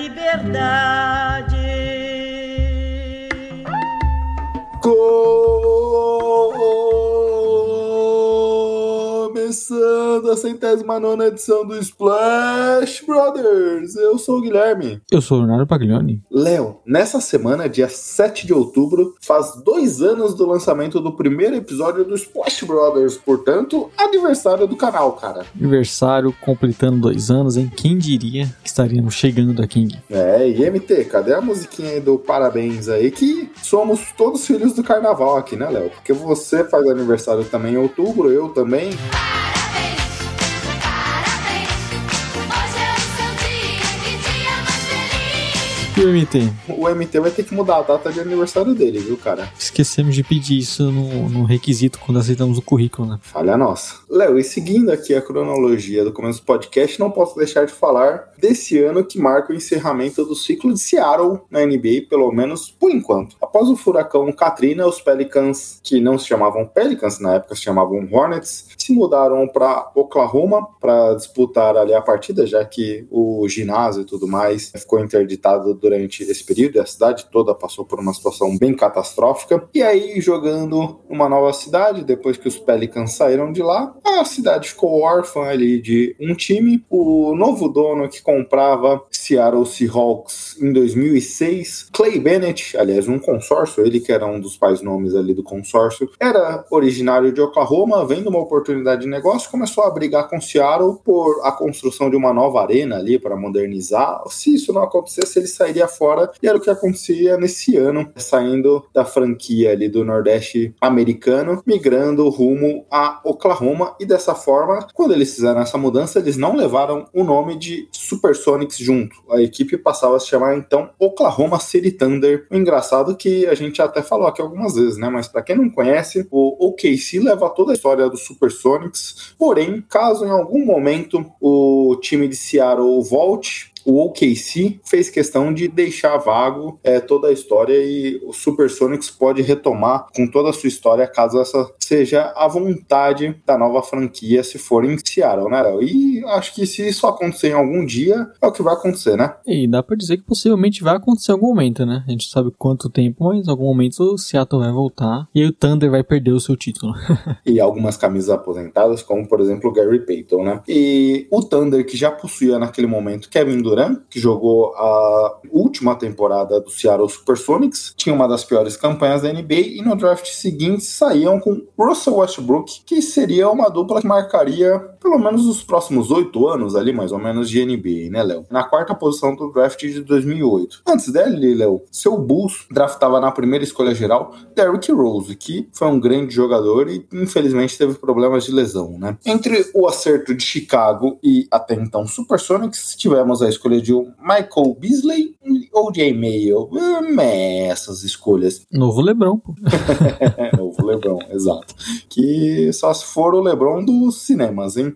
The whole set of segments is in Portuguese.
Liberdade. Começando a centésima nona edição do Splash Brothers. Eu sou o Guilherme. Eu sou o Leonardo Paglioni. Léo, nessa semana, dia 7 de outubro, faz dois anos do lançamento do primeiro episódio do Splash Brothers. Portanto, aniversário do canal, cara. Aniversário completando dois anos, hein? Quem diria que estaríamos chegando aqui? É, e MT, cadê a musiquinha aí do parabéns aí? Que somos todos filhos do carnaval aqui, né, Léo? Porque você faz aniversário também em outubro, eu também. E o MT? O MT vai ter que mudar a data de aniversário dele, viu, cara? Esquecemos de pedir isso no, no requisito quando aceitamos o currículo, né? Falha nossa. Léo, e seguindo aqui a cronologia do começo do podcast, não posso deixar de falar desse ano que marca o encerramento do ciclo de Seattle na NBA, pelo menos por enquanto. Após o furacão Katrina, os Pelicans, que não se chamavam Pelicans na época, se chamavam Hornets, se mudaram para Oklahoma para disputar ali a partida, já que o ginásio e tudo mais ficou interditado durante esse período, e a cidade toda passou por uma situação bem catastrófica. E aí, jogando uma nova cidade, depois que os Pelicans saíram de lá, a cidade ficou órfã ali de um time. O novo dono que comprava Seattle Seahawks em 2006, Clay Bennett, aliás, um consórcio, ele que era um dos pais nomes ali do consórcio, era originário de Oklahoma, vendo uma oportunidade de negócio, começou a brigar com Seattle por a construção de uma nova arena ali para modernizar. Se isso não acontecesse, ele sairia fora, e era o que acontecia nesse ano, saindo da franquia ali do Nordeste americano, migrando rumo a Oklahoma, e dessa forma, quando eles fizeram essa mudança, eles não levaram o nome de Supersonics junto. A equipe passava a se chamar então Oklahoma City Thunder. O engraçado que a gente até falou aqui algumas vezes, né? Mas para quem não conhece, o OKC leva toda a história do Supersonics. Porém, caso em algum momento o time de Seattle volte o OKC fez questão de deixar vago é, toda a história e o Supersonics pode retomar com toda a sua história caso essa seja a vontade da nova franquia se for em Seattle, né? E acho que se isso acontecer em algum dia, é o que vai acontecer, né? E dá pra dizer que possivelmente vai acontecer em algum momento, né? A gente não sabe quanto tempo, mas em algum momento o Seattle vai voltar e o Thunder vai perder o seu título. e algumas camisas aposentadas, como por exemplo o Gary Payton, né? E o Thunder, que já possuía naquele momento Kevin Durant, que jogou a última temporada do Seattle Supersonics, tinha uma das piores campanhas da NBA e no draft seguinte saíam com Russell Westbrook, que seria uma dupla que marcaria pelo menos os próximos oito anos ali, mais ou menos, de NBA, né, Léo? Na quarta posição do draft de 2008. Antes dele, Léo, seu Bulls draftava na primeira escolha geral Derrick Rose, que foi um grande jogador e infelizmente teve problemas de lesão, né? Entre o acerto de Chicago e até então Supersonics, tivemos a escolha de Michael Beasley e O.J. Mayo. Hum, essas escolhas. Novo Lebron, pô. Novo Lebron, exato. Que só se for o Lebron dos cinemas, hein?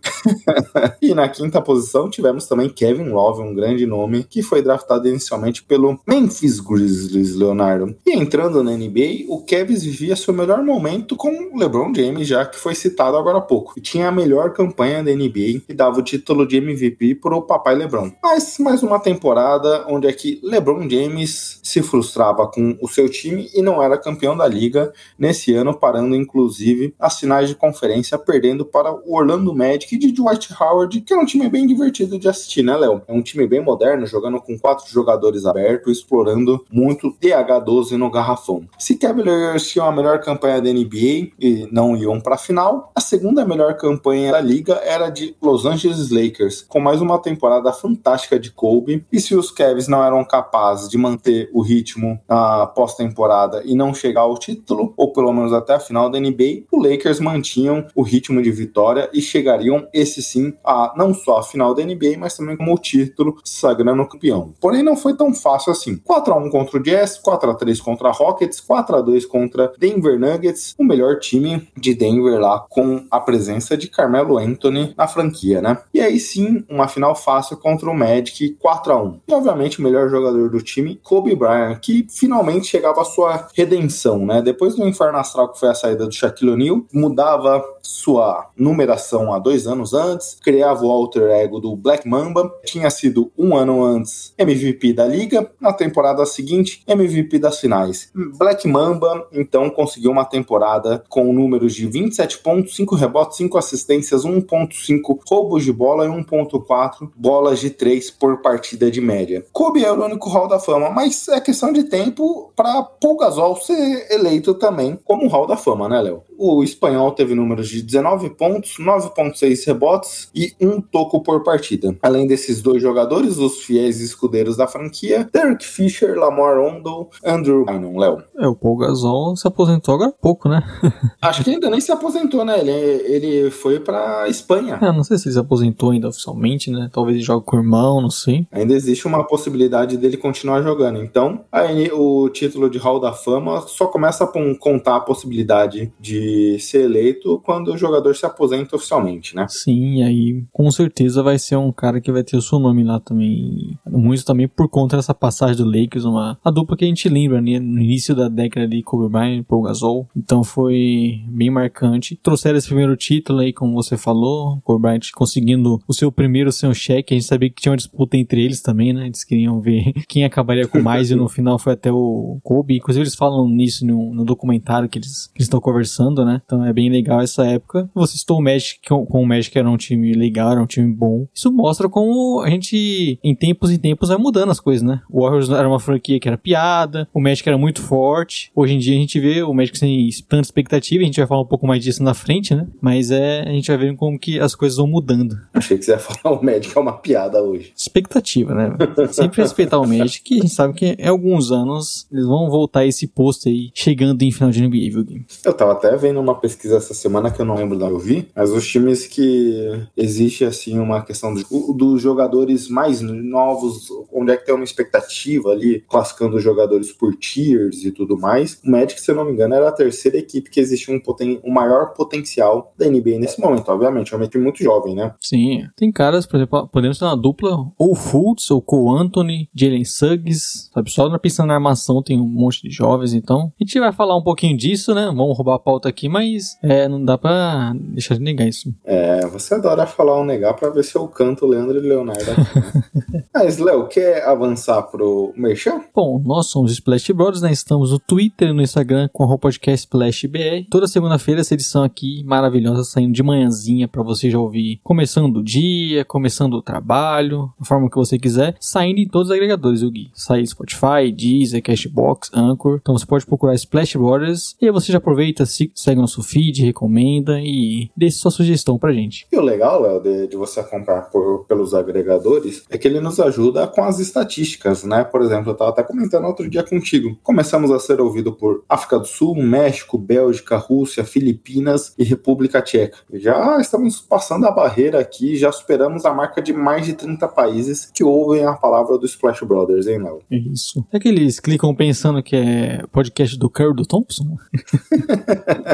e na quinta posição tivemos também Kevin Love, um grande nome, que foi draftado inicialmente pelo Memphis Grizzlies, Leonardo. E entrando na NBA, o Kevin vivia seu melhor momento com o LeBron James, já que foi citado agora há pouco. E tinha a melhor campanha da NBA e dava o título de MVP pro papai LeBron. Mas mais uma temporada onde é que LeBron James se frustrava com o seu time e não era campeão da liga nesse ano, parando inclusive as finais de conferência, perdendo para o Orlando Magic de Dwight Howard, que é um time bem divertido de assistir, né, Léo? É um time bem moderno, jogando com quatro jogadores abertos, explorando muito DH12 no garrafão. Se Cavaliers tinham a melhor campanha da NBA e não iam para a final, a segunda melhor campanha da liga era de Los Angeles Lakers, com mais uma temporada fantástica de Kobe. E se os Cavs não eram capazes capaz de manter o ritmo na pós-temporada e não chegar ao título, ou pelo menos até a final da NBA, o Lakers mantinham o ritmo de vitória e chegariam, esse sim, a não só a final da NBA, mas também como o título, sagrando campeão. Porém, não foi tão fácil assim. 4 a 1 contra o Jazz, 4 a 3 contra a Rockets, 4 a 2 contra Denver Nuggets, o melhor time de Denver lá com a presença de Carmelo Anthony na franquia, né? E aí sim, uma final fácil contra o Magic, 4 a 1. E obviamente o melhor jogador do time, Kobe Bryant, que finalmente chegava à sua redenção, né? Depois do inferno astral que foi a saída do Shaquille O'Neal, mudava sua numeração há dois anos antes, criava o alter ego do Black Mamba, tinha sido um ano antes MVP da liga, na temporada seguinte MVP das finais. Black Mamba então conseguiu uma temporada com números de 27 pontos, 5 rebotes, 5 assistências, 1.5 roubos de bola e 1.4 bolas de 3 por partida de média. Kobe é o único Hall da Fama, mas é questão de tempo para Paul Gasol ser eleito também como Hall da Fama, né, Léo? O espanhol teve números de 19 pontos, 9.6 rebotes e um toco por partida. Além desses dois jogadores, os fiéis escudeiros da franquia, Derek Fisher, Lamar Odom, Andrew Bynum, Léo. É, o Paul Gasol se aposentou agora há pouco, né? Acho que ainda nem se aposentou, né? Ele, ele foi pra Espanha. É, não sei se ele se aposentou ainda oficialmente, né? Talvez ele jogue com o irmão, não sei. Ainda existe uma possibilidade dele continuar jogando. Então, aí o título de Hall da Fama só começa a contar a possibilidade de ser eleito quando o jogador se aposenta oficialmente, né? Sim, aí com certeza vai ser um cara que vai ter o seu nome lá também. Muito também por conta dessa passagem do Lakers, uma a dupla que a gente lembra né, no início da década de Kobe Bryant Paul Gasol. Então foi bem marcante. Trouxeram esse primeiro título aí, como você falou, Kobe Bryant conseguindo o seu primeiro sem o cheque. A gente sabia que tinha uma disputa entre eles também, né? Eles queriam ver quem acabaria com mais e no final foi até o Kobe. Inclusive eles falam nisso no, no documentário que eles estão conversando, né? Então é bem legal essa época. Você citou o Magic, com o Magic era um time legal, era um time bom. Isso mostra como a gente, em tempos e tempos, vai mudando as coisas, né? O Warriors era uma franquia que era piada, o Magic era muito forte. Hoje em dia a gente vê o Magic sem tanta expectativa, a gente vai falar um pouco mais disso na frente, né? Mas é, a gente vai vendo como que as coisas vão mudando. Achei que você ia falar o médico é uma piada hoje. Expectativa, né? Sempre respeitar o Magic, que a gente sabe que em alguns anos eles vão voltar a esse posto aí, chegando em final de NBA, viu? Eu tava até vendo uma pesquisa essa semana que eu não lembro da eu vi, mas os times que existe assim uma questão dos, jogadores mais novos, onde é que tem uma expectativa ali, classificando os jogadores por tiers e tudo mais. O Magic, se eu não me engano, era a terceira equipe que existe um, poten um maior potencial da NBA nesse momento. Obviamente, é uma equipe muito jovem, né? Sim, tem caras, por exemplo, podemos ter uma dupla, ou Fultz, ou Cole Anthony, Jalen Suggs, sabe? Só pensando na armação tem um monte de jovens, então a gente vai falar um pouquinho disso, né? Vamos roubar a pauta aqui, mas é, não dá pra deixar de negar isso. É, você adora falar um negar pra ver se eu canto Leandro e Leonardo aqui, né? Mas, Léo, quer avançar pro Merchan? Bom, nós somos os Splash Brothers, né? Estamos no Twitter e no Instagram com o podcast Splash BR. Toda segunda-feira essa edição aqui maravilhosa saindo de manhãzinha pra você já ouvir começando o dia, começando o trabalho, da forma que você quiser, saindo em todos os agregadores, o Gui. Sai Spotify, Deezer, Cashbox, Anchor. Então você pode procurar Splash Brothers e aí você já aproveita, se- segue nosso feed, recomenda e deixe sua sugestão pra gente. E o legal, Léo, de, de você acompanhar por- pelos agregadores é que ele nos ajuda com as estatísticas, né? Por exemplo, eu estava até comentando outro dia contigo. Começamos a ser ouvido por África do Sul, México, Bélgica, Rússia, Filipinas e República Tcheca. Já estamos passando a barreira aqui, já superamos a marca de mais de 30 países que ouvem a palavra do Splash Brothers, hein, Léo? É isso. É que eles clicam pensando que é podcast do Curry do Thompson?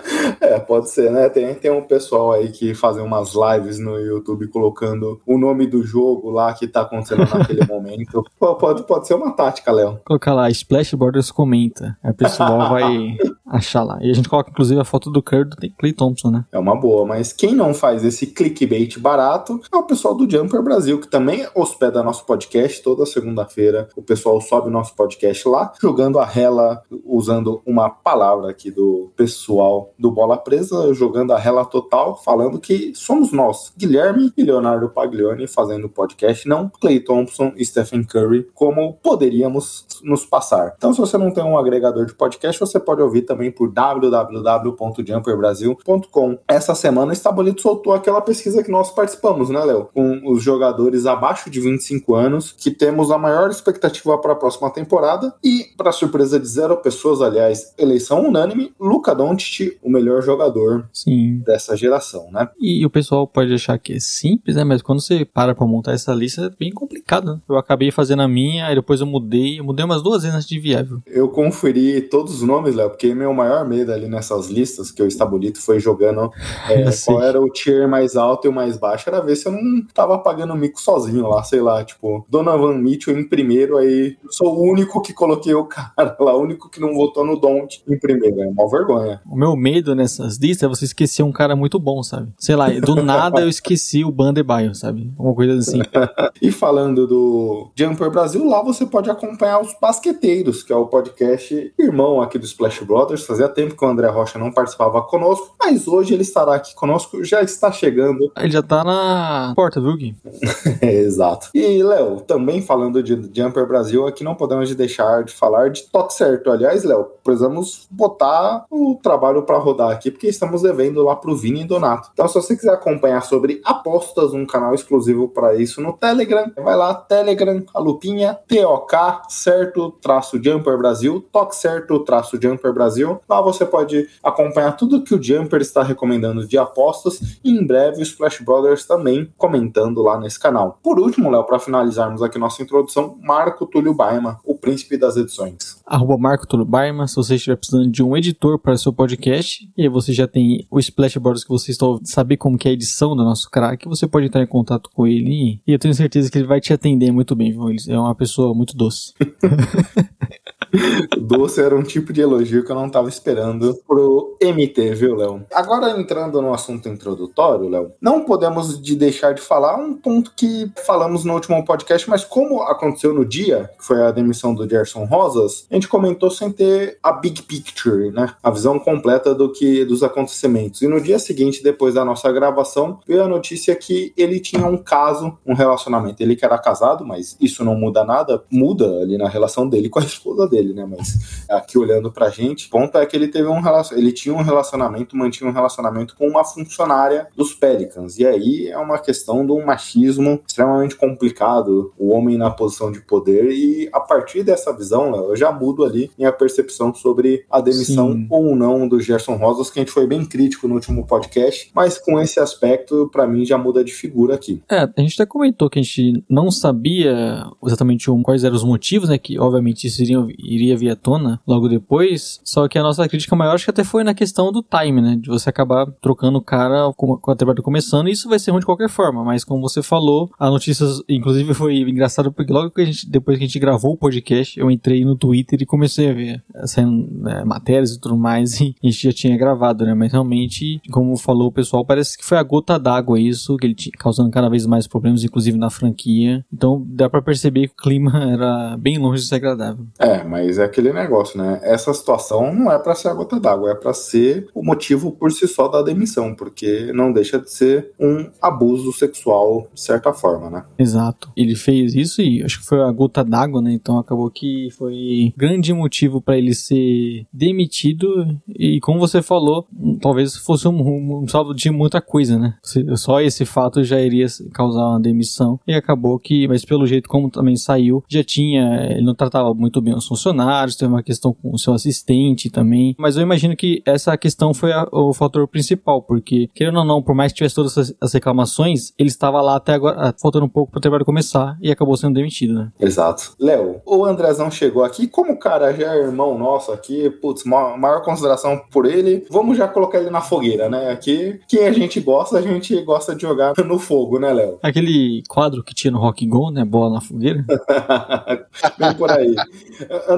É, pode ser, né? Tem, tem um pessoal aí que fazem umas lives no YouTube colocando o nome do jogo lá que tá acontecendo naquele momento. Pô, Pode, pode ser uma tática, Léo. colocar lá, Splash Brothers comenta. Aí o pessoal vai achar lá. E a gente coloca, inclusive, a foto do Curry do Clay Thompson, né? É uma boa, mas quem não faz esse clickbait barato é o pessoal do Jumper Brasil, que também hospeda nosso podcast toda segunda-feira. O pessoal sobe o nosso podcast lá, jogando a rela, usando uma palavra aqui do pessoal do Bola Presa, jogando a rela total, falando que somos nós, Guilherme e Leonardo Paglioni, fazendo o podcast, não Clay Thompson e Stephen Curry, como poderíamos nos passar. Então, se você não tem um agregador de podcast, você pode ouvir também por www.jumperbrasil.com. Essa semana o Estabolito soltou aquela pesquisa que nós participamos, né, Léo? Com os jogadores abaixo de 25 anos, que temos a maior expectativa para a próxima temporada. E, para surpresa de zero pessoas, aliás, eleição unânime, Luca Doncic, o melhor jogador Sim. dessa geração, né? E o pessoal pode achar que é simples, né? Mas quando você para pra montar essa lista, é bem complicado, né? Eu acabei fazendo a minha, aí depois eu mudei. Eu mudei umas duas vezes antes de viável. Eu conferi todos os nomes, Léo, porque meu maior medo ali nessas listas que o Estabolito foi jogando é, Eu qual era o tier mais alto e o mais baixo, era ver se eu não tava pagando mico sozinho lá, sei lá, tipo, Donovan Mitchell em primeiro, aí eu sou o único que coloquei o cara lá, o único que não votou no Don't em primeiro, é uma vergonha. O meu medo nessas listas você esquecer um cara muito bom, sabe? Sei lá, do nada eu esqueci o Bandebaio, sabe? Uma coisa assim. E falando do Jumper Brasil, lá você pode acompanhar os Basqueteiros, que é o podcast irmão aqui do Splash Brothers. Fazia tempo que o André Rocha não participava conosco, mas hoje ele estará aqui conosco, já está chegando. Ele já tá na porta, viu, Gui? É, exato. E, Léo, também falando de Jumper Brasil, aqui não podemos deixar de falar de Toque Certo. Aliás, Léo, precisamos botar o trabalho para rodar aqui, porque estamos devendo lá pro Vini e Donato. Então, se você quiser acompanhar sobre apostas, um canal exclusivo para isso no Telegram, vai lá, Telegram, a lupinha, TOK, certo, traço Jumper Brasil, Toque Certo, traço Jumper Brasil. Lá você pode acompanhar tudo que o Jumper está recomendando de apostas e em breve o Splash Brothers também comentando lá nesse canal. Por último, Léo, para finalizarmos aqui nossa introdução, Marco Túlio Baima, o príncipe das edições. Arroba Marco Túlio Barma, se você estiver precisando de um editor para seu podcast, e aí você já tem o Splash Brothers que você está saber como que é a edição do nosso crack, você pode entrar em contato com ele e eu tenho certeza que ele vai te atender muito bem, viu? Ele é uma pessoa muito doce. Doce era um tipo de elogio que eu não estava esperando pro MT, viu, Léo? Agora entrando no assunto introdutório, Léo, não podemos de deixar de falar um ponto que falamos no último podcast, mas como aconteceu no dia, que foi a demissão do Gerson Rosas, a gente comentou sem ter a big picture, né? A visão completa do que dos acontecimentos. E no dia seguinte, depois da nossa gravação, veio a notícia que ele tinha um caso, um relacionamento. Ele que era casado, mas isso não muda nada, muda ali na relação dele com a esposa dele, né? Mas aqui olhando pra gente, o ponto é que ele teve um relacion... ele tinha um relacionamento, mantinha um relacionamento com uma funcionária dos Pelicans. E aí é uma questão de um machismo extremamente complicado, o homem na posição de poder e a partir dessa visão, eu já mudo ali minha percepção sobre a demissão Sim. ou não do Gerson Rosas, que a gente foi bem crítico no último podcast, mas com esse aspecto, pra mim já muda de figura aqui. É, a gente até comentou que a gente não sabia exatamente um- quais eram os motivos, né? Que obviamente isso iria, iria vir à tona logo depois. Só que a nossa crítica maior acho que até foi na questão do time, né? De você acabar trocando o cara com, a temporada começando. E isso vai ser ruim de qualquer forma. Mas como você falou, a notícia, inclusive, foi engraçado porque logo que a gente, depois que a gente gravou o podcast, eu entrei no Twitter e comecei a ver eh, saindo né, matérias e tudo mais. E a gente já tinha gravado, né? Mas realmente, como falou o pessoal, parece que foi a gota d'água isso, que ele tinha causando cada vez mais problemas, inclusive na franquia. Então dá pra perceber que o clima era bem longe de ser agradável. É, mas é aquele negócio, né? Essa situação não é pra ser a gota d'água, é pra ser o motivo por si só da demissão, porque não deixa de ser um abuso sexual de certa forma, né? Exato. Ele fez isso e acho que foi a gota d'água, né? Então acabou que foi grande motivo pra ele ser demitido. E como você falou, talvez fosse um, um, um saldo de muita coisa, né? Só esse fato já iria causar uma demissão. E acabou que, mas pelo jeito como também saiu, já tinha. Ele não tratava muito bem os funcionários, teve uma questão com o seu assistente também. Mas eu imagino que essa questão foi a- o fator principal, porque, querendo ou não, por mais que tivesse todas as, as reclamações, ele estava lá até agora, ah, faltando um pouco para o trabalho começar e acabou sendo demitido, né? Exato. Léo, o Andrezão chegou aqui, como o cara já é irmão nosso aqui, putz, ma- maior consideração por ele, vamos já colocar ele na fogueira, né? Aqui, quem a gente gosta, a gente gosta de jogar no fogo, né, Léo? Aquele quadro que tinha no Rock Go, né? Bola na fogueira. Bem por aí.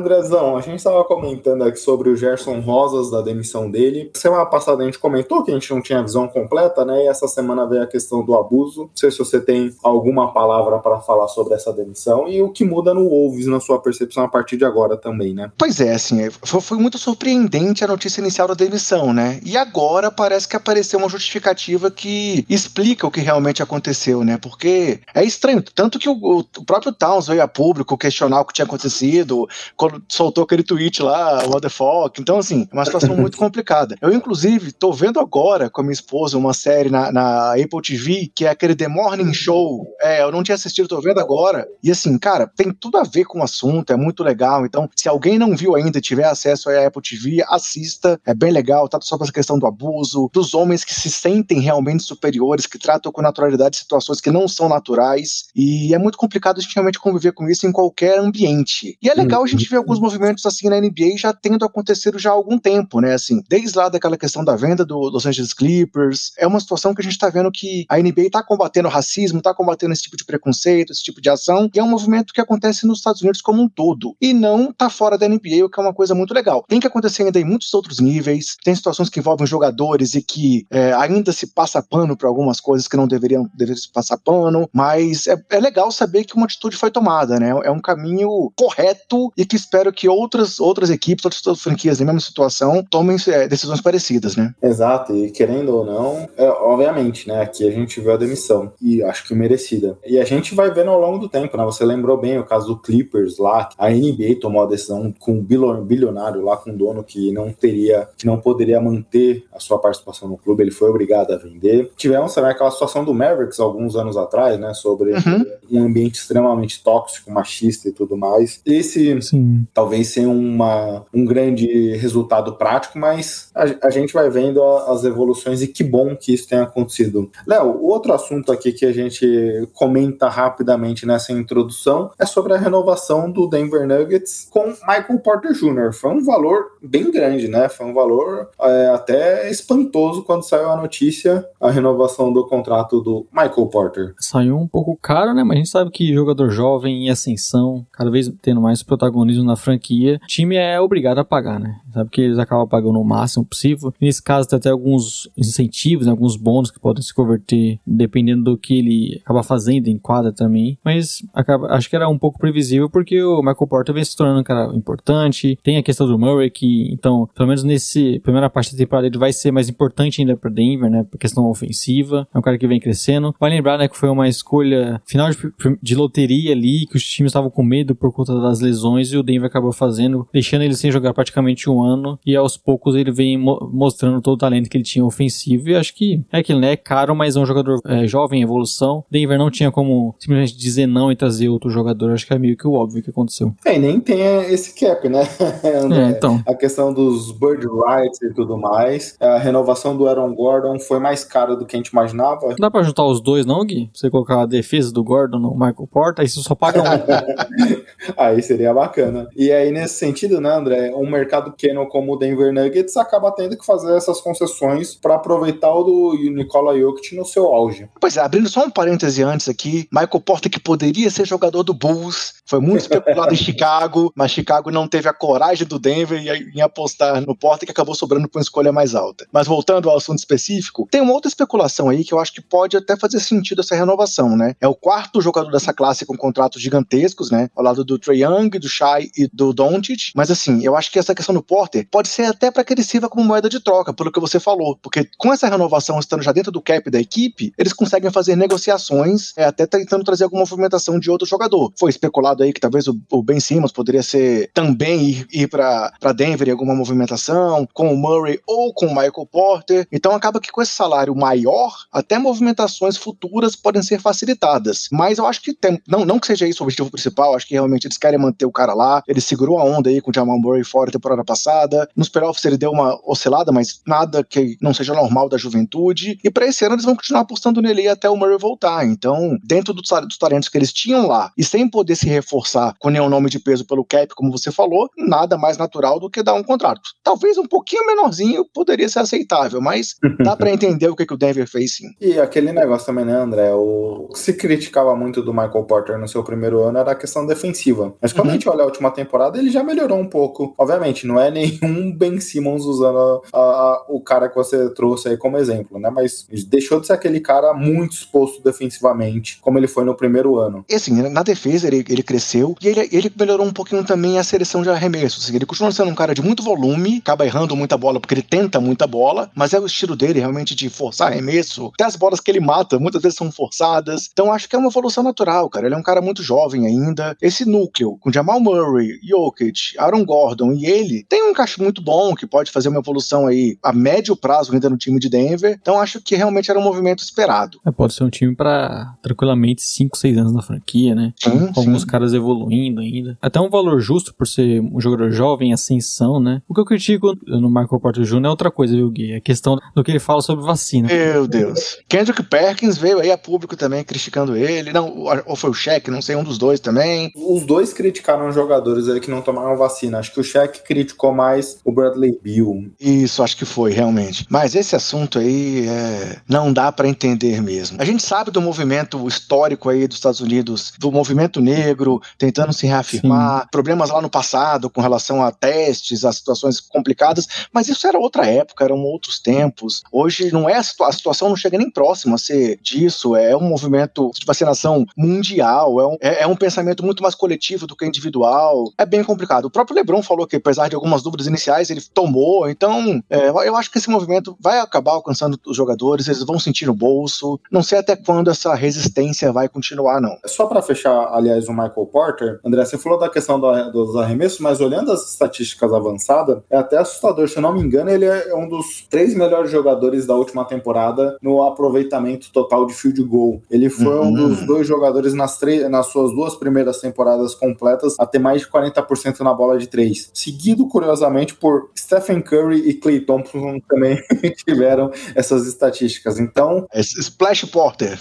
Andrezão, a gente estava comentando aqui sobre o Gerson Rosas, da demissão dele. Semana passada a gente comentou que a gente não tinha visão completa, né? E essa semana veio a questão do abuso. Não sei se você tem alguma palavra para falar sobre essa demissão e o que muda no Wolves na sua percepção a partir de agora também, né? Pois é, assim, é, foi, muito surpreendente a notícia inicial da demissão, né? E agora parece que apareceu uma justificativa que explica o que realmente aconteceu, né? Porque é estranho, tanto que o, o próprio Towns veio a público questionar o que tinha acontecido, quando soltou aquele tweet lá, what the fuck. Então, assim, é uma situação muito complicada. Eu, inclusive, tô vendo agora com a minha esposa uma série na, na Apple TV, que é aquele The Morning Show. É, eu não tinha assistido, tô vendo agora. E assim, cara, tem tudo a ver com o assunto, é muito legal. Então, se alguém não viu ainda e tiver acesso à Apple TV, assista. É bem legal, tá só essa questão do abuso, dos homens que se sentem realmente superiores, que tratam com naturalidade situações que não são naturais. E é muito complicado a gente realmente conviver com isso em qualquer ambiente. E é legal a gente alguns movimentos assim na NBA já tendo acontecido já há algum tempo, né? Assim, desde lá daquela questão da venda do Los Angeles Clippers, é uma situação que a gente tá vendo que a NBA tá combatendo o racismo, tá combatendo esse tipo de preconceito, esse tipo de ação, e é um movimento que acontece nos Estados Unidos como um todo. E não tá fora da NBA, o que é uma coisa muito legal. Tem que acontecer ainda em muitos outros níveis, tem situações que envolvem jogadores e que é, ainda se passa pano para algumas coisas que não deveriam, deveriam se passar pano, mas é, é legal saber que uma atitude foi tomada, né? É um caminho correto e que espero que outras, outras equipes, outras franquias na mesma situação tomem é, decisões parecidas, né? Exato, e querendo ou não, é, obviamente, né? Aqui a gente viu a demissão e acho que merecida. E a gente vai vendo ao longo do tempo, né? Você lembrou bem o caso do Clippers lá, a NBA tomou a decisão com um bilionário lá, com um dono que não teria, que não poderia manter a sua participação no clube, ele foi obrigado a vender. Tivemos também aquela situação do Mavericks alguns anos atrás, né? Sobre Uhum. um ambiente extremamente tóxico, machista e tudo mais. Esse Sim. Talvez sem uma, um grande resultado prático, mas a, a gente vai vendo a- as evoluções e que bom que isso tenha acontecido. Léo, outro assunto aqui que a gente comenta rapidamente nessa introdução é sobre a renovação do Denver Nuggets com Michael Porter Jr. Foi um valor bem grande, né? Foi um valor é, até espantoso quando saiu a notícia, a renovação do contrato do Michael Porter. Saiu um pouco caro, né? Mas a gente sabe que jogador jovem em ascensão, cada vez tendo mais protagonismo na franquia, time é obrigado a pagar, né? Sabe que eles acabam pagando o máximo possível. Nesse caso, tem até alguns incentivos, né? alguns bônus que podem se converter dependendo do que ele acaba fazendo em quadra também. Mas acaba, acho que era um pouco previsível porque o Michael Porter vem se tornando um cara importante. Tem a questão do Murray que, então, pelo menos nesse primeira parte da temporada ele vai ser mais importante ainda para Denver, né? Por questão ofensiva. É um cara que vem crescendo. Vai lembrar, né, que foi uma escolha final de, de loteria ali, que os times estavam com medo por conta das lesões e o Denver acabou fazendo, deixando ele sem jogar praticamente um ano. E aos poucos ele vem mo- mostrando todo o talento que ele tinha ofensivo. E acho que é aquilo, né? É caro, mas é um jogador é, jovem em evolução. Denver não tinha como simplesmente dizer não e trazer outro jogador. Acho que é meio que o óbvio que aconteceu. É, e nem tem esse cap, né? É, então. a questão dos bird rights e tudo mais. A renovação do Aaron Gordon foi mais cara do que a gente imaginava. Não dá pra juntar os dois, não, Gui? Você colocar a defesa do Gordon no Michael Porter, aí você só paga um. Aí seria bacana. E aí, nesse sentido, né, André? Um mercado como o Denver Nuggets acaba tendo que fazer essas concessões para aproveitar o do Nikola Jokic no seu auge. Pois é, abrindo só um parêntese antes aqui, Michael Porter que poderia ser jogador do Bulls, foi muito especulado em Chicago, mas Chicago não teve a coragem do Denver em, em apostar no Porter que acabou sobrando com uma escolha mais alta. Mas voltando ao assunto específico, tem uma outra especulação aí que eu acho que pode até fazer sentido essa renovação, né? É o quarto jogador dessa classe com contratos gigantescos, né? Ao lado do Trae Young, do Shai e do Doncic, mas assim, eu acho que essa questão do Porter pode ser até para que ele sirva como moeda de troca, pelo que você falou, porque com essa renovação estando já dentro do cap da equipe, eles conseguem fazer negociações, é, até tentando trazer alguma movimentação de outro jogador. Foi especulado aí que talvez o, o Ben Simmons poderia ser também ir, ir para Denver em alguma movimentação, com o Murray ou com o Michael Porter. Então acaba que com esse salário maior, até movimentações futuras podem ser facilitadas. Mas eu acho que tem, não, não que seja isso o objetivo principal, acho que realmente eles querem manter o cara lá. Ele segurou a onda aí com o Jamal Murray fora a temporada passada. Nos playoffs ele deu uma oscilada, mas nada que não seja normal da juventude. E para esse ano eles vão continuar apostando nele até o Murray voltar. Então, dentro dos, dos talentos que eles tinham lá e sem poder se reforçar com nenhum nome de peso pelo cap, como você falou, nada mais natural do que dar um contrato. Talvez um pouquinho menorzinho poderia ser aceitável, mas dá para entender o que, que o Denver fez sim. E aquele negócio também, né, André? O que se criticava muito do Michael Porter no seu primeiro ano era a questão defensiva. Mas quando Uhum. a gente olha a última temporada, ele já melhorou um pouco. Obviamente, não é nenhum Ben Simmons usando a- a- o cara que você trouxe aí como exemplo, né? Mas deixou de ser aquele cara muito exposto defensivamente, como ele foi no primeiro ano. E assim, na defesa ele, ele cresceu e ele, ele melhorou um pouquinho também a seleção de arremessos. Assim, ele continua sendo um cara de muito volume, acaba errando muita bola porque ele tenta muita bola, mas é o estilo dele realmente de forçar arremesso. Até as bolas que ele mata muitas vezes são forçadas. Então acho que é uma evolução natural, cara. Ele é um cara muito jovem ainda. Esse núcleo com Jamal Murray, Jokic, Aaron Gordon e ele tem um encaixe muito bom que pode fazer uma evolução aí a médio prazo ainda no time de Denver. Então acho que realmente era um movimento esperado. É, pode ser um time pra tranquilamente 5, 6 anos na franquia, né? Sim, Com alguns sim. caras evoluindo ainda. Até um valor justo por ser um jogador jovem em ascensão, né? O que eu critico no Michael Porter Jr. é outra coisa, viu, Gui? É a questão do que ele fala sobre vacina. Meu Deus. Kendrick Perkins veio aí a público também criticando ele. Não, ou foi o Shaq, não sei, um dos dois também. Os dois criticaram os jogadores aí que não tomaram vacina. Acho que o Shaq criticou mais o Bradley Bill. Isso, acho que foi, realmente. Mas esse assunto aí é, não dá pra entender mesmo. A gente sabe do movimento histórico aí dos Estados Unidos, do movimento negro, tentando se reafirmar, problemas lá no passado com relação a testes, a situações complicadas, mas isso era outra época, eram outros tempos. Hoje não é a, situa- a situação não chega nem próximo a ser disso, é um movimento de vacinação mundial, é um, é, é um pensamento muito mais coletivo do que individual. É bem complicado. O próprio LeBron falou que, apesar de algumas dúvidas iniciais, ele tomou. Então, é, eu acho que esse movimento vai acabar alcançando os jogadores, eles vão sentir no bolso. Não sei até quando essa resistência vai continuar, não. Só para fechar, aliás, o Michael Porter, André, você falou da questão do- dos arremessos, mas olhando as estatísticas avançadas, é até assustador. Se eu não me engano, ele é um dos três melhores jogadores da última temporada no aproveitamento total de field goal. Ele foi um Uhum. dos dois jogadores nas, nas suas duas primeiras temporadas completas a ter mais de 40% na bola de três. Seguido, curiosamente, por Stephen Curry e Clay Thompson também tiveram essas estatísticas. Então, Splash Porter.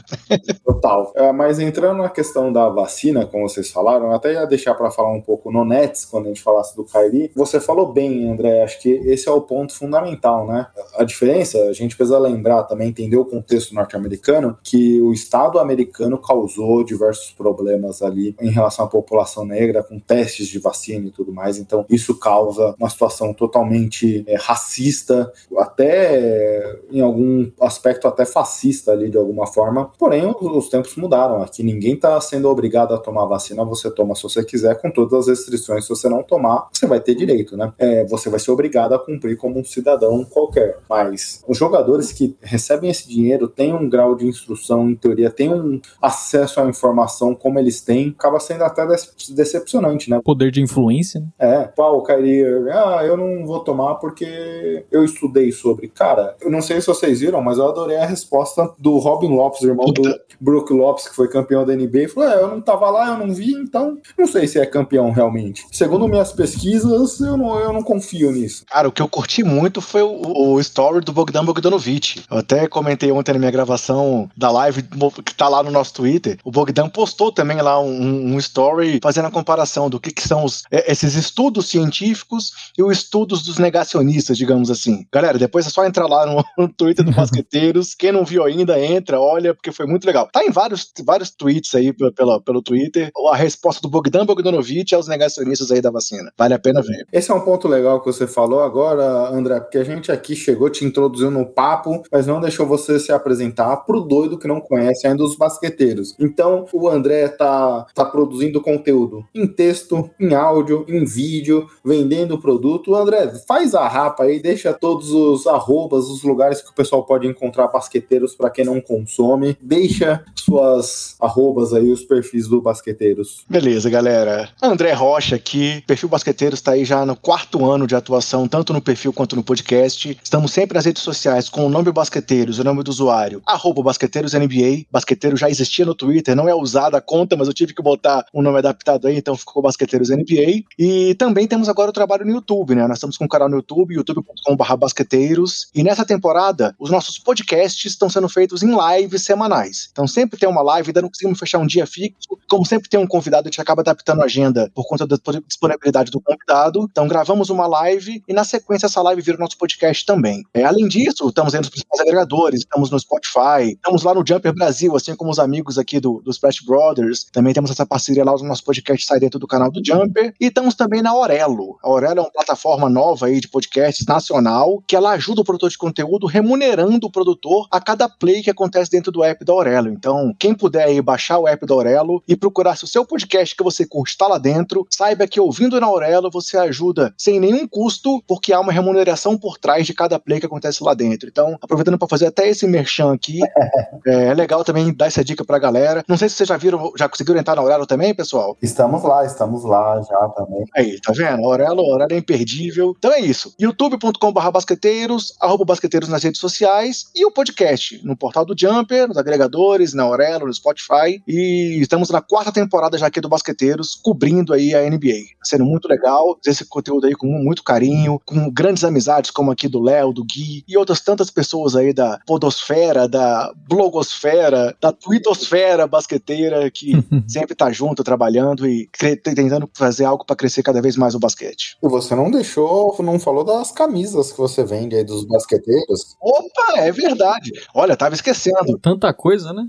Total. É, mas entrando na questão da vacina, como vocês falaram, eu até ia deixar para falar um pouco no Nets, quando a gente falasse do Kyrie. Você falou bem, André, acho que esse é o ponto fundamental, né? A diferença, a gente precisa lembrar também, entender o contexto norte-americano, que o Estado americano causou diversos problemas ali em relação à população negra, com testes de vacina e tudo mais. Então, isso causa uma situação totalmente é, racista, até em algum aspecto até fascista ali de alguma forma. Porém, os, os tempos mudaram. Aqui ninguém está sendo obrigado a tomar vacina. Você toma se você quiser, com todas as restrições. Se você não tomar, você vai ter direito, né? É, você vai ser obrigado a cumprir como um cidadão qualquer. Mas os jogadores que recebem esse dinheiro têm um grau de instrução, em teoria, têm um acesso à informação como eles têm, acaba sendo até dece- decepcionante, né? Poder de influência, né? É, pau, Kyrie, ah, eu não vou tomar porque eu estudei sobre. Cara, eu não sei se vocês viram, mas eu adorei a resposta do Robin Lopes, irmão do Brook Lopes, que foi campeão da NBA. Ele Falou, é, eu não tava lá, eu não vi, então não sei se é campeão realmente. Segundo minhas pesquisas, eu não, eu não confio nisso. Cara, o que eu curti muito foi o, o story do Bogdan Bogdanovic. Eu até comentei ontem na minha gravação da live que tá lá no nosso Twitter. O Bogdan postou também lá um, um story fazendo a comparação do que, que são os, é, esses estudos científicos e os estudos dos negacionistas, digamos assim. Galera, depois é só entrar lá no, no Twitter do Basqueteiros. Quem não viu ainda, entra, olha, porque foi muito legal. Tá em vários, vários tweets aí pela, pela- pelo Twitter a resposta do Bogdan Bogdanovic aos negacionistas aí da vacina. Vale a pena ver. Esse é um ponto legal que você falou agora, André, porque a gente aqui chegou, te introduziu no papo, mas não deixou você se apresentar pro doido que não conhece ainda os basqueteiros. Então, o André tá, tá produzindo conteúdo em texto, em áudio, em vídeo, vendendo produto. André, faz a rapa aí, deixa todos os arrobas, os lugares que o pessoal pode encontrar basqueteiros para quem não consome. Deixa suas arrobas aí, os perfis do basqueteiros. Beleza, galera. André Rocha aqui, perfil Basqueteiros está aí já no quarto ano de atuação, tanto no perfil quanto no podcast. Estamos sempre nas redes sociais com o nome Basqueteiros, o nome do usuário, arroba Basqueteiros NBA. Basqueteiro já existia no Twitter, não é usada a conta, mas eu tive que botar um nome adaptado aí, então ficou Basqueteiros NBA. E também temos agora o trabalho no né? Nós estamos com um canal no YouTube, youtube.com.br basqueteiros. E nessa temporada, os nossos podcasts estão sendo feitos em lives semanais. Então sempre tem uma live, ainda não conseguimos fechar um dia fixo. Como sempre tem um convidado, a gente acaba adaptando a agenda por conta da disponibilidade do convidado. Então gravamos uma live e na sequência essa live vira o nosso podcast também. É, além disso, estamos aí nos principais agregadores, estamos no Spotify, estamos lá no Jumper Brasil, assim como os amigos aqui do, do Splash Brothers. Também temos essa parceria lá, o nosso podcast sai dentro do canal do Jumper. E estamos também na Aurelo. A Aurelo uma plataforma nova aí de podcasts nacional que ela ajuda o produtor de conteúdo remunerando o produtor a cada play que acontece dentro do app da Aurelo. Então, quem puder aí baixar o app da Aurelo e procurar se o seu podcast que você curte está lá dentro, saiba que ouvindo na Aurelo você ajuda sem nenhum custo, porque há uma remuneração por trás de cada play que acontece lá dentro. Então, aproveitando para fazer até esse merchan aqui, é, é legal também dar essa dica pra galera. Não sei se vocês já viram, já conseguiram entrar na Aurelo também, pessoal? Estamos lá, estamos lá já também. Aí, tá vendo? Aurelo, Aurelo é imperdível. Então é isso. youtube.com.br basqueteiros, arroba basqueteiros nas redes sociais e o podcast no portal do Jumper, nos agregadores, na Aurelo, no Spotify. E estamos na quarta temporada já aqui do Basqueteiros, cobrindo aí a NBA. Tá sendo muito legal, esse conteúdo aí com muito carinho, com grandes amizades como aqui do Léo, do Gui e outras tantas pessoas aí da podosfera, da blogosfera, da twittosfera basqueteira que sempre tá junto, trabalhando e tentando fazer algo para crescer cada vez mais o basquete. E você não deixou, não falou das camisas que você vende aí dos basqueteiros. Opa, é verdade. Olha, tava esquecendo. Tanta coisa, né?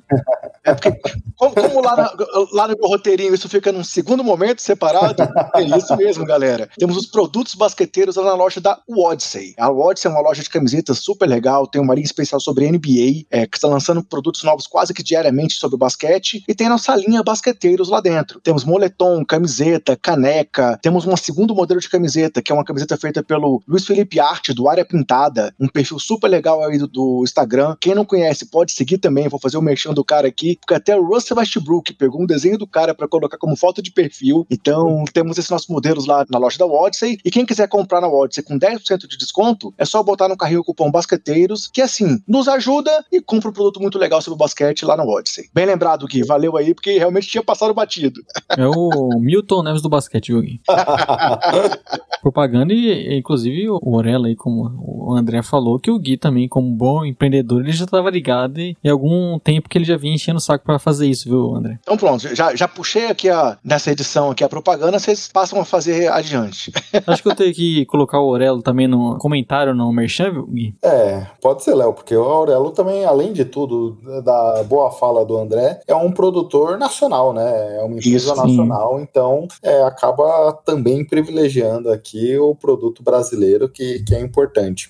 É porque, como, como lá, na- lá no meu roteirinho isso fica num segundo momento separado, é isso mesmo, galera. Temos os produtos basqueteiros lá na loja da Odyssey. A Odyssey é uma loja de camisetas super legal, tem uma linha especial sobre NBA, é, que está lançando produtos novos quase que diariamente sobre o basquete, e tem a nossa linha basqueteiros lá dentro. Temos moletom, camiseta, caneca, temos um segundo modelo de camiseta, que é uma camiseta feita pelo Luiz Felipe Arte, do Área Pintada, um perfil super legal aí do, do Instagram. Quem não conhece, pode seguir também, vou fazer o merchan do cara aqui, porque até o Russell Westbrook pegou um desenho do cara para colocar como foto de perfil. Então, temos esses nossos modelos lá na loja da Odyssey, e quem quiser comprar na Odyssey com 10% de desconto, é só botar no carrinho o cupom Basqueteiros, que assim, nos ajuda e compra um produto muito legal sobre o basquete lá na Odyssey. Bem lembrado, Gui, valeu aí, porque realmente tinha passado batido. É o Milton Neves do basquete, viu, Gui? Propaganda e, inclusive, o Orella aí, como o André falou, que o Gui também, como bom empreendedor, ele já estava ligado e, e algum tempo que ele já vinha enchendo o saco pra fazer isso, viu, André? Então pronto, já, já puxei aqui a, nessa edição aqui a propaganda, vocês passam a fazer adiante. Acho que eu tenho que colocar o Orelo também no comentário no Merchan, viu, Gui? É, pode ser, Léo, porque o Aurelo também, além de tudo, da boa fala do André, é um produtor nacional, né? É uma empresa Isso, sim. nacional, então é, acaba também privilegiando aqui o produto brasileiro, que, que é importante.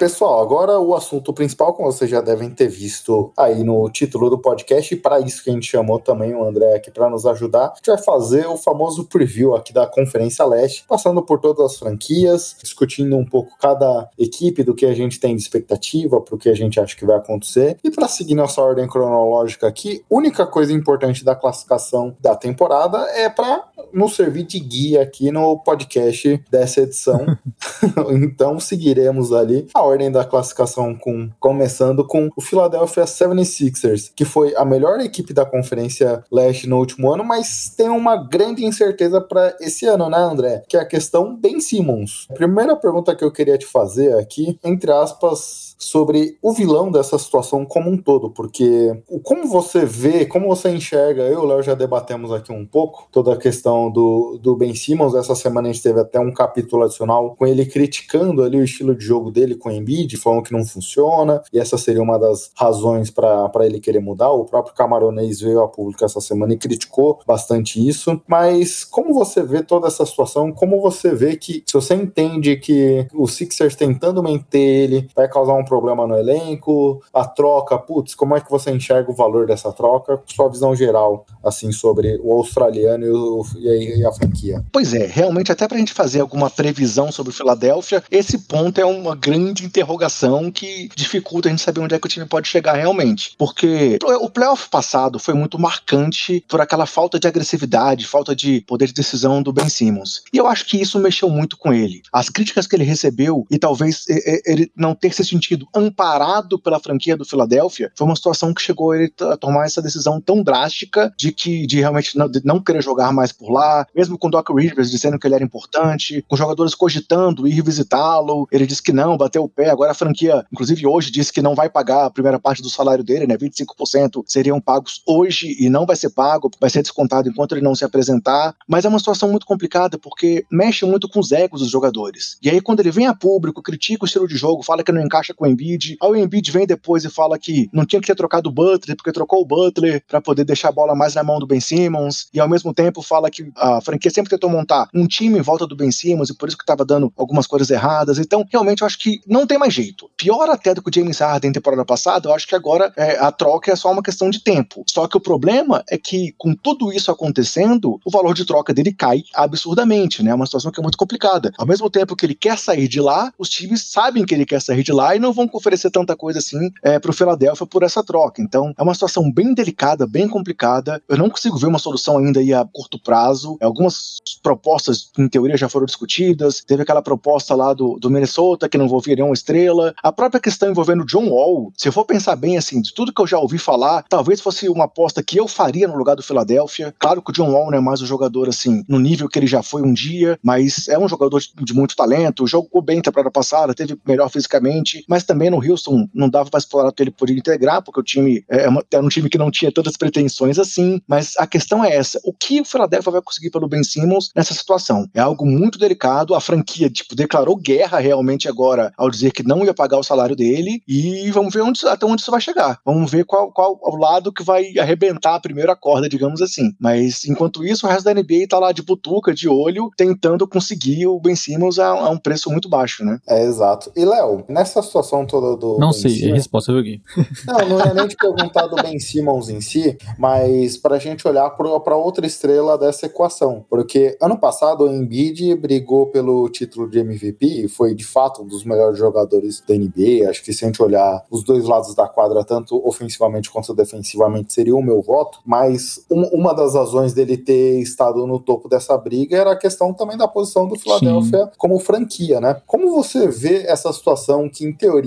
Pessoal, agora o assunto principal, como vocês já devem ter visto aí no título do podcast, e para isso que a gente chamou também o André aqui para nos ajudar, a gente vai fazer o famoso preview aqui da Conferência Leste, passando por todas as franquias, discutindo um pouco cada equipe do que a gente tem de expectativa, para o que a gente acha que vai acontecer. E para seguir nossa ordem cronológica aqui, única coisa importante da classificação da temporada é para nos servir de guia aqui no podcast dessa edição. então seguiremos ali a ordem da classificação com começando com o Philadelphia 76ers, que foi a melhor equipe da Conferência Leste no último ano, mas tem uma grande incerteza para esse ano, né, André? Que é a questão Ben Simmons. A primeira pergunta que eu queria te fazer aqui, entre aspas, sobre o vilão dessa situação como um todo, porque como você vê, como você enxerga, eu e o Léo já debatemos aqui um pouco toda a questão do, do Ben Simmons. Essa semana a gente teve até um capítulo adicional com ele criticando ali o estilo de jogo dele com o Embiid, falando que não funciona, e essa seria uma das razões para ele querer mudar. O próprio Camaronês veio a público essa semana e criticou bastante isso. Mas como você vê toda essa situação? Como você vê que, se você entende que o Sixers tentando manter ele vai causar um problema no elenco, a troca, putz, como é que você enxerga o valor dessa troca? Sua visão geral, assim, sobre o australiano e, o- e a, a franquia. Pois é, realmente, até pra gente fazer alguma previsão sobre o Philadelphia, esse ponto é uma grande interrogação que dificulta a gente saber onde é que o time pode chegar realmente. Porque o playoff passado foi muito marcante por aquela falta de agressividade, falta de poder de decisão do Ben Simmons. E eu acho que isso mexeu muito com ele. As críticas que ele recebeu e talvez ele não ter se sentido amparado pela franquia do Philadelphia foi uma situação que chegou ele a tomar essa decisão tão drástica de que de realmente não, de não querer jogar mais por lá mesmo com Doc Rivers dizendo que ele era importante, com jogadores cogitando ir visitá-lo, ele disse que não, bateu o pé, agora a franquia, inclusive hoje, disse que não vai pagar a primeira parte do salário dele, né, 25% seriam pagos hoje e não vai ser pago, vai ser descontado enquanto ele não se apresentar, mas é uma situação muito complicada porque mexe muito com os egos dos jogadores. E aí quando ele vem a público, critica o estilo de jogo, fala que não encaixa com Embiid, aí o Embiid vem depois e fala que não tinha que ter trocado o Butler, porque trocou o Butler para poder deixar a bola mais na mão do Ben Simmons, e ao mesmo tempo fala que a franquia sempre tentou montar um time em volta do Ben Simmons e por isso que estava dando algumas coisas erradas. Então, realmente, eu acho que não tem mais jeito. Pior até do que o James Harden temporada passada, eu acho que agora é, a troca é só uma questão de tempo. Só que o problema é que, com tudo isso acontecendo, o valor de troca dele cai absurdamente, né? É uma situação que é muito complicada. Ao mesmo tempo que ele quer sair de lá, os times sabem que ele quer sair de lá e não vão oferecer tanta coisa assim é, para o Philadelphia por essa troca. Então, é uma situação bem delicada, bem complicada. Eu não consigo ver uma solução ainda aí a curto prazo. Algumas propostas, em teoria, já foram discutidas. Teve aquela proposta lá do, do Minnesota que não envolvia nenhuma estrela. A própria questão envolvendo John Wall, se eu for pensar bem assim, de tudo que eu já ouvi falar, talvez fosse uma aposta que eu faria no lugar do Philadelphia. Claro que o John Wall não é mais um jogador assim, no nível que ele já foi um dia, mas é um jogador de, de muito talento, jogou bem temporada passada, teve melhor fisicamente, mas também no Houston não dava para explorar ele podia integrar, porque o time é uma- era um time que não tinha tantas pretensões assim. Mas a questão é essa: o que o Philadelphia vai conseguir pelo Ben Simmons nessa situação? É algo muito delicado. A franquia tipo, declarou guerra realmente agora ao dizer que não ia pagar o salário dele. E vamos ver onde, até onde isso vai chegar. Vamos ver qual, qual o lado que vai arrebentar a primeira corda, digamos assim. Mas enquanto isso, o resto da NBA tá lá de butuca, de olho, tentando conseguir o Ben Simmons a, a um preço muito baixo, né? É, exato. E, Léo, nessa situação toda do. Não Ben sei, é Simmons- resposta, eu joguei. Não, não ia nem te perguntar do Ben Simmons em si, mas pra gente olhar pra outra estrela dessa equação. Porque ano passado o Embiid brigou pelo título de MVP e foi de fato um dos melhores jogadores da NBA. Acho que se a gente olhar os dois lados da quadra, tanto ofensivamente quanto defensivamente, seria o meu voto. Mas um- uma das razões dele ter estado no topo dessa briga era a questão também da posição do Philadelphia como franquia, né? Como você vê essa situação que, em teoria,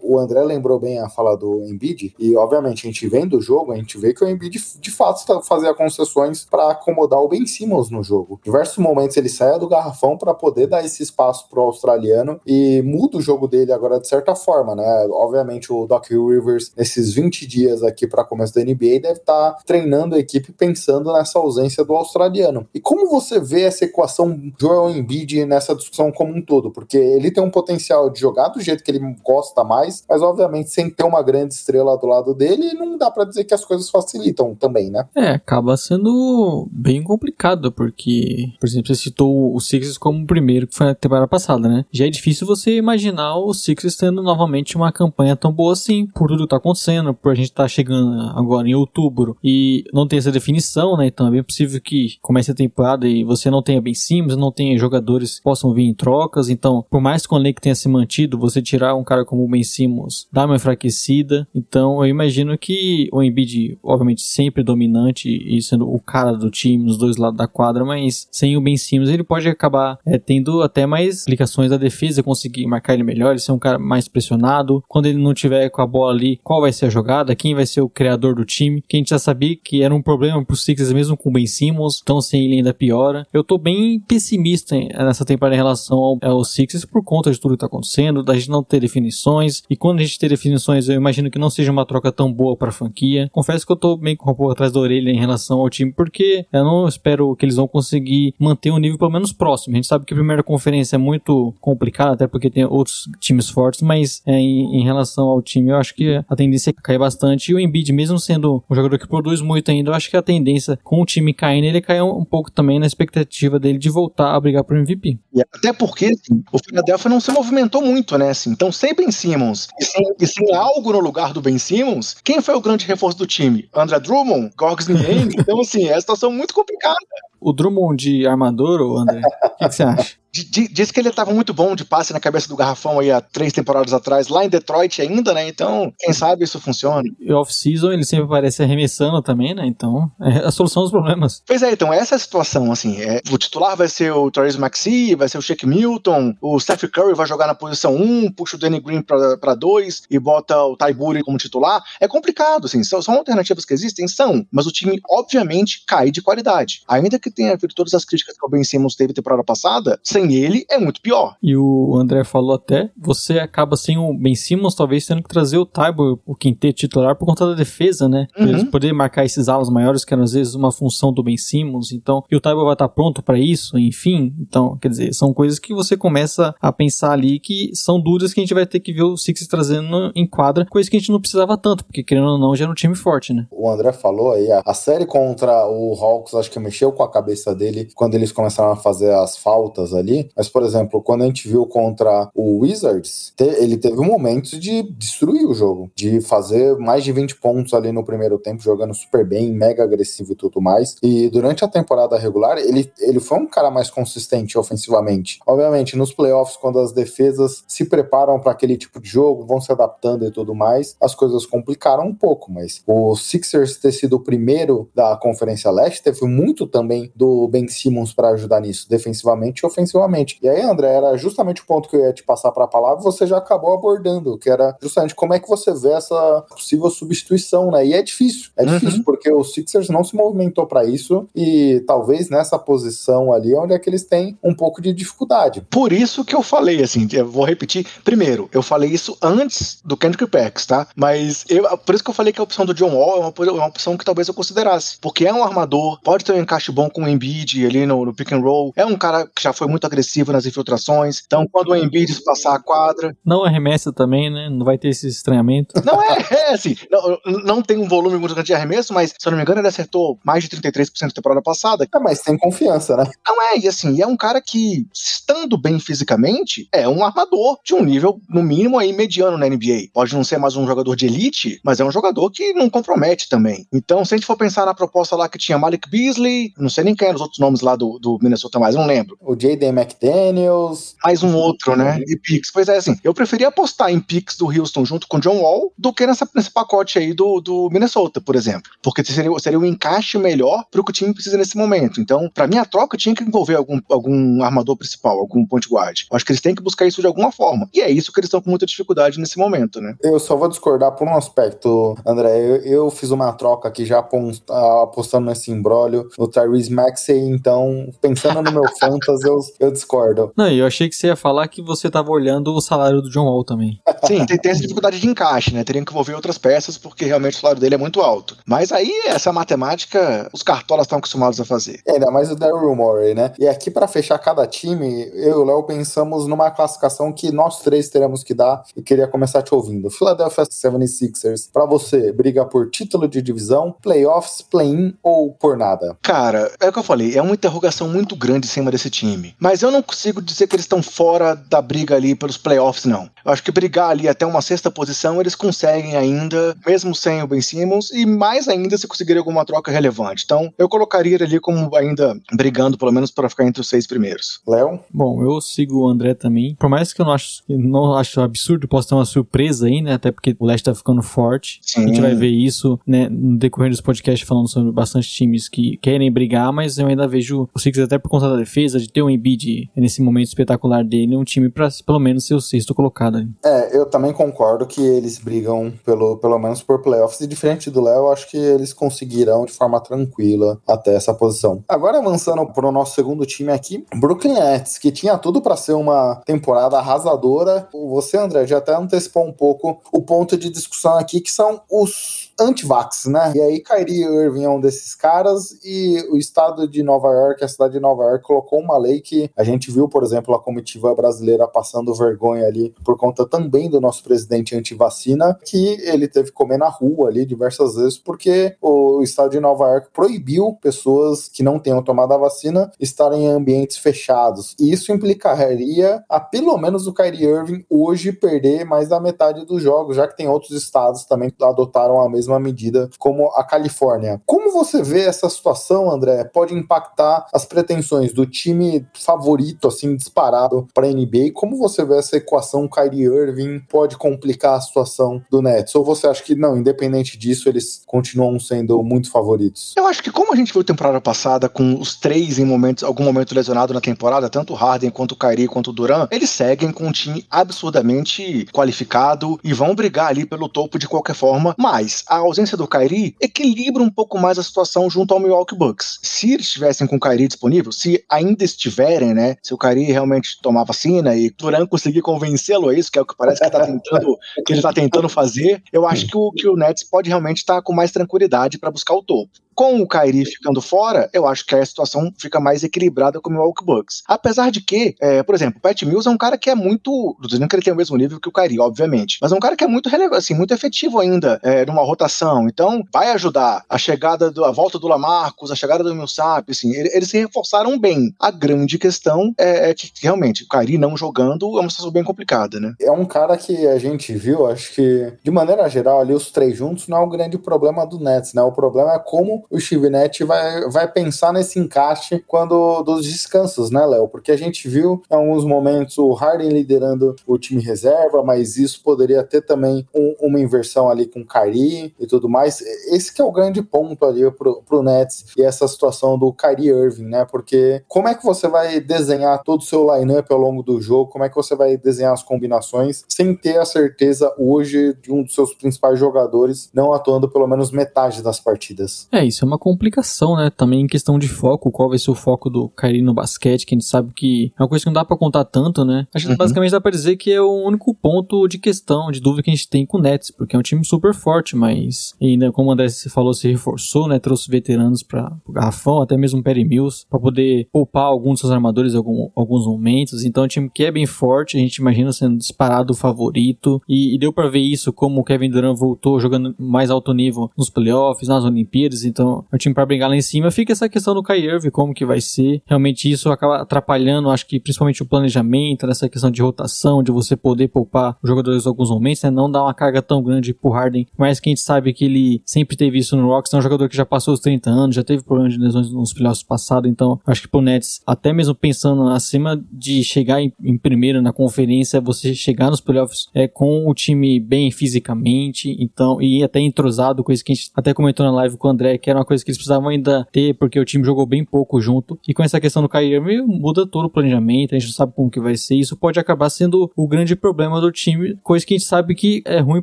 o André lembrou bem a fala do Embiid, e obviamente a gente vendo o jogo, a gente vê que o Embiid de fato está fazia concessões para acomodar o Ben Simmons no jogo. Diversos momentos ele sai do garrafão para poder dar esse espaço pro australiano e muda o jogo dele agora de certa forma, né? Obviamente o Doc Rivers, nesses 20 dias aqui para começo da NBA, deve estar treinando a equipe pensando nessa ausência do australiano. E como você vê essa equação Joel Embiid nessa discussão como um todo? Porque ele tem um potencial de jogar do jeito que ele gosta mais, mas obviamente sem ter uma grande estrela do lado dele, não dá para dizer que as coisas facilitam também, né? É, acaba sendo bem complicado, porque, por exemplo, você citou o Sixers como o primeiro, que foi na temporada passada, né? Já é difícil você imaginar o Sixers tendo novamente uma campanha tão boa assim, por tudo que tá acontecendo, por a gente tá chegando agora em outubro e não tem essa definição, né? Então é bem possível que comece a temporada e você não tenha Ben Simmons, não tenha jogadores que possam vir em trocas, então, por mais que o elenco tenha se mantido, você tirar um cara como o Ben Simmons dá uma enfraquecida, então eu imagino que o Embiid, obviamente, sempre dominante e sendo o cara do time nos dois lados da quadra, mas sem o Ben Simmons ele pode acabar é, tendo até mais implicações da defesa, conseguir marcar ele melhor, ele ser um cara mais pressionado, quando ele não tiver com a bola ali, qual vai ser a jogada, quem vai ser o criador do time, que a gente já sabia que era um problema pro Sixers mesmo com o Ben Simmons, então sem ele ainda piora. Eu tô bem pessimista nessa temporada em relação ao, ao Sixers por conta de tudo que tá acontecendo, da gente não ter definições, e quando a gente ter definições, eu imagino que não seja uma troca tão boa pra franquia. Confesso que eu tô meio com um pouco atrás da orelha em relação ao time, porque eu não espero que eles vão conseguir manter um nível pelo menos próximo. A gente sabe que a primeira conferência é muito complicada, até porque tem outros times fortes, mas é, em, em relação ao time, eu acho que a tendência é cair bastante. E o Embiid, mesmo sendo um jogador que produz muito ainda, eu acho que a tendência com o time caindo, ele caiu um pouco também na expectativa dele de voltar a brigar pro MVP. Até porque assim, o Philadelphia não se movimentou muito, né? Assim, então, sem Ben Simmons e sem, e sem algo no lugar do Ben Simmons, quem foi o grande reforço do time? André Drummond? Gorgs Niang? Então, assim, é uma situação muito complicada. O Drummond de armador, ô André, o que, que você acha? Di- di- Diz que ele tava muito bom de passe na cabeça do garrafão aí há três temporadas atrás, lá em Detroit ainda, né? Então, quem sabe isso funciona. E off-season ele sempre parece arremessando também, né? Então, é a solução dos problemas. Pois é, então essa é a situação, assim, é, o titular vai ser o Therese Maxey, vai ser o Shake Milton, o Steph Curry vai jogar na posição 1, puxa o Danny Green pra, pra 2 e bota o Ty Burry como titular, é complicado, assim, são, são alternativas que existem, são, mas o time obviamente cai de qualidade, ainda que tenha havido todas as críticas que o Ben Simmons teve temporada passada, sem ele é muito pior. E o André falou até, você acaba sem o Ben Simmons, talvez tendo que trazer o Tybor, o quinteto titular, por conta da defesa, né? Pra Uhum. eles poderem marcar esses alas maiores, que eram às vezes uma função do Ben Simmons, então, e o Tybor vai estar pronto pra isso, enfim. Então, quer dizer, são coisas que você começa a pensar ali que são dúvidas que a gente vai ter que ver o Sixers trazendo em quadra, coisa que a gente não precisava tanto, porque querendo ou não, já era um time forte, né? O André falou aí, a, a série contra o Hawks acho que mexeu com a cabeça dele quando eles começaram a fazer as faltas ali. Mas, por exemplo, quando a gente viu contra o Wizards, ele teve um momento de destruir o jogo, de fazer mais de 20 pontos ali no primeiro tempo, jogando super bem, mega agressivo e tudo mais. E durante a temporada regular, ele, ele foi um cara mais consistente ofensivamente. Obviamente, nos playoffs, quando as defesas se preparam para aquele tipo de jogo, vão se adaptando e tudo mais, as coisas complicaram um pouco. Mas o Sixers ter sido o primeiro da Conferência Leste teve muito também do Ben Simmons para ajudar nisso, defensivamente e ofensivamente. E aí, André, era justamente o ponto que eu ia te passar para a palavra, você já acabou abordando, que era justamente como é que você vê essa possível substituição, né? E é difícil, é Uhum. difícil porque o Sixers não se movimentou para isso e talvez nessa posição ali é onde é que eles têm um pouco de dificuldade. Por isso que eu falei, assim, eu vou repetir. Primeiro, eu falei isso antes do Kendrick Perkins, tá? Mas eu, por isso que eu falei que a opção do John Wall é uma, é uma opção que talvez eu considerasse. Porque é um armador, pode ter um encaixe bom com o Embiid ali no, no pick and roll. É um cara que já foi muito agressivo nas infiltrações. Então, quando o Embiid passar a quadra. Não arremessa também, né? Não vai ter esse estranhamento. Não é, é assim, não, não tem um volume muito grande de arremesso, mas se eu não me engano, ele acertou mais de 33% na temporada passada. É, mas tem confiança, né? Não é, e assim, e é um cara que, estando bem fisicamente, é um armador de um nível, no mínimo, aí, mediano na NBA. Pode não ser mais um jogador de elite, mas é um jogador que não compromete também. Então, se a gente for pensar na proposta lá que tinha Malik Beasley, não sei nem quem eram os outros nomes lá do, do Minnesota mais, não lembro. O Jaden McDaniels, Mais um outro, né? E picks. Pois é, assim, eu preferia apostar em picks do Houston junto com John Wall do que nessa, nesse pacote aí do, do Minnesota, por exemplo. Porque seria, seria um encaixe melhor pro que o time precisa nesse momento. Então, pra mim, a troca tinha que envolver algum, algum armador principal, algum point guard. Eu acho que eles têm que buscar isso de alguma forma. E é isso que eles estão com muita dificuldade nesse momento, né? Eu só vou discordar por um aspecto, André. Eu, eu fiz uma troca aqui já apostando nesse imbróglio no Tyrese Maxey, então, pensando no meu fantasy, eu, eu discordo. Não, e eu achei que você ia falar que você tava olhando o salário do John Wall também. Sim, tem, tem essa dificuldade de encaixe, né? Teriam que envolver outras peças, porque realmente o salário dele é muito alto. Mas aí, essa matemática, os cartolas estão acostumados a fazer. E ainda mais o Daryl Morey, né? E aqui, pra fechar cada time, eu e o Léo pensamos numa classificação que nós três teremos que dar e queria começar te ouvindo. Philadelphia 76ers, pra você, briga por título de divisão, playoffs, play-in ou por nada? Cara, é o que eu falei, é uma interrogação muito grande em cima desse time. Mas eu não consigo dizer que eles estão fora da briga ali pelos playoffs, não. Eu acho que brigar ali até uma sexta posição eles conseguem ainda, mesmo sem o Ben Simmons, e mais ainda se conseguirem alguma troca relevante. Então, eu colocaria ele ali como ainda brigando, pelo menos, para ficar entre os seis primeiros. Léo? Bom, eu sigo o André também. Por mais que eu não acho, não acho absurdo, posso ter uma surpresa aí, né? Até porque o Leste tá ficando forte. Sim. A gente vai ver isso, né, no decorrer dos podcasts falando sobre bastante times que querem brigar, mas eu ainda vejo o Sixers até por conta da defesa, de ter um Embiid nesse momento espetacular dele, um time pra pelo menos ser o sexto colocado ali. É, eu também concordo que eles brigam pelo, pelo menos por playoffs. E diferente do Léo, acho que eles conseguirão de forma tranquila até essa posição. Agora avançando para o nosso segundo time aqui, Brooklyn Nets, que tinha tudo para ser uma temporada arrasadora. Você, André, já até antecipou um pouco o ponto de discussão aqui, que são os anti-vax, né? E aí Kyrie Irving é um desses caras e o estado de Nova York, a cidade de Nova York, colocou uma lei que a gente viu, por exemplo, a comitiva brasileira passando vergonha ali por conta também do nosso presidente anti-vacina, que ele teve que comer na rua ali diversas vezes porque o estado de Nova York proibiu pessoas que não tenham tomado a vacina estarem em ambientes fechados. E isso implicaria a pelo menos o Kyrie Irving hoje perder mais da metade dos jogos, já que tem outros estados também que adotaram a mesma mesma medida como a Califórnia. Como você vê essa situação, André? Pode impactar as pretensões do time favorito, assim, disparado para a NBA? Como você vê essa equação Kyrie Irving pode complicar a situação do Nets? Ou você acha que não, independente disso, eles continuam sendo muito favoritos? Eu acho que como a gente viu temporada passada com os três em momentos, algum momento lesionado na temporada, tanto o Harden quanto o Kyrie quanto o Duran, eles seguem com um time absurdamente qualificado e vão brigar ali pelo topo de qualquer forma, mas a ausência do Kyrie equilibra um pouco mais a situação junto ao Milwaukee Bucks. Se eles estivessem com o Kyrie disponível, se ainda estiverem, né, se o Kyrie realmente tomar vacina e Duran conseguir convencê-lo a isso, que é o que parece que, tá tentando, que ele tá tentando fazer, eu acho que o, que o Nets pode realmente estar com mais tranquilidade para buscar o topo. Com o Kyrie ficando fora, eu acho que a situação fica mais equilibrada com o Milwaukee Bucks. Apesar de que, é, por exemplo, o Pat Mills é um cara que é muito. Não dizendo que ele tem o mesmo nível que o Kyrie, obviamente. Mas é um cara que é muito relevante, assim, muito efetivo ainda é, numa rotação. Então, vai ajudar a chegada, do, a volta do Lamarcus, a chegada do Millsap, assim, ele- eles se reforçaram bem. A grande questão é, é que, realmente, o Kyrie não jogando é uma situação bem complicada, né? É um cara que a gente viu, acho que de maneira geral, ali os três juntos não é um grande problema do Nets, né? O problema é como o Nash vai, vai pensar nesse encaixe quando dos descansos, né, Léo? Porque a gente viu em alguns momentos o Harden liderando o time reserva, mas isso poderia ter também um- uma inversão ali com o Kyrie e tudo mais. Esse que é o grande ponto ali pro, pro Nets e essa situação do Kyrie Irving, né? Porque como é que você vai desenhar todo o seu lineup ao longo do jogo? Como é que você vai desenhar as combinações sem ter a certeza hoje de um dos seus principais jogadores não atuando pelo menos metade das partidas? É, isso é uma complicação, né? Também em questão de foco, qual vai ser o foco do Kyrie no basquete, que a gente sabe que é uma coisa que não dá pra contar tanto, né? Acho que Uhum. basicamente dá pra dizer que é o único ponto de questão, de dúvida que a gente tem com o Nets, porque é um time super forte, mas ainda, como o André falou, se reforçou, né? Trouxe veteranos para o Garrafão, até mesmo o Perry Mills, pra poder poupar alguns dos seus armadores em algum- alguns momentos. Então é um time que é bem forte, a gente imagina sendo disparado o favorito, e, e deu pra ver isso como o Kevin Durant voltou jogando mais alto nível nos playoffs, nas Olimpíadas, então é um time pra brigar lá em cima. Fica essa questão do Kyrie Irving, como que vai ser. Realmente isso acaba atrapalhando, acho que principalmente o planejamento, nessa questão de rotação, de você poder poupar os jogadores em alguns momentos, né? Não dar uma carga tão grande pro Harden, mas que a gente sabe que ele sempre teve isso no Rocks, é um jogador que já passou os 30 anos, já teve problema de lesões nos playoffs passados, então acho que pro Nets, até mesmo pensando acima de chegar em, em primeiro na conferência, você chegar nos playoffs é, com o time bem fisicamente, então, e até entrosado, coisa que a gente até comentou na live com o André, que era uma coisa que eles precisavam ainda ter, porque o time jogou bem pouco junto, e com essa questão do Kyrie muda todo o planejamento, a gente não sabe como que vai ser, isso pode acabar sendo o grande problema do time, coisa que a gente sabe que é ruim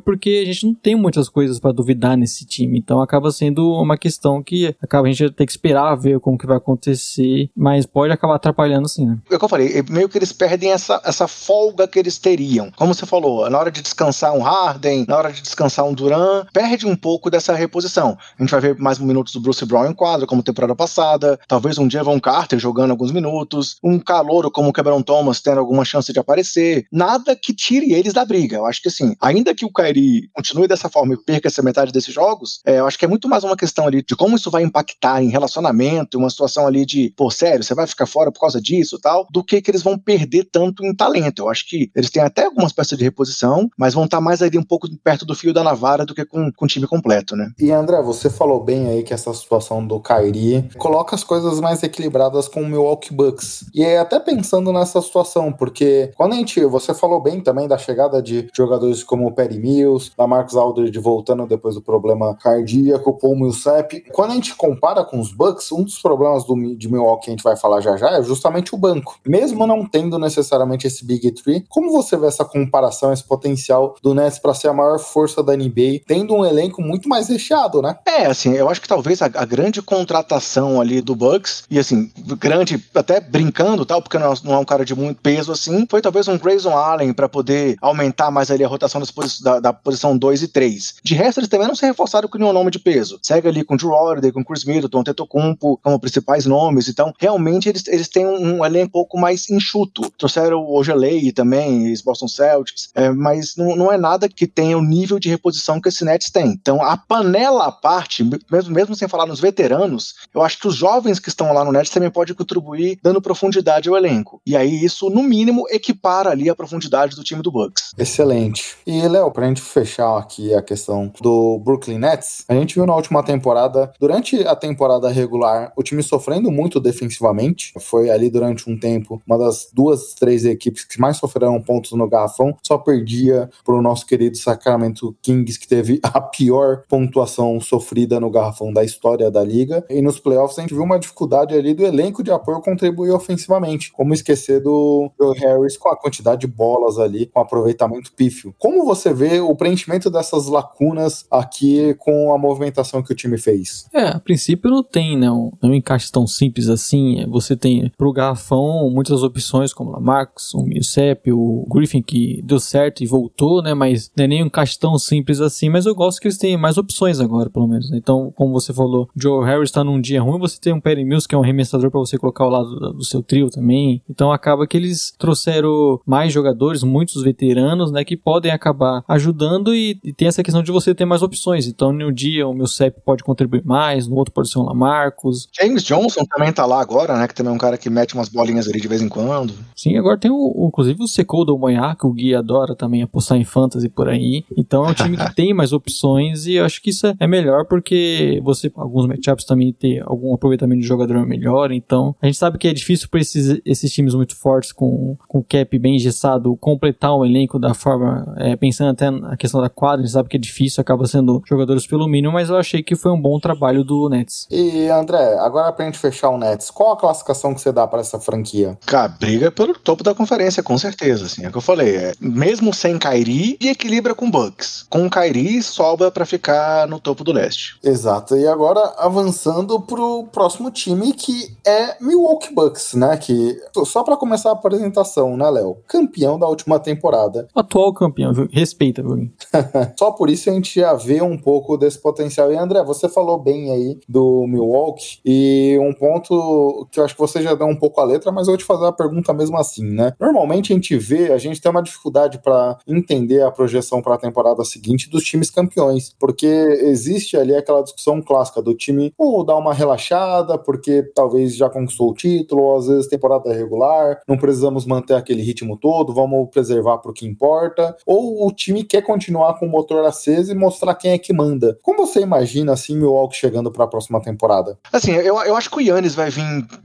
porque a gente não tem muitas coisas pra duvidar nesse time, então acaba sendo uma questão que acaba a gente ter que esperar ver como que vai acontecer, mas pode acabar atrapalhando sim, né? É o que eu falei, é meio que eles perdem essa, essa folga que eles teriam. Como você falou, na hora de descansar um Harden, na hora de descansar um Duran, perde um pouco dessa reposição. A gente vai ver mais minutos do Bruce Brown em quadra, como temporada passada, talvez um Javon Carter jogando alguns minutos, um calouro como o Cameron Thomas tendo alguma chance de aparecer. Nada que tire eles da briga. Eu acho que assim, ainda que o Kyrie continue dessa forma e perca essa metade desses jogos, é, eu acho que é muito mais uma questão ali de como isso vai impactar em relacionamento, uma situação ali de, pô, sério, você vai ficar fora por causa disso tal, do que que eles vão perder tanto em talento. Eu acho que eles têm até algumas peças de reposição, mas vão estar mais ali um pouco perto do fio da navalha do que com, com o time completo, né? E André, você falou bem aí que essa situação do Kyrie coloca as coisas mais equilibradas com o Milwaukee Bucks. E é até pensando nessa situação, porque quando a gente, você falou bem também da chegada de jogadores como o Perry Mills, da Marcus Aldridge voltando depois do problema cardíaco, Paul Millsap. Quando a gente compara com os Bucks, um dos problemas do, de Milwaukee que a gente vai falar já já é justamente o banco. Mesmo não tendo necessariamente esse Big Three, como você vê essa comparação, esse potencial do Nets para ser a maior força da NBA, tendo um elenco muito mais recheado, né? É, assim, eu acho que talvez a, a grande contratação ali do Bucks, e assim, grande, até brincando tal, porque não, é- não é um cara de muito peso assim, foi talvez um Grayson Allen para poder aumentar mais ali a rotação posi- da, da posição 2 e 3. De resto, eles também não se reforçaram com nenhum nome de peso. Segue ali com o Drew Holiday, com Chris Middleton, Tetocumpo como principais nomes, então realmente eles, eles têm um, um elenco um pouco mais enxuto. Trouxeram o Ogelei também, os Boston Celtics, é, mas não, não é nada que tenha o nível de reposição que esse Nets tem. Então a panela à parte, mesmo, mesmo mesmo sem falar nos veteranos, eu acho que os jovens que estão lá no Nets também podem contribuir dando profundidade ao elenco. E aí isso, no mínimo, equipara ali a profundidade do time do Bucks. Excelente. E, Léo, pra gente fechar aqui a questão do Brooklyn Nets, a gente viu na última temporada, durante a temporada regular, o time sofrendo muito defensivamente. Foi ali durante um tempo uma das duas, três equipes que mais sofreram pontos no garrafão. Só perdia pro nosso querido Sacramento Kings, que teve a pior pontuação sofrida no garrafão da história da liga. E nos playoffs a gente viu uma dificuldade ali do elenco de apoio contribuir ofensivamente. Como esquecer do Joe Harris com a quantidade de bolas ali, com aproveitamento pífio. Como você vê o preenchimento dessas lacunas aqui com a movimentação que o time fez? É, a princípio não tem, né? Não um encaixe tão simples assim. Você tem pro garrafão muitas opções, como Lamarcus, o Millsap, o Griffin, que deu certo e voltou, né? Mas não é nem um encaixe tão simples assim. Mas eu gosto que eles têm mais opções agora, pelo menos. né? Então, como você falou, Joe Harris tá num dia ruim, você tem um Perry Mills, que é um arremessador pra você colocar ao lado do, seu trio também. Então acaba que eles trouxeram mais jogadores, muitos veteranos, né? Que podem acabar ajudando e, e tem essa questão de você ter mais opções. Então, no dia o Millsap pode contribuir mais, no outro pode ser um Lamarcus. James Johnson também tá lá agora, né? Que também é um cara que mete umas bolinhas ali de vez em quando. Sim, agora tem o, o- inclusive o Secou do Moiá, que o Gui adora também apostar em fantasy por aí. Então é um time que tem mais opções e eu acho que isso é- é melhor porque você, alguns matchups também ter algum aproveitamento de jogador melhor. Então a gente sabe que é difícil para esses, esses times muito fortes com, com cap bem engessado completar um elenco da forma, é, pensando até na questão da quadra, a gente sabe que é difícil, acaba sendo jogadores pelo mínimo, mas eu achei que foi um bom trabalho do Nets. E André, agora pra gente fechar o Nets, qual a classificação que você dá pra essa franquia? Cara, briga pelo topo da conferência, com certeza, assim. É o que eu falei. É, mesmo sem e equilibra com Bucks. Com o Kyrie, sobra pra ficar no topo do leste. Exato. E agora avançando pro próximo time que é Milwaukee Bucks, né? Que só pra começar a apresentação, né, Léo? Campeão da última temporada. Atual campeão, viu? respeita, viu? Só por isso a gente já vê um pouco desse potencial. E André, você falou bem aí do Milwaukee e um ponto que eu acho que você já deu um pouco a letra, mas eu vou te fazer a pergunta mesmo assim, né? Normalmente a gente vê, a gente tem uma dificuldade para entender a projeção para a temporada seguinte dos times campeões, porque existe ali aquela discussão clássica do time ou dar uma relaxada, porque talvez já conquistou o título, ou às vezes temporada regular, não precisamos manter aquele ritmo todo, vamos preservar para o que importa, ou o time quer continuar com o motor aceso e mostrar quem é que manda. Como você imagina assim Milwaukee chegando para a próxima temporada? Assim, eu, eu acho que o Yannis vai vir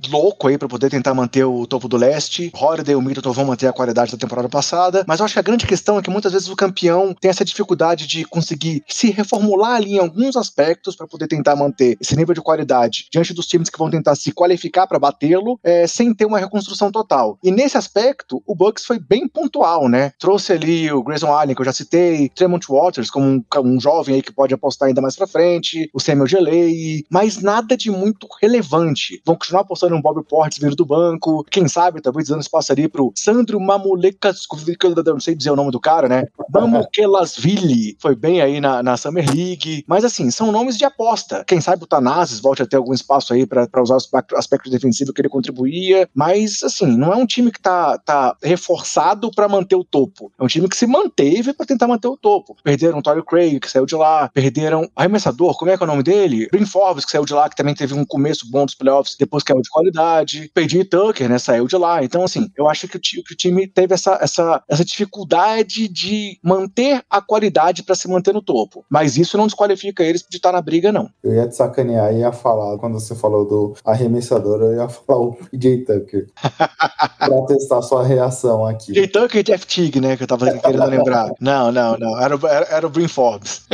louco aí pra poder tentar manter o topo do leste. Holiday e o Middleton vão manter a qualidade da temporada passada. Mas eu acho que a grande questão é que muitas vezes o campeão tem essa dificuldade de conseguir se reformular ali em alguns aspectos pra poder tentar manter esse nível de qualidade diante dos times que vão tentar se qualificar pra batê-lo, é, sem ter uma reconstrução total. E nesse aspecto, o Bucks foi bem pontual, né? Trouxe ali o Grayson Allen, que eu já citei, Tremont Waters, como um, um jovem aí que pode apostar ainda mais pra frente, o Samuel Gelei, mas nada de muito relevante. Vão continuar apostando no Bob Portes vindo do banco, quem sabe, talvez dando espaço ali pro Sandro Mamulecas, eu não sei dizer o nome do cara, né? Mamukelasvili, foi bem aí na, na Summer League, mas assim, são nomes de aposta. Quem sabe o Tanazes volte a ter algum espaço aí pra usar o aspecto, aspecto defensivo que ele contribuía, mas assim, não é um time que tá, tá reforçado pra manter o topo. É um time que se manteve pra tentar manter o topo. Perderam o Torrey Craig, que saiu de lá, perderam arremessador, como é que é o nome dele? Bryn Forbes, que saiu de lá, que também teve um começo bom dos playoffs, depois caiu de qualidade. Perdi Tucker, né, saiu de lá. Então, assim, eu acho que o, que o time teve essa, essa, essa dificuldade de manter a qualidade pra se manter no topo. Mas isso não desqualifica eles de estar na briga, não. Eu ia te sacanear e ia falar, quando você falou do arremessador, eu ia falar o PJ Tucker. pra testar sua reação aqui. Jay Tucker e Jeff Teague, né, que eu tava querendo lembrar. Não, não, não. Era, o- era, era o Bryn Forbes.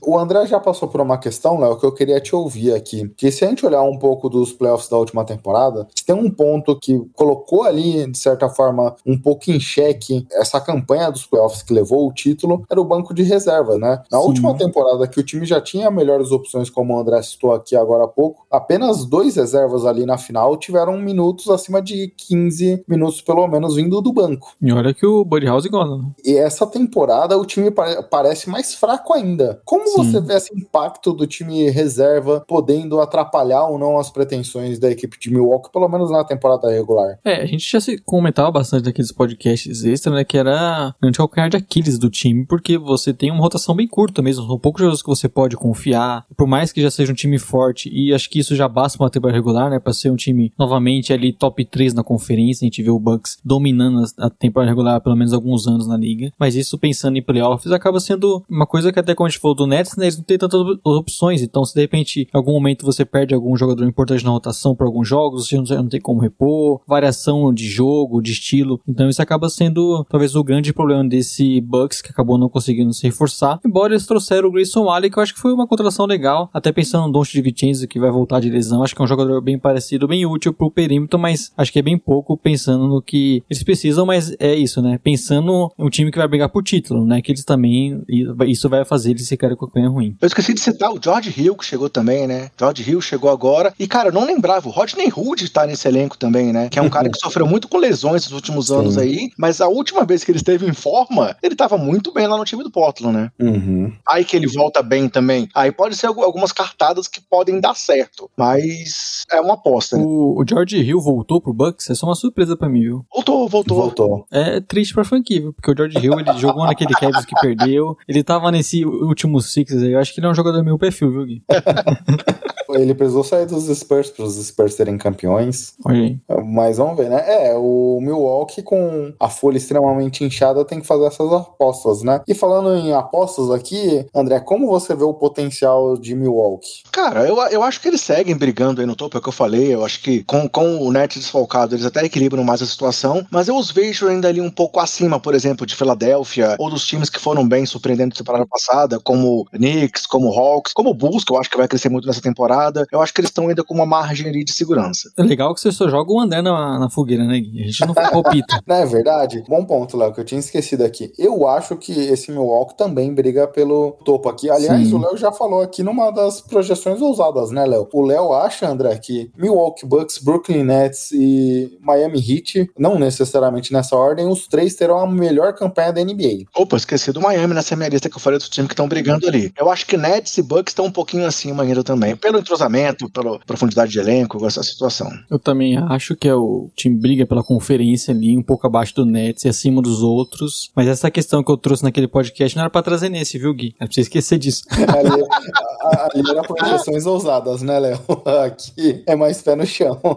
O André já passou por uma questão, Léo, que eu queria te ouvir aqui. Que se a gente olhar um pouco dos playoffs da última temporada, tem um ponto que colocou ali, de certa forma, um pouco em xeque essa campanha dos playoffs que levou o título, era o banco de reserva, né? Na Sim. última temporada, que o time já tinha melhores opções, como o André citou aqui agora há pouco, apenas dois reservas ali na final tiveram minutos acima de 15 minutos, pelo menos, vindo do banco. E olha que o Buddy House gosta, né? E essa temporada o time pare- parece mais fraco ainda. Como Sim. você vê esse impacto do time reserva podendo atrapalhar ou não as pretensões da equipe de Milwaukee, pelo menos na temporada regular? É, a gente já se comentava bastante daqueles podcasts extra, né? Que era o calcanhar de Aquiles do time, porque você tem uma rotação bem curta mesmo. São poucos jogadores que você pode confiar. Por mais que já seja um time forte, e acho que isso já basta pra uma temporada regular, né? Pra ser um time novamente ali top 3 na conferência. A gente vê o Bucks dominando a temporada regular pelo menos alguns anos na liga. Mas isso pensando em playoffs acaba sendo uma coisa que até como a gente falou do Nets, né? Eles não têm tantas op- opções. Então, se de repente em algum momento você perde algum jogador importante na rotação para alguns jogos, você não tem como repor, variação de jogo, de estilo. Então, isso acaba sendo talvez o grande problema desse Bucks que acabou não conseguindo se reforçar. Embora eles trouxeram o Grayson Allen, que eu acho que foi uma contratação legal. Até pensando no Don de Vincenzo, que vai voltar de lesão. Acho que é um jogador bem parecido, bem útil pro perímetro, mas acho que é bem pouco pensando no que eles precisam, mas é isso, né? Pensando em um time que vai brigar por título, né? Que eles também, isso vai fazer eles ficarem com a campanha ruim. Eu esqueci de citar o George Hill, que chegou também, né? George Hill chegou agora. E, cara, eu não lembrava, o Rodney Hood tá nesse elenco também, né? Que é um cara que sofreu muito com lesões nos últimos anos Sim. aí. Mas a última vez que ele esteve em forma, ele tava muito bem lá no time do Portland, né? Uhum. Aí que ele volta bem também. Aí pode ser algu- algumas cartadas que podem dar certo. Mas é uma aposta, né? O, o George Hill voltou pro Bucks, é só uma surpresa pra mim, viu? Voltou, voltou. Voltou. É triste pra franquia, viu? Porque o George Hill, ele jogou naquele Cavs que perdeu, ele tava nesse último Sixers aí, eu acho que ele é um jogador meio perfil, viu, Gui? Ele precisou sair dos Spurs para os Spurs serem campeões. Olha aí. Mas vamos ver, né? É, o Milwaukee com a folha extremamente inchada tem que fazer essas apostas, né? E falando em apostas aqui, André, como você vê o potencial de Milwaukee? Cara, eu, eu acho que eles seguem brigando aí no topo, é o que eu falei. Eu acho que com, com o net desfalcado, eles até equilibram mais a situação. Mas eu os vejo ainda ali um pouco acima, por exemplo, de Filadélfia, ou dos times que foram bem surpreendendo na temporada passada, como Knicks, como Hawks, como o Bulls, que eu acho que vai crescer muito nessa temporada. Eu acho que eles estão ainda com uma margem ali de segurança. É legal que você só joga o André na, na fogueira, né? A gente não palpita. Não é verdade? Bom ponto, Léo, que eu tinha esquecido aqui. Eu acho que esse Milwaukee também briga pelo topo aqui. Aliás, Sim. o Léo já falou aqui numa das projeções ousadas, né, Léo? O Léo acha, André, que Milwaukee Bucks, Brooklyn Nets e Miami Heat, não necessariamente nessa ordem, os três terão a melhor campanha da NBA. Opa, esqueci do Miami nessa minha lista que eu falei dos times que estão brigando ali. Eu acho que Nets e Bucks estão um pouquinho acima ainda também, pelo entrosamento, pela profundidade de elenco, essa situação. Eu também acho que é o time briga pela conferência ali, um pouco abaixo do Nets e acima dos outros. Mas essa questão que eu trouxe naquele podcast não era pra trazer nesse, viu, Gui? Era pra você esquecer disso. Ali, a- ali era projeções ousadas, né, Léo? Aqui é mais pé no chão.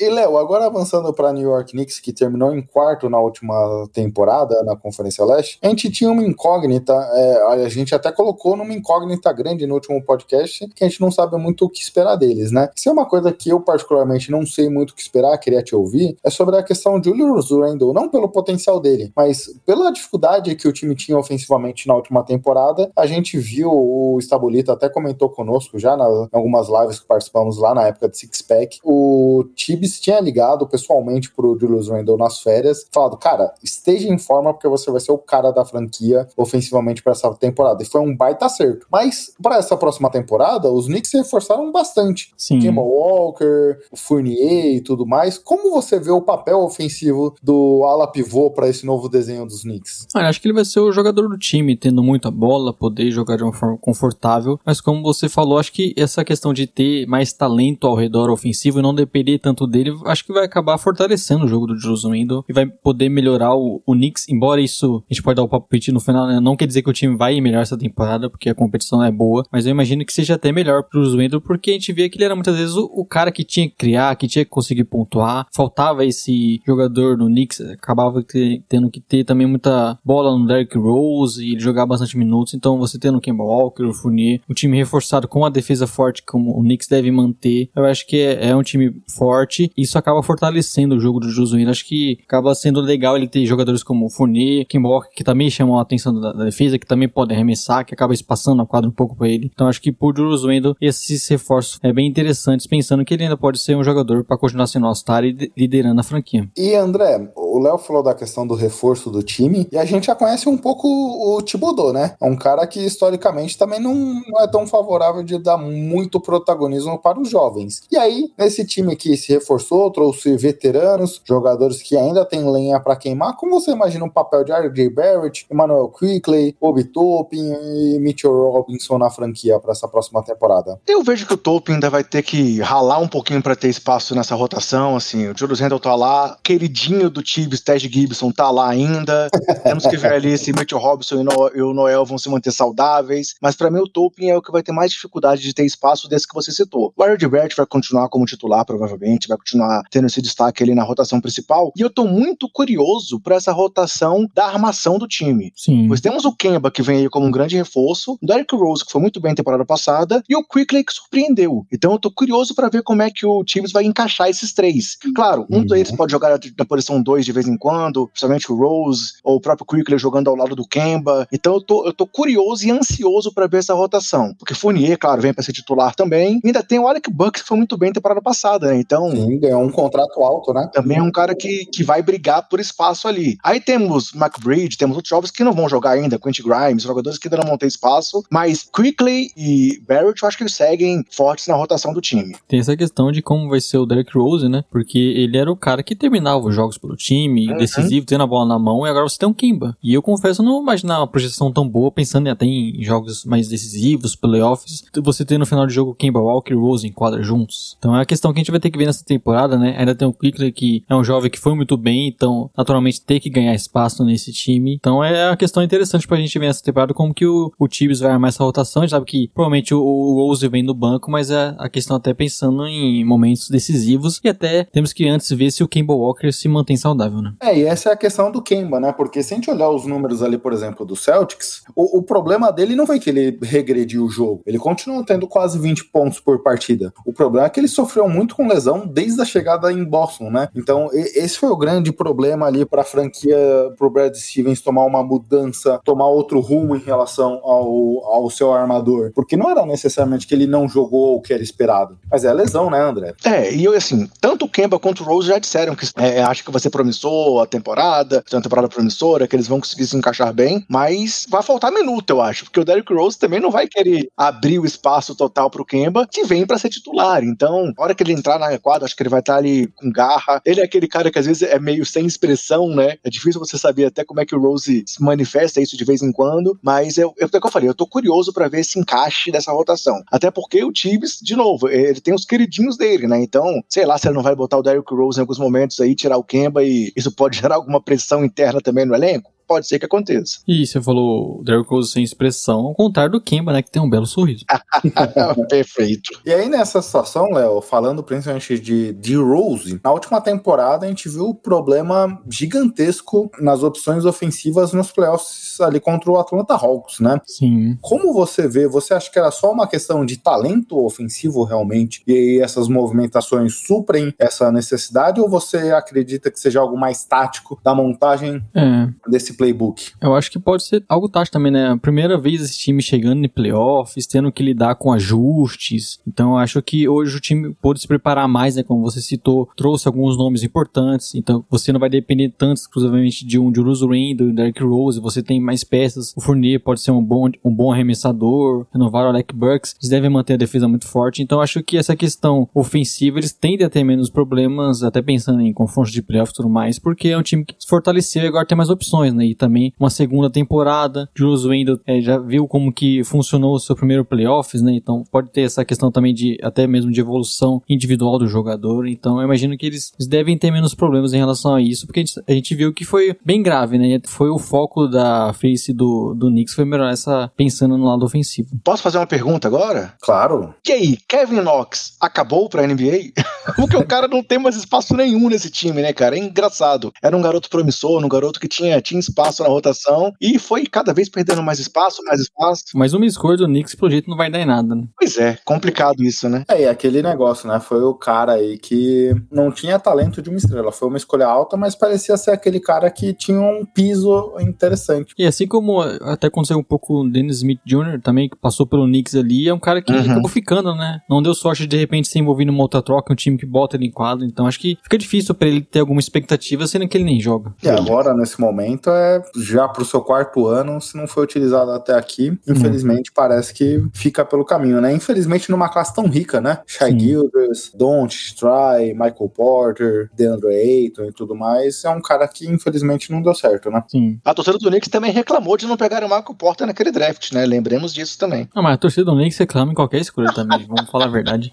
E, Léo, agora avançando para New York Knicks, que terminou em quarto na última temporada na Conferência Leste, a gente tinha uma incógnita, é, a gente até colocou numa incógnita grande no último podcast, que a gente não sabe muito o que esperar deles, né? Se é uma coisa que eu particularmente não sei muito o que esperar, queria te ouvir, é sobre a questão de Julius Randle, não pelo potencial dele, mas pela dificuldade que o time tinha ofensivamente na última temporada, a gente viu o Estabulito até comentou conosco já na, em algumas lives que participamos lá na época de Six Pack. O Tibbs tinha ligado pessoalmente pro Julius Randle nas férias, falado, cara, esteja em forma porque você vai ser o cara da franquia ofensivamente para essa temporada. E foi um baita acerto. Mas para essa próxima temporada, os Knicks se reforçaram bastante. Sim. Kemba Walker, Fournier e tudo mais. Como você vê o papel ofensivo do ala pivô para esse novo desenho dos Knicks? Olha, acho que ele vai ser o jogador do time, tendo muita bola, poder jogar de uma forma confortável. Mas como você falou, acho que essa questão de ter mais talento ao redor ofensivo e não depender tanto dele, acho que vai acabar fortalecendo o jogo do Julius Randle e vai poder melhorar o, o Knicks. Embora isso, a gente pode dar o palpite no final, né? não quer dizer que o time vai melhorar essa temporada, porque a competição é boa, mas eu imagino que seja até melhor pro Julius Randle, porque a gente via que ele era muitas vezes o, o cara que tinha que criar, que tinha que conseguir pontuar. Faltava esse jogador no Knicks, acabava te- tendo que ter também muita bola no Derrick Rose e ele jogar bastante minutos. Então você tendo o Kemba Walker, o Fournier, o time reforçado com a defesa forte como o Knicks deve manter, eu acho que é, é um time forte. Isso acaba fortalecendo o jogo do Randle. Acho que acaba sendo legal ele ter jogadores como o Fournier, Walker, que também chamam a atenção da, da defesa, que também podem arremessar, que acaba espaçando a quadra um pouco pra ele. Então acho que por Randle, esses reforços é bem interessantes, pensando que ele ainda pode ser um jogador para continuar sendo All-Star e de- liderando a franquia. E André, o Léo falou da questão do reforço do time, e a gente já conhece um pouco o Thibodeau, né? É um cara que historicamente também não, não é tão favorável de dar muito protagonismo para os jovens. E aí, nesse time que se reforçou, trouxe veteranos, jogadores que ainda têm lenha para queimar, como você imagina o papel de RJ Barrett, Emmanuel Quickley, Obi Toppin e Mitchell Robinson na franquia para essa próxima temporada? Eu vejo que o Tolkien ainda vai ter que ralar um pouquinho pra ter espaço nessa rotação, assim, o Julius Randle tá lá, queridinho do time Tibbs, Ted Gibson tá lá ainda. Temos que ver ali se Mitchell Robinson e, no, e o Noel vão se manter saudáveis. Mas pra mim o Tolkien é o que vai ter mais dificuldade de ter espaço desse que você citou. O Aaron Barrett vai continuar como titular, provavelmente, vai continuar tendo esse destaque ali na rotação principal. E eu tô muito curioso pra essa rotação da armação do time. Sim. Pois temos o Kemba, que vem aí como um grande reforço, o Derrick Rose, que foi muito bem na temporada passada, e o Quickly, que surpreendeu. Então eu tô curioso pra ver como é que o Tibbs vai encaixar esses três. Claro, um deles pode jogar na posição 2 de vez em quando, principalmente o Rose, ou o próprio Quickly jogando ao lado do Kemba. Então eu tô, eu tô curioso e ansioso pra ver essa rotação. Porque Fournier, claro, vem pra ser titular também. E ainda tem o Alec Bucks, que foi muito bem na temporada passada, né? Então, Sim, ganhou um contrato alto, né? também é um cara que, que vai brigar por espaço ali. Aí temos McBride, temos outros jovens que não vão jogar ainda, Quentin Grimes, jogadores que ainda não vão ter espaço, mas Quickly e Barrett eu acho que eles seguem fortes na rotação do time. Tem essa questão de como vai ser o Derrick Rose, né? Porque ele era o cara que terminava os jogos pelo time, Uhum. decisivo, tendo a bola na mão, e agora você tem um Kimba. E eu confesso, eu não imaginava uma projeção tão boa, pensando até em jogos mais decisivos, playoffs, você ter no final de jogo Kimba Walker e Rose em quadra juntos. Então é a questão que a gente vai ter que ver nessa temporada, né? Ainda tem o Quickly, que é um jovem que foi muito bem, então naturalmente ter que ganhar espaço nesse time. Então é uma questão interessante pra gente ver nessa temporada como que o, o Tibbs vai armar essa rotação. A gente sabe que provavelmente o, o Rose vem do banco, mas é a questão até pensando em momentos decisivos e até temos que antes ver se o Kemba Walker se mantém saudável, né? É, e essa é a questão do Kemba, né? Porque se a gente olhar os números ali, por exemplo, do Celtics, o, o problema dele não foi que ele regrediu o jogo. Ele continuou tendo quase 20 pontos por partida. O problema é que ele sofreu muito com lesão desde a chegada em Boston, né? Então, e- esse foi o grande problema ali para a franquia, pro Brad Stevens tomar uma mudança, tomar outro rumo em relação ao, ao seu armador. Porque não era necessariamente que ele não jogou o que era esperado. Mas é a lesão, né, André? É, e eu, assim, tanto o Kemba quanto o Rose já disseram que é, acho que vai ser promissor a temporada, tem uma temporada promissora, que eles vão conseguir se encaixar bem, mas vai faltar minuto, eu acho, porque o Derrick Rose também não vai querer abrir o espaço total pro Kemba, que vem pra ser titular. Então, na hora que ele entrar na quadra, acho que ele vai estar ali com garra. Ele é aquele cara que às vezes é meio sem expressão, né? É difícil você saber até como é que o Rose se manifesta isso de vez em quando, mas eu, eu, é o que eu falei, eu tô curioso pra ver esse encaixe dessa rotação. Até porque o Tibbs, de novo, ele tem os queridinhos dele, né? Então, sei lá se ele não vai botar o Derrick Rose em alguns momentos aí, tirar o Kemba e isso pode gerar alguma pressão interna também no elenco. Pode ser que aconteça. E você falou o Derrick Rose sem expressão, ao contrário do Kemba, né? Que tem um belo sorriso. Perfeito. E aí, nessa situação, Léo, falando principalmente de, de Rose, na última temporada a gente viu o problema gigantesco nas opções ofensivas nos playoffs ali contra o Atlanta Hawks, né? Sim. Como você vê, você acha que era só uma questão de talento ofensivo realmente? E aí essas movimentações suprem essa necessidade? Ou você acredita que seja algo mais tático da montagem É. desse playbook? Eu acho que pode ser algo tático também, né? Primeira vez esse time chegando em playoffs, tendo que lidar com ajustes. Então eu acho que hoje o time pôde se preparar mais, né? Como você citou, trouxe alguns nomes importantes. Então você não vai depender tanto exclusivamente de um Julius Randle e Derrick Rose. Você tem mais peças. O Fournier pode ser um bom, um bom arremessador. Renovar o Alec Burks. Eles devem manter a defesa muito forte. Então eu acho que essa questão ofensiva, eles tendem a ter menos problemas, até pensando em confrontos de playoffs e tudo mais, porque é um time que se fortaleceu e agora tem mais opções, né? E também uma segunda temporada. Julius Randle é, já viu como que funcionou o seu primeiro playoffs, né? Então pode ter essa questão também de até mesmo de evolução individual do jogador. Então eu imagino que eles, eles devem ter menos problemas em relação a isso, porque a gente, a gente viu que foi bem grave, né? Foi o foco da face do, do Knicks foi melhorar essa pensando no lado ofensivo. Posso fazer uma pergunta agora? Claro. E aí, Kevin Knox acabou pra NBA? Porque o cara não tem mais espaço nenhum nesse time, né, cara? É engraçado. Era um garoto promissor, um garoto que tinha, tinha espaço na rotação e foi cada vez perdendo mais espaço, mais espaço. Mas uma escolha do Knicks, pelo jeito, não vai dar em nada, né? Pois é, complicado isso, né? É, e aquele negócio, né? Foi o cara aí que não tinha talento de uma estrela. Foi uma escolha alta, mas parecia ser aquele cara que tinha um piso interessante. E assim como até aconteceu um pouco com o Dennis Smith Jr., também, que passou pelo Knicks ali, é um cara que Uhum. acabou ficando, né? Não deu sorte de de repente ser envolvido numa outra troca, um time que bota ele em quadro. Então acho que fica difícil pra ele ter alguma expectativa, sendo que ele nem joga. E agora, nesse momento, é já pro seu quarto ano, se não foi utilizado até aqui, infelizmente parece que fica pelo caminho, né? Infelizmente numa classe tão rica, né? Shai. Gilders, Don't Try, Michael Porter, DeAndre Ayton e tudo mais, é um cara que infelizmente não deu certo, né? Sim. A torcida do Knicks também reclamou de não pegar o Marco Porter naquele draft, né? Lembremos disso também. Ah, mas a torcida do Knicks reclama em qualquer escolha também, vamos falar a verdade.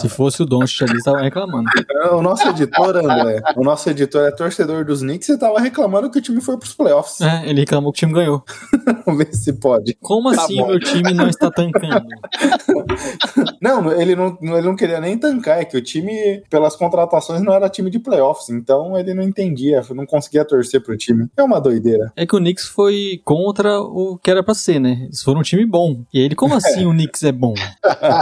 Se fosse o Doncic ali, tava reclamando. É, O nosso editor, André, o nosso editor é torcedor dos Knicks e tava reclamando que o time foi pros playoffs. É, ele reclamou que o time ganhou. Vamos ver se pode. Como Tá assim bom. meu time não está tancando? Não, ele não, ele não queria nem tancar, é que o time, pelas contratações, não era time de playoffs, então ele não entendia, não conseguia torcer pro time. É uma doideira. É que o Knicks foi contra o que era pra ser, né? Eles foram um time bom. E ele, como assim o Knicks é bom?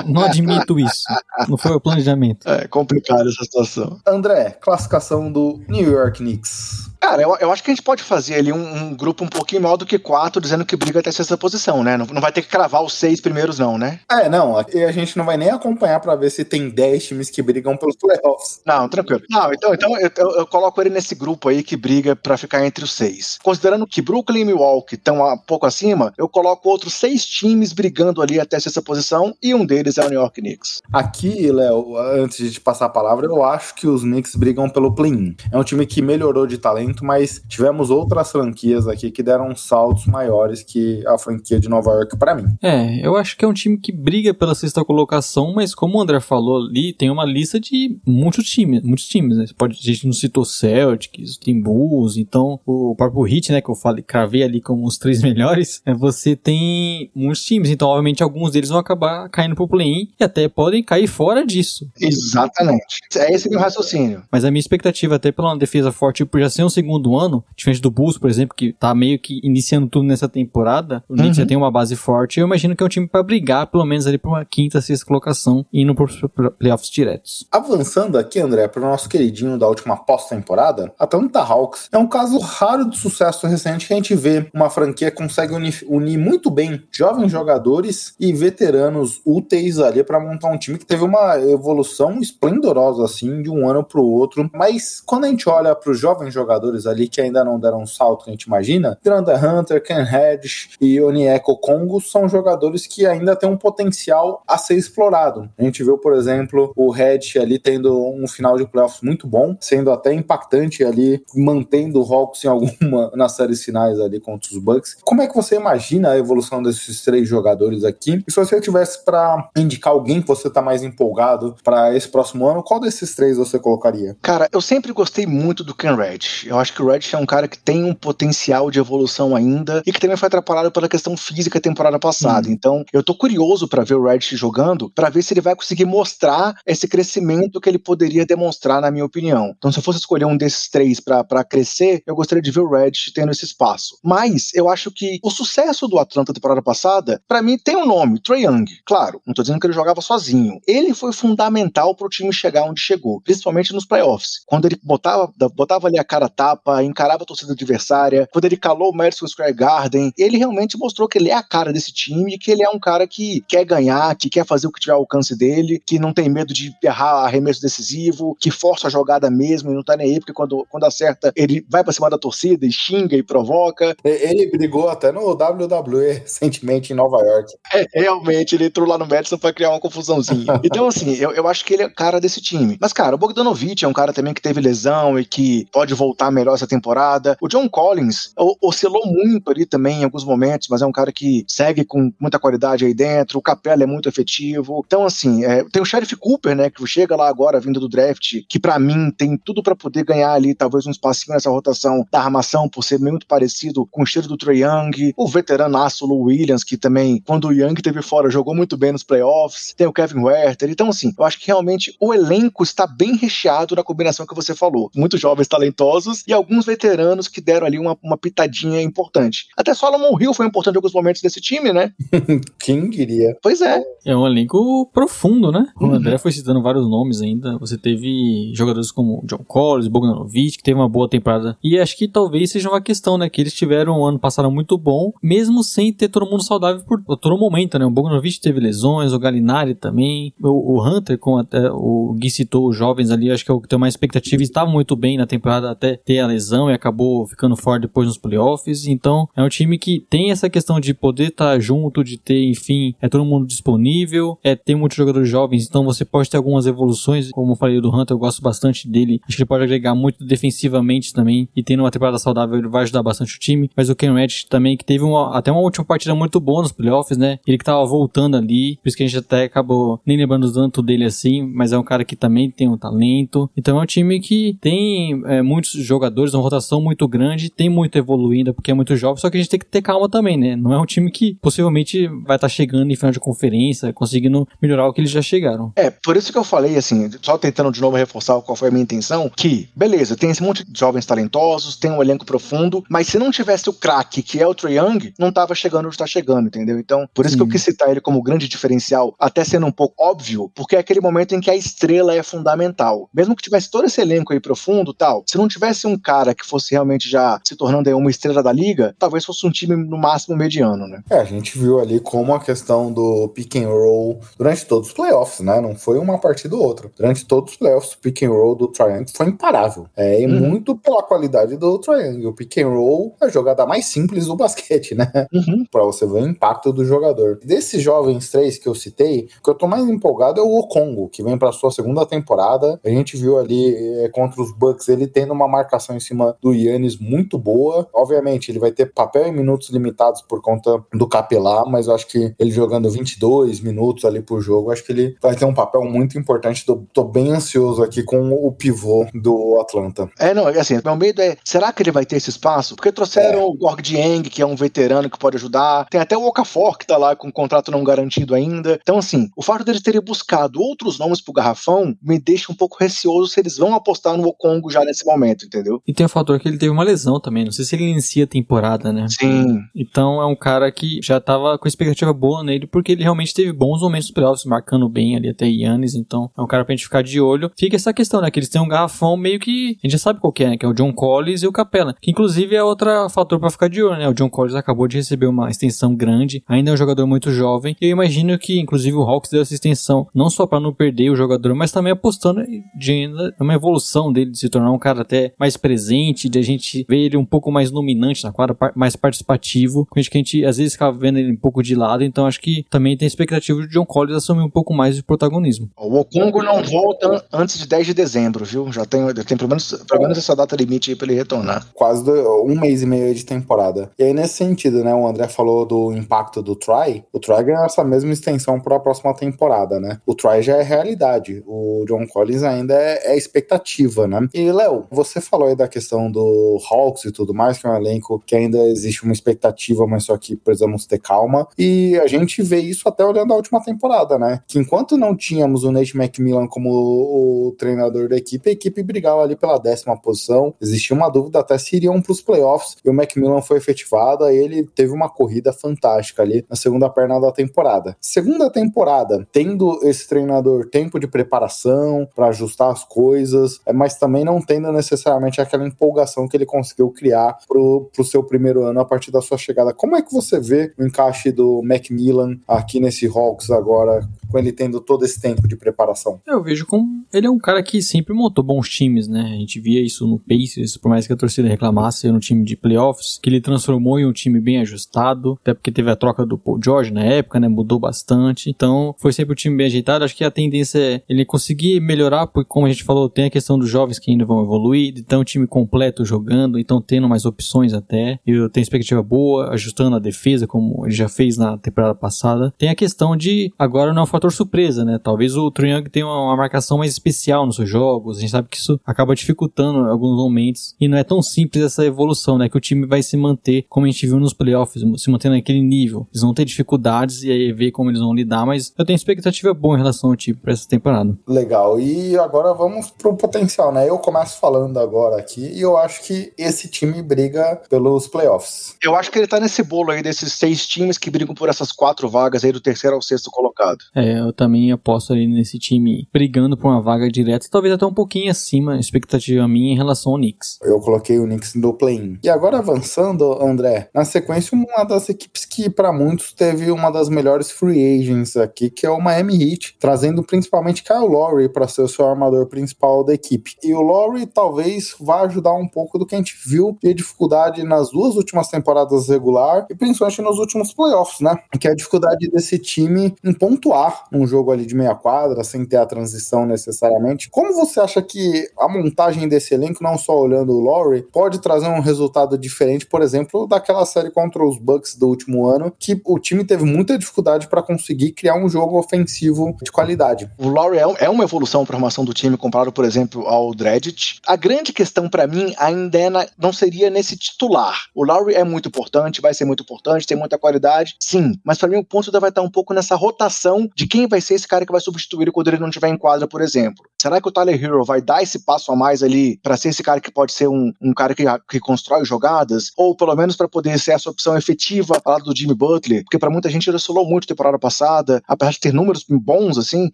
Não admito isso. Não foi o planejamento. É complicada essa situação. André, classificação do New York Knicks. Cara, eu, eu acho que a gente pode fazer ali um, um grupo um pouquinho maior do que quatro, dizendo que briga até sexta posição, né? Não, não vai ter que cravar os seis primeiros, não, né? É, não, aqui a gente não vai nem acompanhar pra ver se tem 10 times que brigam pelos playoffs. Não, tranquilo. Não, então, então eu, eu- eu coloco ele nesse grupo aí que briga pra ficar entre os seis. Considerando que Brooklyn e Milwaukee estão um pouco acima, eu coloco outros seis times brigando ali até essa posição e um deles é o New York Knicks. Aqui, Léo, antes de te passar a palavra, eu acho que os Knicks brigam pelo play-in. É um time que melhorou de talento, mas tivemos outras franquias aqui que deram saltos maiores que a franquia de Nova York pra mim. É, eu acho que é um time que briga pela sexta colocação, mas como o André falou ali, tem uma lista de muitos times, muitos times, né? Pode, a gente não citou Celtics, tem Bulls, então o próprio Heat, né, que eu falei, cravei ali como os três melhores, é, você tem muitos times, então obviamente alguns deles vão acabar caindo pro play-in e até podem cair fora disso. Exatamente. É esse meu raciocínio. Mas a minha expectativa, até pela defesa forte, por já ser um segundo ano, diferente do Bulls, por exemplo, que tá meio que iniciando tudo nessa temporada, o Knicks já tem uma base forte, eu imagino que é um time pra brigar, pelo menos ali pra uma quinta, sexta colocação, e indo pros pros playoffs diretos. Avançando aqui, André, para o nosso queridinho da última pós-temporada, a Atlanta Hawks é um caso raro de sucesso recente que a gente vê uma franquia consegue unir, unir muito bem jovens jogadores e veteranos úteis ali para montar um time que teve uma evolução esplendorosa assim de um ano para o outro. Mas quando a gente olha para os jovens jogadores ali que ainda não deram um salto que a gente imagina, Miranda Hunter, Ken Reddish e Onieko Kongo são jogadores que ainda têm um potencial a ser explorado. A gente viu, por exemplo, o Reddish ali tendo um final de playoffs muito bom, sendo até impactante ali, mantendo o Hawks em alguma nas séries finais ali contra os Bucks. Como é que você imagina a evolução desses três jogadores aqui? E se você tivesse para indicar alguém que você tá mais empolgado para esse próximo ano, qual desses três você colocaria? Cara, eu sempre gostei muito do Ken Reddish. Eu acho que o Reddish é um cara que tem um potencial de evolução ainda e que também foi atrapalhado pela questão física temporada passada. Então, eu tô curioso pra ver o Reddish jogando, pra ver se ele vai conseguir mostrar esse crescimento que ele poderia demonstrar, na minha opinião. Então, se eu fosse escolher um desses três pra pra crescer, eu gostaria de ver o Reddish tendo esse espaço. Mas eu acho que o sucesso do Atlanta temporada passada, pra mim tem um nome, Trae Young. Claro, não tô dizendo que ele jogava sozinho. Ele foi fundamental pro time chegar onde chegou, principalmente nos playoffs. Quando ele botava, botava ali a cara a tapa, encarava a torcida adversária, quando ele calou o Madison Square Garden, ele realmente mostrou que ele é a cara desse time, que ele é um cara que quer ganhar, que quer fazer o que tiver ao alcance dele, que não tem medo de errar arremesso decisivo, que força a jogada mesmo e não tá nem aí, porque quando, quando acerta, ele vai pra cima da torcida e xinga e provoca. Ele brigou até no WWE recentemente em Nova York. É, realmente, ele entrou lá no Madison pra criar uma confusãozinha. Então, assim, eu, eu acho que ele é cara desse time. Mas, cara, o Bogdanovich é um cara também que teve lesão e que pode voltar melhor essa temporada. O John Collins oscilou muito ali também em alguns momentos, mas é um cara que segue com muita qualidade aí dentro. O Capela é muito efetivo. Então, assim, é, tem o Sheriff Cooper, né, que chega lá agora vindo do draft, que pra mim tem tudo pra poder ganhar ali talvez um espacinho nessa rotação da armação, por ser muito parecido com o estilo do Trae Young. O veterano Lou Williams, que também, quando o Young teve fora, jogou muito bem nos playoffs. Tem o Kevin Werther. Então, assim, eu acho que realmente o elenco está bem recheado na combinação que você falou. Muitos jovens talentosos e alguns veteranos que deram ali uma, uma pitadinha importante. Até Solomon Hill foi importante em alguns momentos desse time, né? Quem diria? Pois é. É um elenco profundo, né? O Uhum. André foi citando vários nomes ainda. Você teve jogadores como John Collins, Bogdanovich, que teve uma boa temporada. E acho que talvez seja uma questão, né? Que eles tiveram um ano passado muito bom, mesmo sem ter todo mundo saudável por, por todo momento, né? O Bogdanovich teve lesões, o Galinari também. O, o Hunter, como até o Gui citou, os jovens ali, acho que é o que tem mais expectativa. Estavam muito bem na temporada, até ter ter a lesão e acabou ficando fora depois nos playoffs. Então, é um time que tem essa questão de poder estar junto, de ter, enfim, é todo mundo disponível, é ter muitos jogadores jovens, então você pode ter algumas evoluções, como eu falei do Hunter, eu gosto bastante dele. Acho que ele pode agregar muito defensivamente também, e tendo uma temporada saudável, ele vai ajudar bastante o time. Mas o Ken Reddish também, que teve uma, até uma última partida muito boa nos playoffs, né? Ele que tava voltando ali, por isso que a gente até acabou nem lembrando tanto dele assim, mas é um cara que também tem um talento. Então é um time que tem é, muitos jogadores, uma rotação muito grande, tem muito evoluindo, porque é muito jovem, só que a gente tem que ter calma também, né? Não é um time que possivelmente vai estar chegando em final de conferência, conseguindo melhorar o que eles já chegaram. É, por isso que eu falei, assim, só tentando de novo reforçar qual foi a minha intenção, que, beleza, tem esse monte de jovens talentosos, tem um elenco profundo, mas se não tivesse o craque, que é o Trae Young, não tava chegando onde tá chegando, entendeu? Então, por isso que eu quis citar ele como grande diferencial, até sendo um pouco óbvio, porque é aquele momento em que a estrela é fundamental. Mesmo que tivesse todo esse elenco aí profundo tal, se não tivesse um cara que fosse realmente já se tornando aí uma estrela da liga, talvez fosse um time no máximo mediano, né? É, a gente viu ali como a questão do pick and roll durante todos os playoffs, né? Não foi uma partida ou outra. Durante todos os playoffs, o pick and roll do Triangle foi imparável. É, e Uhum. muito pela qualidade do Triangle. O pick and roll é a jogada mais simples do basquete, né? Uhum. Pra você ver o impacto do jogador. Desses jovens três que eu citei, o que eu tô mais empolgado é o Okongo, que vem pra sua segunda temporada. A gente viu ali é, contra os Bucks ele tendo uma marcação em cima do Yannis muito boa. Obviamente, ele vai ter papel em minutos limitados por conta do Capelá, mas eu acho que ele jogando 22 minutos ali por jogo, acho que ele vai ter um papel muito importante. Tô, tô bem ansioso aqui com o pivô do Atlanta. É, não, é assim, meu medo é, será que ele vai ter esse espaço? Porque trouxeram o Gorg Dieng, que é um veterano que pode ajudar, tem até o Okafor, que tá lá com um contrato não garantido ainda. Então, assim, o fato deles terem buscado outros nomes pro garrafão me deixa um pouco receoso se eles vão apostar no Okongo já nesse momento, entendeu? E tem o fator que ele teve uma lesão também, não sei se ele inicia a temporada, né? Sim. Então é um cara que já tava com expectativa boa nele, porque ele realmente teve bons momentos playoffs, marcando bem ali até Yannis, então é um cara pra gente ficar de olho. Fica essa questão, né, que eles têm um garrafão meio que, a gente já sabe qual que é, né, que é o John Collins e o Capella, que inclusive é outro fator pra ficar de olho, né, o John Collins acabou de receber uma extensão grande, ainda é um jogador muito jovem, e eu imagino que inclusive o Hawks deu essa extensão não só pra não perder o jogador, mas também apostando de ainda uma evolução dele, de se tornar um cara até mais presente, de a gente ver ele um pouco mais dominante na quadra, mais participativo, com isso que a gente às vezes ficava vendo ele um pouco de lado, então acho que também tem a expectativa de John Collins assumir um pouco mais de protagonismo. O Okongo não volta antes de 10 de dezembro, viu? Já tem, tem pelo, menos, pelo menos essa data limite aí pra ele retornar. quase do- um mês e meio de temporada. E aí, nesse sentido, né? O André falou do impacto do Try. O Try ganhou essa mesma extensão para a próxima temporada, né? O Try já é realidade. O John Collins ainda é, é expectativa, né? E, Léo, você falou aí da questão do Hawks e tudo mais, que é um elenco que ainda existe uma expectativa, mas só que precisamos ter calma. E a gente vê isso até olhando a última temporada, né? Que enquanto não tínhamos o Nate McMillan como o, o treinador da equipe, a equipe brigava ali pela décima posição. Existia uma dúvida até se iriam para os playoffs. E o McMillan foi efetivado, aí ele teve uma corrida fantástica ali na segunda perna da temporada. Segunda temporada, tendo esse treinador tempo de preparação para ajustar as coisas, é, mas também não tendo necessariamente aquela empolgação que ele conseguiu criar pro, pro seu primeiro ano a partir da sua chegada. Como é que você vê o encaixe do Macmillan aqui nesse Hawks agora, com ele tendo todo esse tempo de preparação? Eu vejo como ele é um cara que sempre montou bons times, né? A gente via isso no Pacers, por mais que a torcida reclamasse, um time de playoffs, que ele transformou em um time bem ajustado, até porque teve a troca do Paul George na época, né? Mudou bastante. Então, foi sempre um time bem ajeitado. Acho que a tendência é ele conseguir melhorar, porque como a gente falou, tem a questão dos jovens que ainda vão evoluir, então um time completo jogando, então tendo mais opções até. Eu tenho expectativa boa, ajustando a defesa, como ele já fez na temporada passada. Tem a questão de agora não é um fator surpresa, né? Talvez o Young tenha uma, uma marcação mais especial nos seus jogos. A gente sabe que isso acaba dificultando alguns momentos. E não é tão simples essa evolução, né? Que o time vai se manter, como a gente viu nos playoffs, se mantendo naquele nível. Eles vão ter dificuldades e aí ver como eles vão lidar, mas eu tenho expectativa boa em relação ao time pra essa temporada. Legal. E agora vamos pro potencial, né? Eu começo falando agora aqui e eu acho que esse time briga pelos playoffs. Eu acho que ele tá nesse bolo aí desses seis times que brigam por essas quatro vagas aí do terceiro ao sexto colocado. É, É, eu também aposto ali nesse time brigando por uma vaga direta, talvez até um pouquinho acima, expectativa minha em relação ao Knicks. Eu coloquei o Knicks no play-in. E agora avançando, André, na sequência, uma das equipes que para muitos teve uma das melhores free agents aqui, que é o Miami Heat, trazendo principalmente Kyle Lowry para ser o seu armador principal da equipe. E o Lowry talvez vá ajudar um pouco do que a gente viu de dificuldade nas duas últimas temporadas regular e principalmente nos últimos playoffs, né? Que é a dificuldade desse time em pontuar num jogo ali de meia quadra, sem ter a transição necessariamente. Como você acha que a montagem desse elenco, não só olhando o Lowry, pode trazer um resultado diferente, por exemplo, daquela série contra os Bucks do último ano, que o time teve muita dificuldade para conseguir criar um jogo ofensivo de qualidade. O Lowry é, é uma evolução para a formação do time comparado, por exemplo, ao Dredit. A grande questão para mim ainda é na- não seria nesse titular. O Lowry é muito importante, vai ser muito importante, tem muita qualidade, sim. Mas para mim o ponto ainda vai estar um pouco nessa rotação de quem vai ser esse cara que vai substituir quando ele não estiver em quadra, por exemplo. Será que o Tyler Hero vai dar esse passo a mais ali para ser esse cara que pode ser um, um cara que, que constrói jogadas? Ou pelo menos para poder ser essa opção efetiva ao lado do Jimmy Butler? Porque para muita gente ele oscilou muito temporada passada, apesar de ter números bons, assim,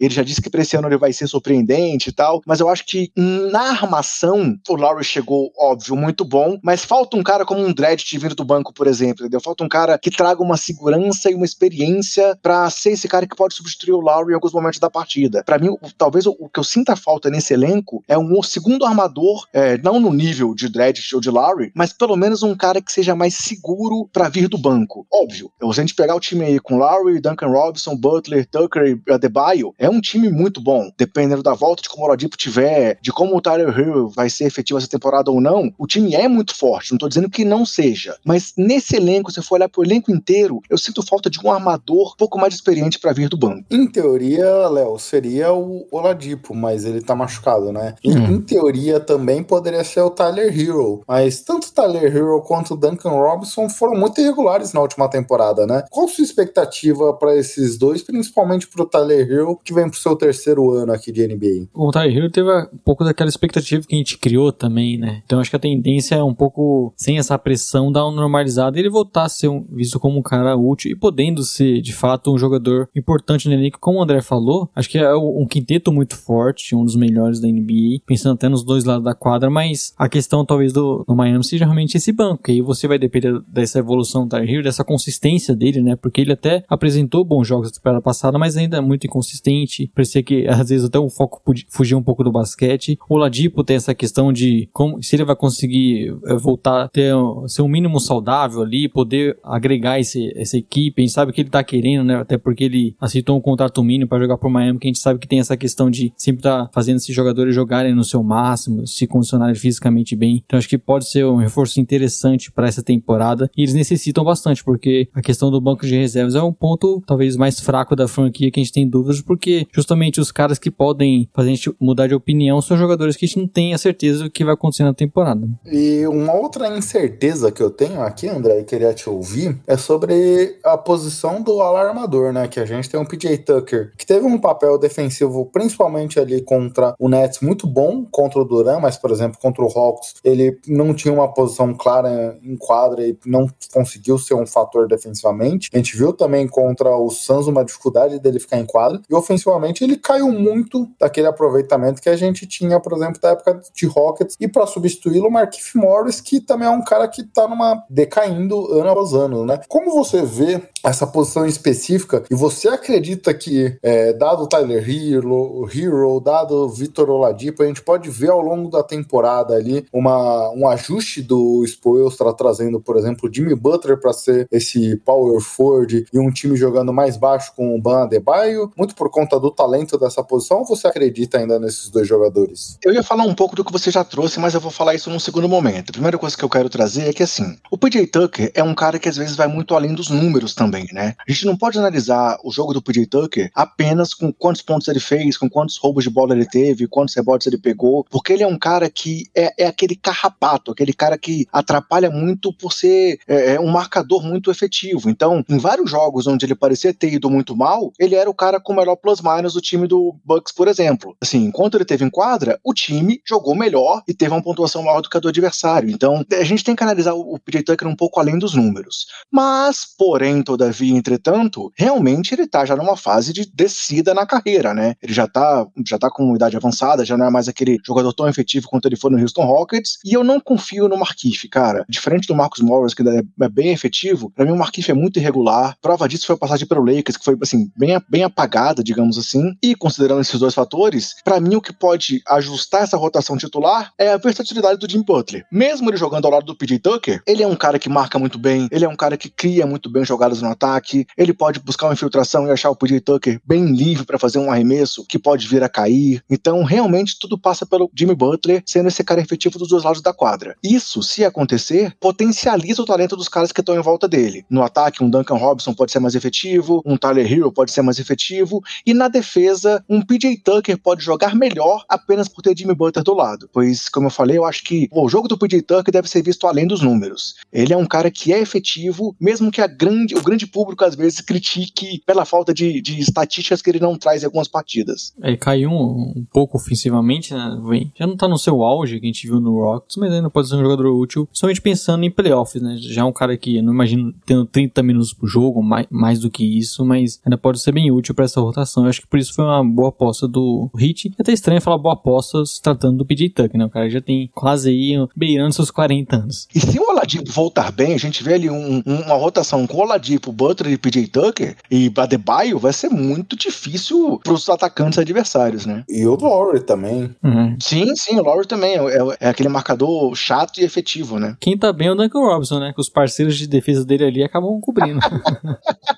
ele já disse que para esse ano ele vai ser surpreendente e tal. Mas eu acho que na armação, o Lowry chegou, óbvio, muito bom, mas falta um cara como um Dredd vindo do banco, por exemplo, entendeu? Falta um cara que traga uma segurança e uma experiência para ser esse cara que pode substituir o Lowry em alguns momentos da partida. Para mim, talvez o, que eu sinta falta nesse elenco é um segundo armador, é, não no nível de Dredd ou de Lowry, mas pelo menos um cara que seja mais seguro para vir do banco. Óbvio, se a gente pegar o time aí com Lowry, Duncan Robinson, Butler, Tucker e Adebayo, é um time muito bom. Dependendo da volta de como o Oladipo tiver, de como o Tyler Hero vai ser efetivo essa temporada ou não, o time é muito forte. Não tô dizendo que não seja. Mas nesse elenco, se for olhar pro elenco inteiro, eu sinto falta de um armador um pouco mais experiente para vir do banco. Em teoria, Léo, seria o Oladipo, mas ele tá machucado, né? Hum. Em teoria também poderia ser o Tyler Hero, mas tanto o Tyler Hero quanto o Duncan Robinson foram muito irregulares na última temporada, né? Qual a sua expectativa para esses dois, principalmente pro Tyler Hero, que vem pro seu terceiro ano aqui de NBA? O Tyler Hero teve um pouco daquela expectativa que a gente criou também, né? Então acho que a tendência é um pouco, sem essa pressão, dar uma normalizada e ele voltar a ser um- visto como um cara útil e podendo ser, de fato, um jogador importante no elenco. Como o André falou, acho que é um quinteto muito forte, um dos melhores da NBA, pensando até nos dois lados da quadra, mas a questão talvez do, do Miami seja realmente esse banco, que aí você vai depender dessa evolução do Tyler dessa consistência dele, né? Porque ele até apresentou bons jogos na temporada passada, mas ainda é muito inconsistente. Parecia que às vezes até o foco fugia um pouco do basquete. O Ladipo tem essa questão de como se ele vai conseguir eh, voltar a ter ser um mínimo saudável ali, poder agregar esse, essa equipe. A gente sabe que ele tá querendo, né? Até porque ele aceitou um contrato mínimo para jogar por Miami, que a gente sabe que tem essa questão de sempre estar fazendo esses jogadores jogarem no seu máximo, se condicionarem fisicamente bem. Então acho que pode ser um reforço interessante para essa temporada. E eles necessitam bastante, porque a questão do banco de reservas é um ponto talvez mais fraco da franquia que a gente tem dúvidas, porque justamente os caras que podem fazer a gente mudar de opinião são jogadores que a gente não tem a certeza do que vai acontecer na temporada. E uma outra incerteza que eu tenho aqui, André, e queria te ouvir, é sobre a posição do alarmador, né? Que a gente tem o PJ Tucker, que teve um papel defensivo, principalmente ali contra o Nets, muito bom contra o Duran, mas, por exemplo, contra o Hawks, ele não tinha uma posição clara em quadra e não conseguiu ser um fator defensivamente. A gente viu também contra o Suns uma dificuldade dele ficar em quadra, e ofensivamente ele caiu muito daquele aproveitamento que a gente tinha, por exemplo, da época de Rockets, e para substituí-lo, o Morris, que também é um cara que tá numa decaindo ano após ano, né? Como você vê essa posição específica e você acredita que, é, dado o Tyler Hero, Hero, dado o Vitor Oladipo, a gente pode ver ao longo da temporada ali uma, um ajuste do Spoelstra trazendo, por exemplo, Jimmy Butler para ser esse power forward e um time jogando mais baixo com o Ban Adebayo, muito por conta do talento dessa posição, ou você acredita ainda nesses dois jogadores? Eu ia falar um pouco do que você já trouxe, mas eu vou falar isso num segundo momento. A primeira coisa que eu quero trazer é que, assim, o PJ Tucker é um cara que às vezes vai muito além dos números também, né? A gente não pode analisar o jogo do PJ Tucker apenas com quantos pontos ele fez, com quantos roubos de bola ele teve, quantos rebotes ele pegou, porque ele é um cara que é, é aquele carrapato, aquele cara que atrapalha muito por ser é, é um marcador muito efetivo. Então, em vários jogos onde ele parecia ter ido muito mal, ele era o cara com o melhor plus-minus do time do Bucks, por exemplo. Assim, enquanto ele teve em quadra, o time jogou melhor e teve uma pontuação maior do que a do adversário. Então, a gente tem que analisar o PJ Tucker um pouco além dos números. Mas, porém, todavia, entretanto, realmente ele tá já numa fase de descida na carreira, né? Ele já tá, já tá com idade avançada, já não é mais aquele jogador tão efetivo quanto ele foi no Houston Rockets, e eu não confio no Markif, cara. Diferente do Marcus Morris, que é é bem efetivo, pra mim o Markif é muito irregular. Prova disso foi a passagem pelo Lakers, que foi, assim, bem, bem apagada, digamos assim. E considerando esses dois fatores, pra mim o que pode ajustar essa rotação titular é a versatilidade do Jim Butler. Mesmo ele jogando ao lado do PJ Tucker, ele é um cara que marca muito bem, ele é um cara que cria muito bem jogadas no ataque, ele pode buscar uma infiltração e achar o PJ Tucker bem livre pra fazer um arremesso que pode vir a cair. Então, realmente, tudo passa pelo Jimmy Butler sendo esse cara efetivo dos dois lados da quadra. Isso, se acontecer, potencializa o talento dos caras que estão em volta dele. No ataque, um Duncan Robinson pode ser mais efetivo, um Tyler Hero pode ser mais efetivo, e na defesa, um PJ Tucker pode jogar melhor apenas por ter Jimmy Butler do lado. Pois, como eu falei, eu acho que o jogo do PJ Tucker deve ser visto além dos números. Ele é um cara que é efetivo, mesmo que a grande, o grande público às vezes critique pela falta de, de estatísticas que ele não traz em algumas partidas. Ele caiu um, um pouco ofensivamente, né? Vem. Já não tá no seu auge que a gente viu no Rockets, mas ainda pode ser um jogador útil, somente pensando em playoffs, né? Já é um cara que eu não imagino tendo 30 minutos por jogo, mais, mais do que isso, mas ainda pode ser bem útil pra essa rotação. Eu acho que por isso foi uma boa aposta do Hit. É até estranho falar boa aposta se tratando do PJ Tucker, né? O cara já tem quase aí beirando seus 40 anos. E se o Oladipo voltar bem, a gente vê ali um- um- uma rotação com Oladipo, Butler e PJ Tucker e Adebayo, vai ser muito difícil pros atacantes adversários, né? E o Lowry também. Uhum. Sim, sim, o Lowry também é, é- aquele marcador chato e efetivo, né? Quem tá bem é o Duncan Robinson, né? Que os parceiros de defesa dele ali acabam cobrindo.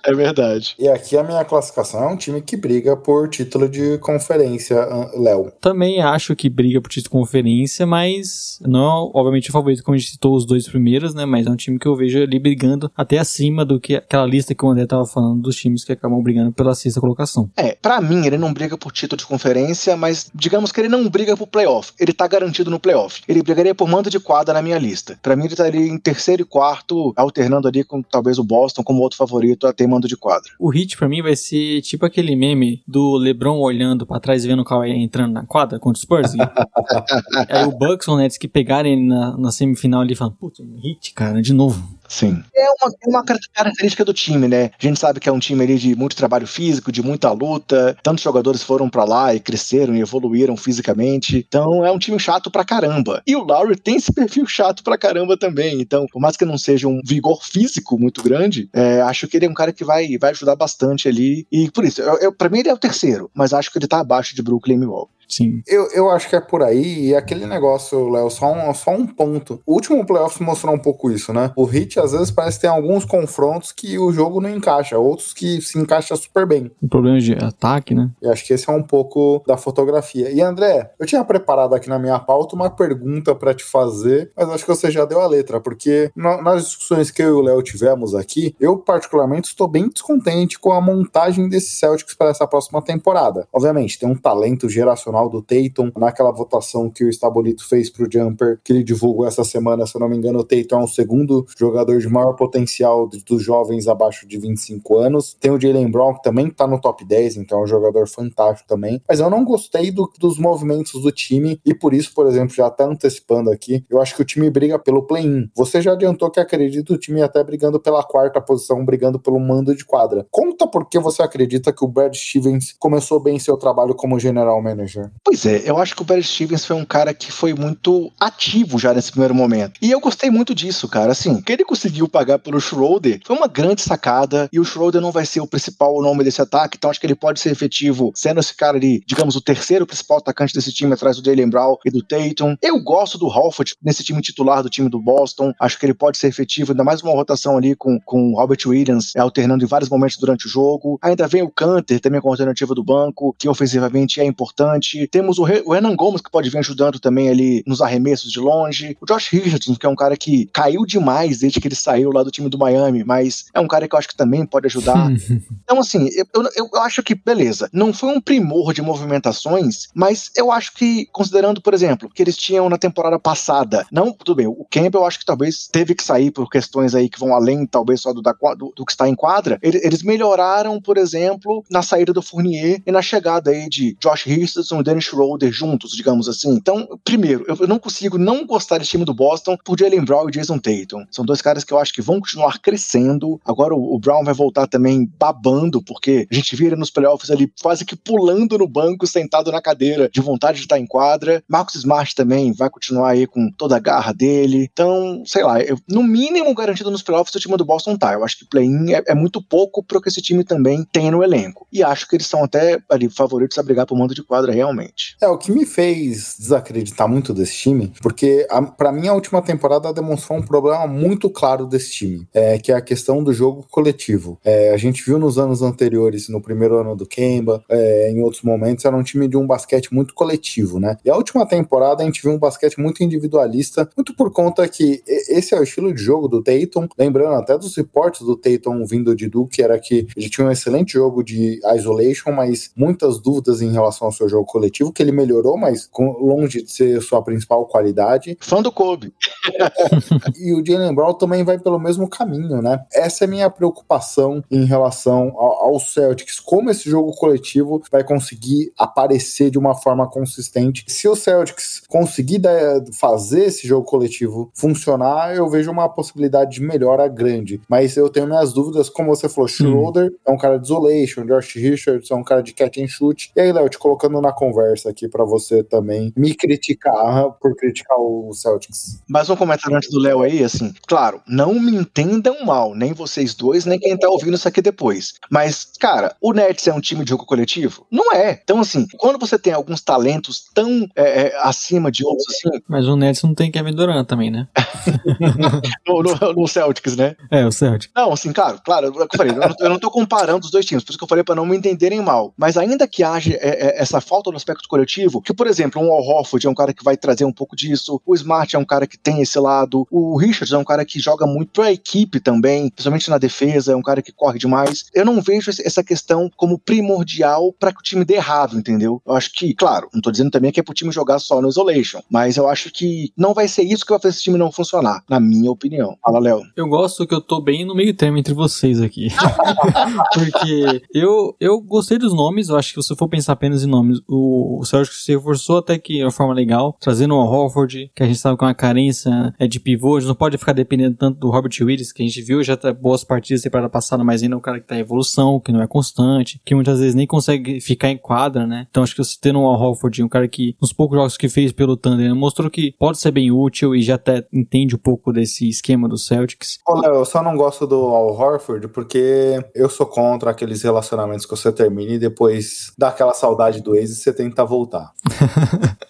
É verdade. E aqui a minha classificação é um time que briga por título de conferência, Léo. Também acho que briga por título de conferência, mas não é, obviamente, o favorito, como a gente citou os dois primeiros, né? Mas é um time que eu vejo ali brigando até acima do que aquela lista que o André tava falando dos times que acabam brigando pela sexta colocação. É, pra mim, ele não briga por título de conferência, mas digamos que ele não briga por playoff. Ele tá garantido no playoff. Ele brigaria por mando de quadra na minha lista. Pra mim, ele estaria em terceiro e quarto, alternando ali com talvez o Boston como outro favorito a ter mando de quadra. O hit pra mim vai ser tipo aquele meme do LeBron olhando pra trás e vendo o Kawhi entrando na quadra contra o Spurs. E aí o Bucks ou Nets que pegarem ele na, na semifinal ali falando, putz, um hit, cara, de novo. Sim. É uma, é uma car- característica do time, né? A gente sabe que é um time ali de muito trabalho físico, de muita luta. Tantos jogadores foram pra lá e cresceram e evoluíram fisicamente. Então é um time chato pra caramba. E o Lowry tem esse perfil chato pra caramba também. Então, por mais que não seja um vigor físico muito grande, é, acho que ele é um cara que vai, vai ajudar bastante ali. E por isso, eu, eu, pra mim ele é o terceiro, mas acho que ele tá abaixo de Brooklyn e Milwaukee. Sim. Eu, eu acho que é por aí, e aquele negócio, Léo, só um, só um ponto. O último playoff mostrou um pouco isso, né? O Hit, às vezes, parece que tem alguns confrontos que o jogo não encaixa, outros que se encaixa super bem. Um problema de ataque, né? E acho que esse é um pouco da fotografia. E André, eu tinha preparado aqui na minha pauta uma pergunta pra te fazer, mas acho que você já deu a letra, porque na- nas discussões que eu e o Léo tivemos aqui, eu particularmente estou bem descontente com a montagem desse Celtics para essa próxima temporada. Obviamente, tem um talento geracional do Tatum, naquela votação que o Estabolito fez pro Jumper, que ele divulgou essa semana, se eu não me engano, o Tatum é o segundo jogador de maior potencial dos jovens abaixo de 25 anos. Tem o Jalen Brown, que também tá no top 10, então é um jogador fantástico também. Mas eu não gostei do- dos movimentos do time, e por isso, por exemplo, já tá antecipando aqui, eu acho que o time briga pelo play-in. Você já adiantou que acredita o time até brigando pela quarta posição, brigando pelo mando de quadra. Conta por que você acredita que o Brad Stevens começou bem seu trabalho como general manager. Pois é, eu acho que o Barry Stevens foi um cara que foi muito ativo já nesse primeiro momento. E eu gostei muito disso, cara. Assim, que ele conseguiu pagar pelo Schroeder foi uma grande sacada. E o Schroeder não vai ser o principal nome desse ataque, então acho que ele pode ser efetivo sendo esse cara ali, digamos, o terceiro principal atacante desse time atrás do Jalen Brown e do Tatum. Eu gosto do Halford nesse time titular do time do Boston. Acho que ele pode ser efetivo, ainda mais uma rotação ali com, com o Robert Williams é, alternando em vários momentos durante o jogo. Ainda vem o Canter, também com alternativa do banco, que ofensivamente é importante. Temos o, Re- o Renan Gomes, que pode vir ajudando também ali nos arremessos de longe. O Josh Richardson, que é um cara que caiu demais desde que ele saiu lá do time do Miami, mas é um cara que eu acho que também pode ajudar. Então, assim, eu, eu, eu acho que, beleza, não foi um primor de movimentações, mas eu acho que, considerando, por exemplo, que eles tinham na temporada passada, não, tudo bem, o Campbell eu acho que talvez teve que sair por questões aí que vão além, talvez, só do, da do, do que está em quadra. Ele- Eles melhoraram, por exemplo, na saída do Fournier e na chegada aí de Josh Richardson, Dennis Schroeder juntos, digamos assim. Então, primeiro, eu não consigo não gostar desse time do Boston por Jalen Brown e Jason Tatum. São dois caras que eu acho que vão continuar crescendo. Agora o, o Brown vai voltar também babando, porque a gente vira nos playoffs ali quase que pulando no banco, sentado na cadeira, de vontade de estar em quadra. Marcus Smart também vai continuar aí com toda a garra dele. Então, sei lá, eu- no mínimo garantido nos playoffs o time do Boston tá. Eu acho que play-in é, é muito pouco pro que esse time também tem no elenco. E acho que eles são até ali favoritos a brigar pro mando de quadra realmente. É, o que me fez desacreditar muito desse time, porque para mim a última temporada demonstrou um problema muito claro desse time, é, que é a questão do jogo coletivo. É, a gente viu nos anos anteriores, no primeiro ano do Kemba, é, em outros momentos, era um time de um basquete muito coletivo, né? E a última temporada a gente viu um basquete muito individualista, muito por conta que esse é o estilo de jogo do Tatum, lembrando até dos reportes do Tatum vindo de Duke, era que ele tinha um excelente jogo de isolation, mas muitas dúvidas em relação ao seu jogo coletivo, que ele melhorou, mas com- longe de ser sua principal qualidade. Fã do Kobe. E o Jalen Brown também vai pelo mesmo caminho, né? Essa é a minha preocupação em relação ao, ao Celtics, como esse jogo coletivo vai conseguir aparecer de uma forma consistente. Se o Celtics conseguir dar- fazer esse jogo coletivo funcionar, eu vejo uma possibilidade de melhora grande. Mas eu tenho minhas dúvidas, como você falou, Schroeder é um cara de isolation, Josh Richards é um cara de catch and shoot. E aí, Léo, te colocando na conversa aqui pra você também me criticar por criticar o Celtics. Mais um comentário antes do Léo aí, assim, claro, não me entendam mal, nem vocês dois, nem quem tá ouvindo isso aqui depois. Mas, cara, o Nets é um time de jogo coletivo? Não é. Então, assim, quando você tem alguns talentos tão é, é, acima de outros, assim, Mas o Nets não tem Kevin Durant também, né? no, no- no Celtics, né? É, o Celtic. Não, assim, claro, claro, é o que eu falei, eu não, eu não tô comparando os dois times, por isso que eu falei pra não me entenderem mal. Mas ainda que haja é, é, essa falta do aspecto coletivo, que, por exemplo, um Al Horford é um cara que vai trazer um pouco disso, o Smart é um cara que tem esse lado, o Richards é um cara que joga muito pra equipe também, principalmente na defesa, é um cara que corre demais. Eu não vejo essa questão como primordial pra que o time dê errado, entendeu? Eu acho que, claro, não tô dizendo também que é pro time jogar só no isolation, mas eu acho que não vai ser isso que vai fazer esse time não funcionar, na minha opinião. Fala, Léo. Eu gosto que eu tô bem no meio termo entre vocês aqui. Porque eu, eu gostei dos nomes, eu acho que se você for pensar apenas em nomes, o, o Celtics se reforçou até que de uma forma legal, trazendo o Horford, que a gente sabe que é uma carência é de pivô, a gente não pode ficar dependendo tanto do Robert Willis, que a gente viu já tá boas partidas da temporada passada, mas ainda é um cara que tá em evolução, que não é constante, que muitas vezes nem consegue ficar em quadra, né? Então acho que você tendo um Horford, um cara que nos poucos jogos que fez pelo Thunder, ele mostrou que pode ser bem útil e já até entende um pouco desse esquema do Celtics. Léo, eu só não gosto do Al Horford porque eu sou contra aqueles relacionamentos que você termina e depois dá aquela saudade do ex e você tenta voltar.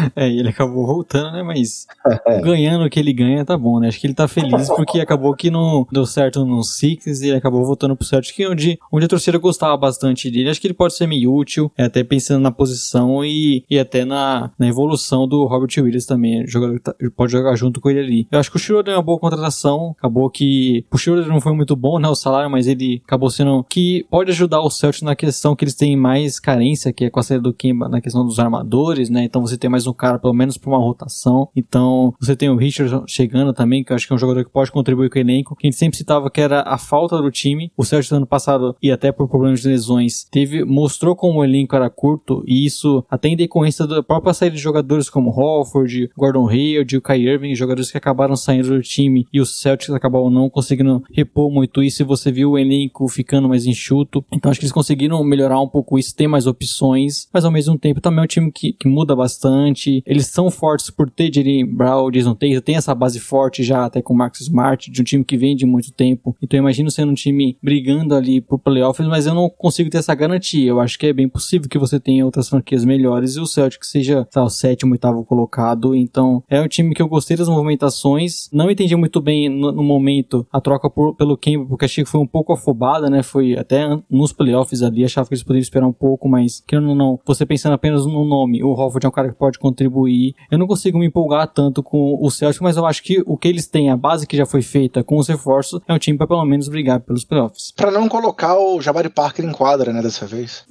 É, ele acabou voltando, né? Mas ganhando o que ele ganha, tá bom, né? Acho que ele tá feliz porque acabou que não deu certo no Six e ele acabou voltando pro Celtic, que é onde, onde a torcida gostava bastante dele. Acho que ele pode ser meio útil, é, até pensando na posição e, e até na, na evolução do Robert Williams também. Jogador que tá- pode jogar junto com ele ali. Eu acho que o Schroeder é uma boa contratação. Acabou que o Schroeder não foi muito bom, né? O salário, mas ele acabou sendo que pode ajudar o Celtic na questão que eles têm mais carência, que é com a saída do Kemba, na questão dos armadores, né? Então você tem mais um cara, pelo menos, pra uma rotação. Então você tem o Richard chegando também, que eu acho que é um jogador que pode contribuir com o elenco. Que a gente sempre citava que era a falta do time. O Celtic no ano passado, e até por problemas de lesões, teve, mostrou como o elenco era curto, e isso até em decorrência da própria saída de jogadores como Hofford, Gordon Hayward o Kai Irving, jogadores que acabaram saindo do time e os Celtics acabaram não conseguindo repor muito isso e você viu o elenco ficando mais enxuto. Então acho que eles conseguiram melhorar um pouco isso, ter mais opções, mas ao mesmo tempo também é um time que, que muda bastante. Eles são fortes por ter Jalen Brown, Jason Tatum, tem essa base forte já até com o Marcus Smart, de um time que vem de muito tempo. Então eu imagino sendo um time brigando ali por playoffs, mas eu não consigo ter essa garantia. Eu acho que é bem possível que você tenha outras franquias melhores e o Celtic seja tá, o sétimo, oitavo colocado. Então é um time que eu gostei das movimentações. Não entendi muito bem no, no momento a troca por- pelo Kemba, porque achei que foi um pouco afobada, né? Foi até nos playoffs ali, achava que eles poderiam esperar um pouco, mas querendo ou não, você pensando apenas no nome, o Hofford é um cara que pode contribuir. Eu não consigo me empolgar tanto com o Celtic, mas eu acho que o que eles têm, a base que já foi feita com os reforços, é um time para pelo menos brigar pelos playoffs. Pra não colocar o Jabari Parker em quadra, né, dessa vez.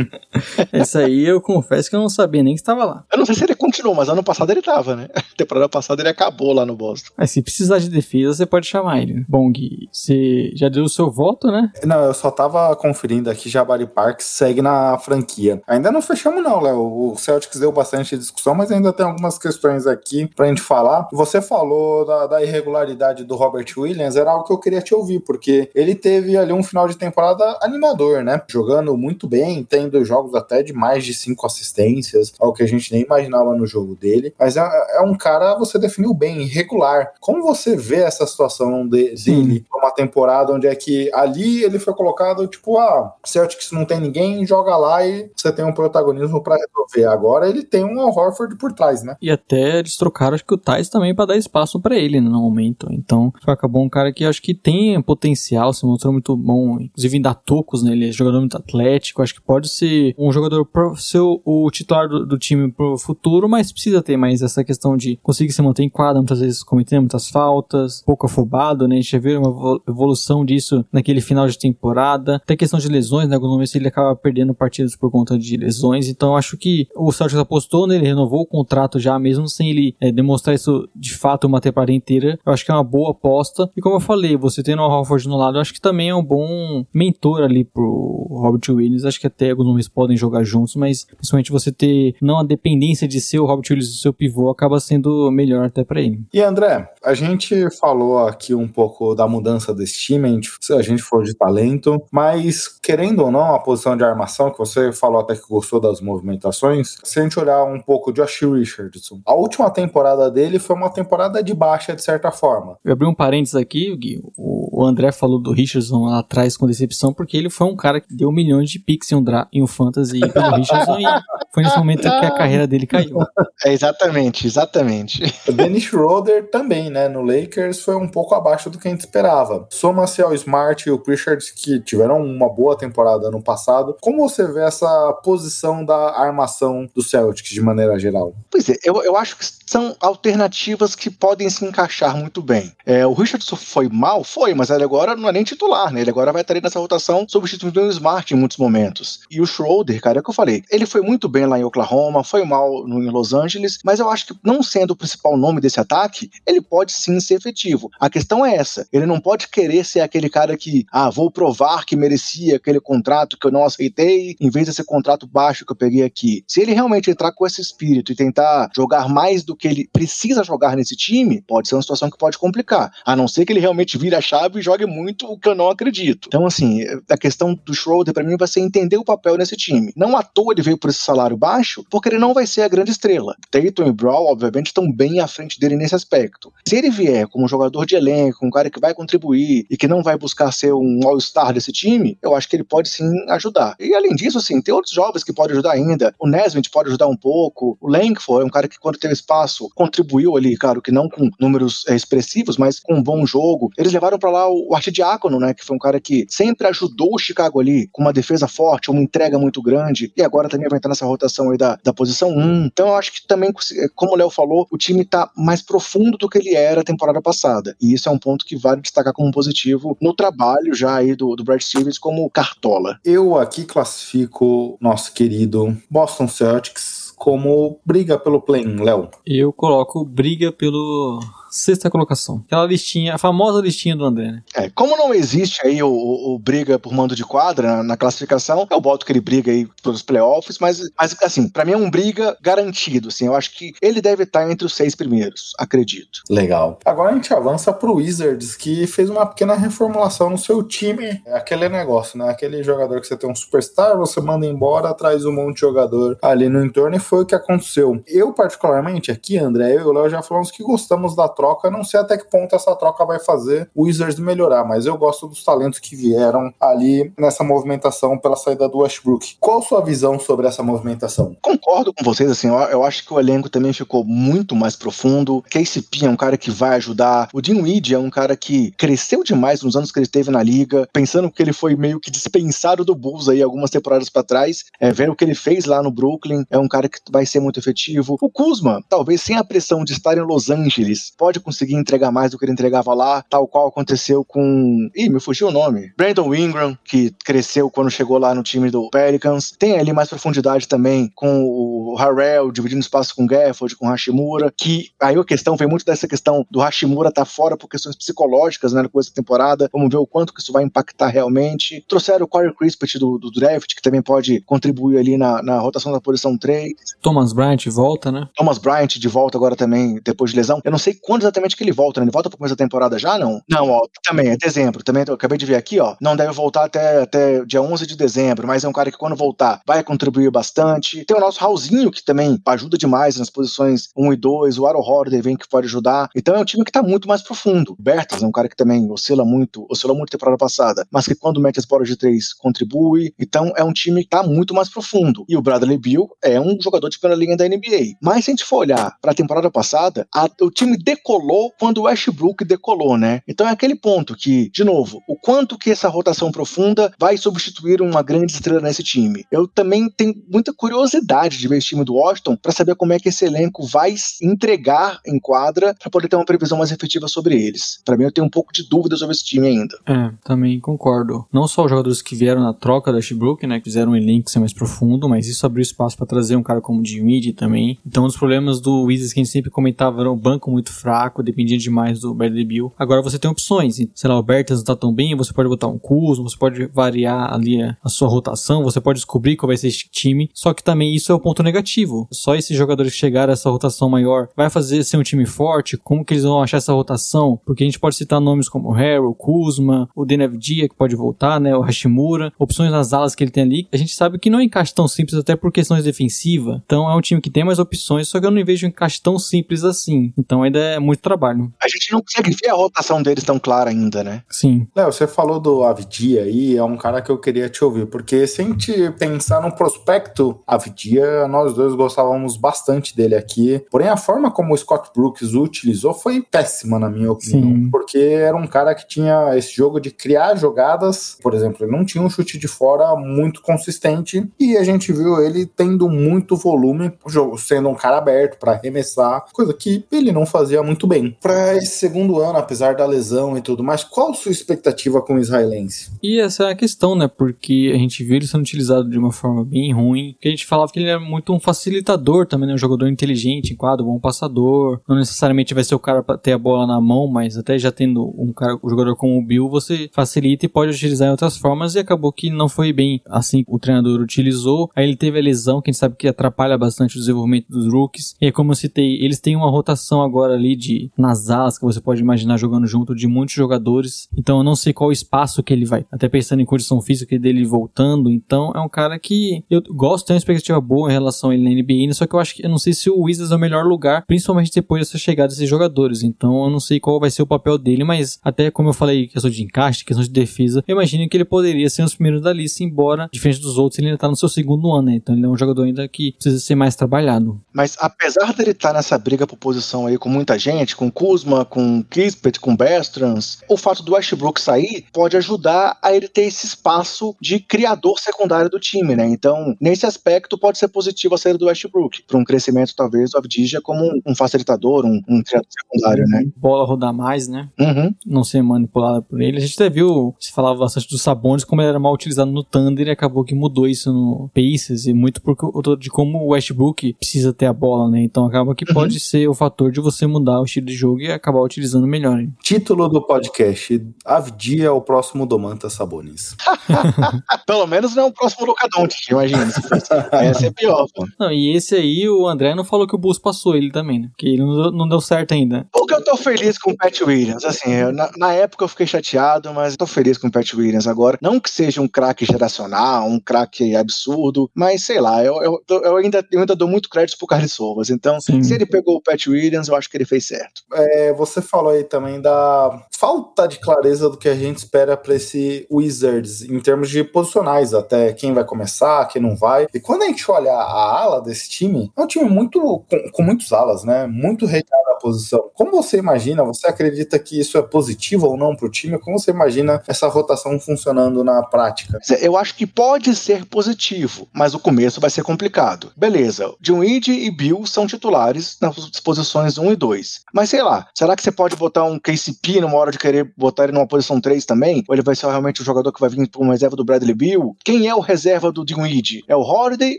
Essa aí eu confesso que eu não sabia nem que estava lá. Eu não sei se ele continuou, mas ano passado ele tava, né? Temporada passada ele acabou lá no Boston. Mas se precisar de defesa, você pode chamar ele. Bom, Gui, você já deu o seu voto, né? Não, eu só tava conferindo aqui, Jabari Parks segue na franquia. Ainda não fechamos não, Léo. O Celtics deu bastante discussão, mas ainda tem algumas questões aqui pra gente falar. Você falou da, da irregularidade do Robert Williams, era algo que eu queria te ouvir, porque ele teve ali um final de temporada animador, né? Jogando muito bem, tendo jogos até de mais de cinco assistências, algo que a gente nem imaginava no jogo dele. Mas é, é um cara, você definiu bem, irregular. Como você vê essa situação de- dele uma temporada onde é que ali ele foi colocado, tipo, ah, Celtics não tem ninguém, joga lá e você tem um protagonismo pra resolver. Agora ele tem um Al Horford por trás, né? E até eles trocaram, acho que o Thais também pra dar espaço pra ele né, no momento. Então, acabou um cara que acho que tem potencial, se mostrou muito bom, inclusive em dar tocos nele, é jogador muito atlético, acho que pode ser um jogador pro ser o, titular do, do time pro futuro, mas precisa ter mais essa questão de conseguir se manter em quadra, muitas vezes cometendo muitas faltas, pouco afobado, né? A gente já viu uma evolu- evolução disso naquele final de temporada. Tem questão de lesões, né? Alguns momentos ele acaba perdendo partidas por conta de lesões, então acho que o Celtics apostou nele, renovou o contrato já, mesmo sem ele eh, demonstrar isso de fato uma temporada inteira. Eu acho que é uma boa aposta. E como eu falei, você tendo o Horford no lado, eu acho que também é um bom mentor ali pro Robert Williams. Acho que até alguns nomes podem jogar juntos, mas principalmente você ter não a dependência de ser o Robert Williams o seu pivô acaba sendo melhor até pra ele. E André, a gente falou aqui um pouco da mudança desse time, a gente, a gente falou de talento, mas querendo ou não, a posição de armação, que você falou até que gostou das movimentações, se a gente olhar um pouco de Josh Richardson, a última temporada dele foi uma temporada de baixa, de certa forma. Eu abri um parênteses aqui, Gui. O André falou do Richardson lá atrás com decepção, porque ele foi um cara que deu milhões de picks em um, dra em um fantasy pelo Richardson e foi nesse momento que a carreira dele caiu. É exatamente, exatamente. O Dennis Schroeder também, né, no Lakers foi um pouco abaixo do que a gente esperava. Soma-se ao Smart e o Pritchard, que tiveram uma boa temporada no passado. Como você vê essa posição da armação do Celtics de maneira geral? Pois é, eu, eu acho que são alternativas que podem se encaixar muito bem. É, o Richardson foi mal? Foi, mas ele agora não é nem titular, né? Ele agora vai estar nessa rotação substituindo o Smart em muitos momentos. E o Schroeder, cara, é o que eu falei. Ele foi muito bem lá em Oklahoma, foi mal em Los Angeles, mas eu acho que não sendo o principal nome desse ataque, ele pode sim ser efetivo. A questão é essa: ele não pode querer ser aquele cara que, ah, vou provar que merecia aquele contrato que eu não aceitei, em vez desse contrato baixo que eu peguei aqui. Se ele realmente entrar com esse espírito e tentar jogar mais do que ele precisa jogar nesse time, pode ser uma situação que pode complicar. A não ser que ele realmente vire a chave e jogue muito, o que eu não acredito. Então, assim, a questão do Schroeder, pra mim, vai ser entender o papel nesse time. Não à toa ele veio por esse salário baixo, porque ele não vai ser a grande estrela. Tatum e Brown, obviamente, estão bem à frente dele nesse aspecto. Se ele vier como jogador de elenco, um cara que vai contribuir e que não vai buscar ser um all-star desse time, eu acho que ele pode sim ajudar. E além disso, assim, tem outros jovens que podem ajudar ainda. O Nesmith pode ajudar um pouco. O Langford é um cara que, quando teve espaço, contribuiu ali, claro, que não com números é, expressivos, mas com um bom jogo. Eles levaram pra lá o Archidiácono, né, que foi um cara que sempre ajudou o Chicago ali com uma defesa forte, uma entrega muito grande, e agora também vai entrar nessa rotação aí da, da posição 1. Então eu acho que também, como o Léo falou, o time tá mais profundo do que ele era a temporada passada. E isso é um ponto que vale destacar como positivo no trabalho já aí do, do Brad Stevens como cartola. Eu aqui classifico nosso querido Boston Celtics como briga pelo play-in, Léo. Eu coloco briga pelo sexta colocação. Aquela listinha, a famosa listinha do André, né? É, como não existe aí o, o- o briga por mando de quadra na, na classificação, eu boto que ele briga aí pelos playoffs, mas, mas assim, pra mim é um briga garantido, assim, eu acho que ele deve estar entre os seis primeiros, acredito. Legal. Agora a gente avança pro Wizards, que fez uma pequena reformulação no seu time. É aquele negócio, né? Aquele jogador que você tem um superstar, você manda embora, traz um monte de jogador ali no entorno, e foi o que aconteceu. Eu, particularmente, aqui, André, eu e o Léo já falamos que gostamos da troca troca. Não sei até que ponto essa troca vai fazer o Wizards melhorar, mas eu gosto dos talentos que vieram ali nessa movimentação pela saída do Westbrook. Qual sua visão sobre essa movimentação? Concordo com vocês, assim, eu, eu acho que o elenco também ficou muito mais profundo. KCP é um cara que vai ajudar. O Dinwiddie é um cara que cresceu demais nos anos que ele esteve na liga, pensando que ele foi meio que dispensado do Bulls aí algumas temporadas para trás. É, vendo o que ele fez lá no Brooklyn, é um cara que vai ser muito efetivo. O Kuzma, talvez sem a pressão de estar em Los Angeles, pode conseguir entregar mais do que ele entregava lá, tal qual aconteceu com. Ih, me fugiu o nome. Brandon Ingram, que cresceu quando chegou lá no time do Pelicans. Tem ali mais profundidade também com o Harrell, dividindo espaço com o Gafford, com o Hashimura, que aí a questão vem muito dessa questão do Hashimura estar tá fora por questões psicológicas, né, com essa temporada. Vamos ver o quanto que isso vai impactar realmente. Trouxeram o Corey Crispet do, do draft, que também pode contribuir ali na, na rotação da posição 3. Thomas Bryant volta, né? Thomas Bryant de volta agora também, depois de lesão. Eu não sei quando exatamente que ele volta, né? Ele volta pro começo da temporada já, não? Não, ó, também, é dezembro. Também eu acabei de ver aqui, ó. Não deve voltar até, até dia 11 de dezembro, mas é um cara que quando voltar vai contribuir bastante. Tem o nosso Raulzinho, que também ajuda demais nas posições 1 e 2. O Aaron Holiday vem que pode ajudar. Então é um time que tá muito mais profundo. O Bertas é um cara que também oscila muito, oscilou muito temporada passada, mas que quando mete as bolas de três contribui. Então é um time que tá muito mais profundo. E o Bradley Bill é um jogador de primeira linha da NBA. Mas se a gente for olhar para a temporada passada, a- o time decolou quando o Westbrook decolou, né? Então é aquele ponto que, de novo, o quanto que essa rotação profunda vai substituir uma grande estrela nesse time. Eu também tenho muita curiosidade de ver esse time do Washington para saber como é que esse elenco vai entregar em quadra para poder ter uma previsão mais efetiva sobre eles. Para mim eu tenho um pouco de dúvida sobre esse time ainda. É, também concordo. Não só os jogadores que vieram na troca da Ashbrook, né, que fizeram um elenco ser mais profundo, mas isso abriu espaço pra trazer um cara como o Dinwiddie também. Então, os problemas do Wizards que a gente sempre comentava eram o banco muito fraco, dependia demais do Bradley Bill. Agora você tem opções. Sei lá, o Bertans não tá tão bem, você pode botar um Kuzma, você pode variar ali a, sua rotação, você pode descobrir qual vai ser esse time. Só que também isso é o ponto negativo. Só esses jogadores que chegaram a essa rotação maior vai fazer ser um time forte? Como que eles vão achar essa rotação? Porque a gente pode citar nomes como Harrell, Kuzma, o Denev Dia, que pode voltar, né? O Hashimura, opções nas alas que ele tem ali. A gente sabe que não é encaixe tão simples, até por questões defensivas. Então é um time que tem mais opções, só que eu não vejo um encaixe tão simples assim. Então ainda é muito trabalho. A gente não consegue ver a rotação deles tão clara ainda, né? Sim. Léo, você falou do Avdia aí, é um cara que eu queria te ouvir, porque se a gente pensar no prospecto Avdia, nós dois gostávamos bastante dele aqui, porém a forma como o Scott Brooks o utilizou foi péssima, na minha opinião, Sim. porque era um cara que tinha esse jogo de criar jogadas, por exemplo, ele não tinha um chute de fora muito consistente, e a gente viu ele tendo muito volume, o jogo sendo um cara aberto para arremessar, coisa que ele não fazia muito bem. Para esse segundo ano, apesar da lesão e tudo mais, qual a sua expectativa com o israelense? E essa é a questão, né? Porque a gente viu ele sendo utilizado de uma forma bem ruim. Porque a gente falava que ele era muito um facilitador também, né? Um jogador inteligente em quadro, bom passador. Não necessariamente vai ser o cara pra ter a bola na mão, mas até já tendo um cara, um jogador como o Bill, você facilita e pode utilizar em outras formas. E acabou que não foi bem assim que o treinador utilizou. Aí ele teve a lesão, que a gente sabe que atrapalha bastante o desenvolvimento dos rookies. E aí, como eu citei, eles têm uma rotação agora ali de nas alas, que você pode imaginar jogando junto de muitos jogadores. Então eu não sei qual espaço que ele vai. Até pensando em condição física dele voltando. Então é um cara que eu gosto, tenho uma expectativa boa em relação a ele na NBA, só que eu acho que eu não sei se o Wizards é o melhor lugar, principalmente depois dessa chegada desses jogadores. Então eu não sei qual vai ser o papel dele, mas até como eu falei, questão de encaixe, questão de defesa, eu imagino que ele poderia ser um dos primeiros da lista, embora, diferente dos outros, ele ainda tá no seu segundo ano, né? Então ele é um jogador ainda que precisa ser mais trabalhado. Mas apesar dele estar nessa briga por posição aí com muita gente, com Kuzma, com Kispert, com Bestrans, o fato do Westbrook sair pode ajudar a ele ter esse espaço de criador secundário do time, né? Então, nesse aspecto, pode ser positivo a saída do Westbrook, para um crescimento, talvez, do Avdija como um, um facilitador, um, um criador secundário, né? Bola rodar mais, né? Uhum. não ser manipulada por ele. A gente até viu, se falava bastante dos Sabonis, como ele era mal utilizado no Thunder e acabou que mudou isso no Pacers e muito por de como o Westbrook precisa ter a bola, né? Então acaba que pode ser o fator de você mudar o estilo de jogo e acabar utilizando melhor. hein? Título do podcast: Avdia é o próximo Domantas Sabonis. Pelo menos não é o próximo Luka Doncic, imagina. Se fosse. Ia ser pior, pô. Não, e esse aí, o André não falou que o Bulls passou ele também, né? Que ele não deu, não deu certo ainda. Porque eu tô feliz com o Pat Williams. Assim, eu- na, na época eu fiquei chateado, mas tô feliz com o Pat Williams agora. Não que seja um craque geracional, um craque absurdo, mas sei lá, eu, eu, eu ainda, eu ainda dou muito crédito pro Carlos Sovas. Então, Sim. se ele pegou o Pat Williams, eu acho que ele fez certo. É, você falou aí também da falta de clareza do que a gente espera para esse Wizards, em termos de posicionais, até quem vai começar, quem não vai. E quando a gente olha a ala desse time, é um time muito com, com muitos alas, né? Muito recheado a posição. Como você imagina, você acredita que isso é positivo ou não para o time? Como você imagina essa rotação funcionando na prática? Eu acho que pode ser positivo, mas o começo vai ser complicado. Beleza, Weed e Bill são titulares nas posições 1 e 2. Mas sei lá, será que você pode botar um KCP numa hora de querer botar ele numa posição 3 também? Ou ele vai ser realmente o jogador que vai vir como reserva do Bradley Bill? Quem é o reserva do Weed? É o Holiday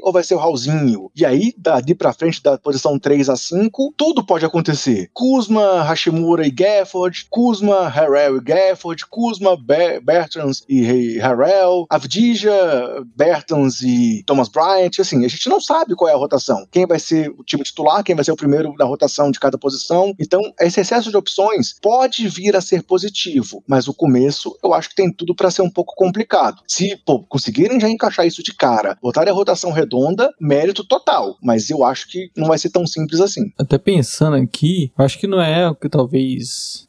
ou vai ser o Raulzinho? E aí, dali pra frente, da posição 3 a 5, tudo pode acontecer. Kuzma, Hashimura e Gafford, Kuzma, Harrell e Gafford, Kuzma, Be Bertans e Harrell, Avdija, Bertans e Thomas Bryant. Assim, a gente não sabe qual é a rotação. Quem vai ser o time titular, quem vai ser o primeiro na rotação de cada posição. Então, esse excesso de opções pode vir a ser positivo, mas o começo eu acho que tem tudo para ser um pouco complicado. Se pô, conseguirem já encaixar isso de cara, botarem a rotação redonda, mérito total. Mas eu acho que não vai ser tão simples assim. Até pensando aqui, acho que não é o que talvez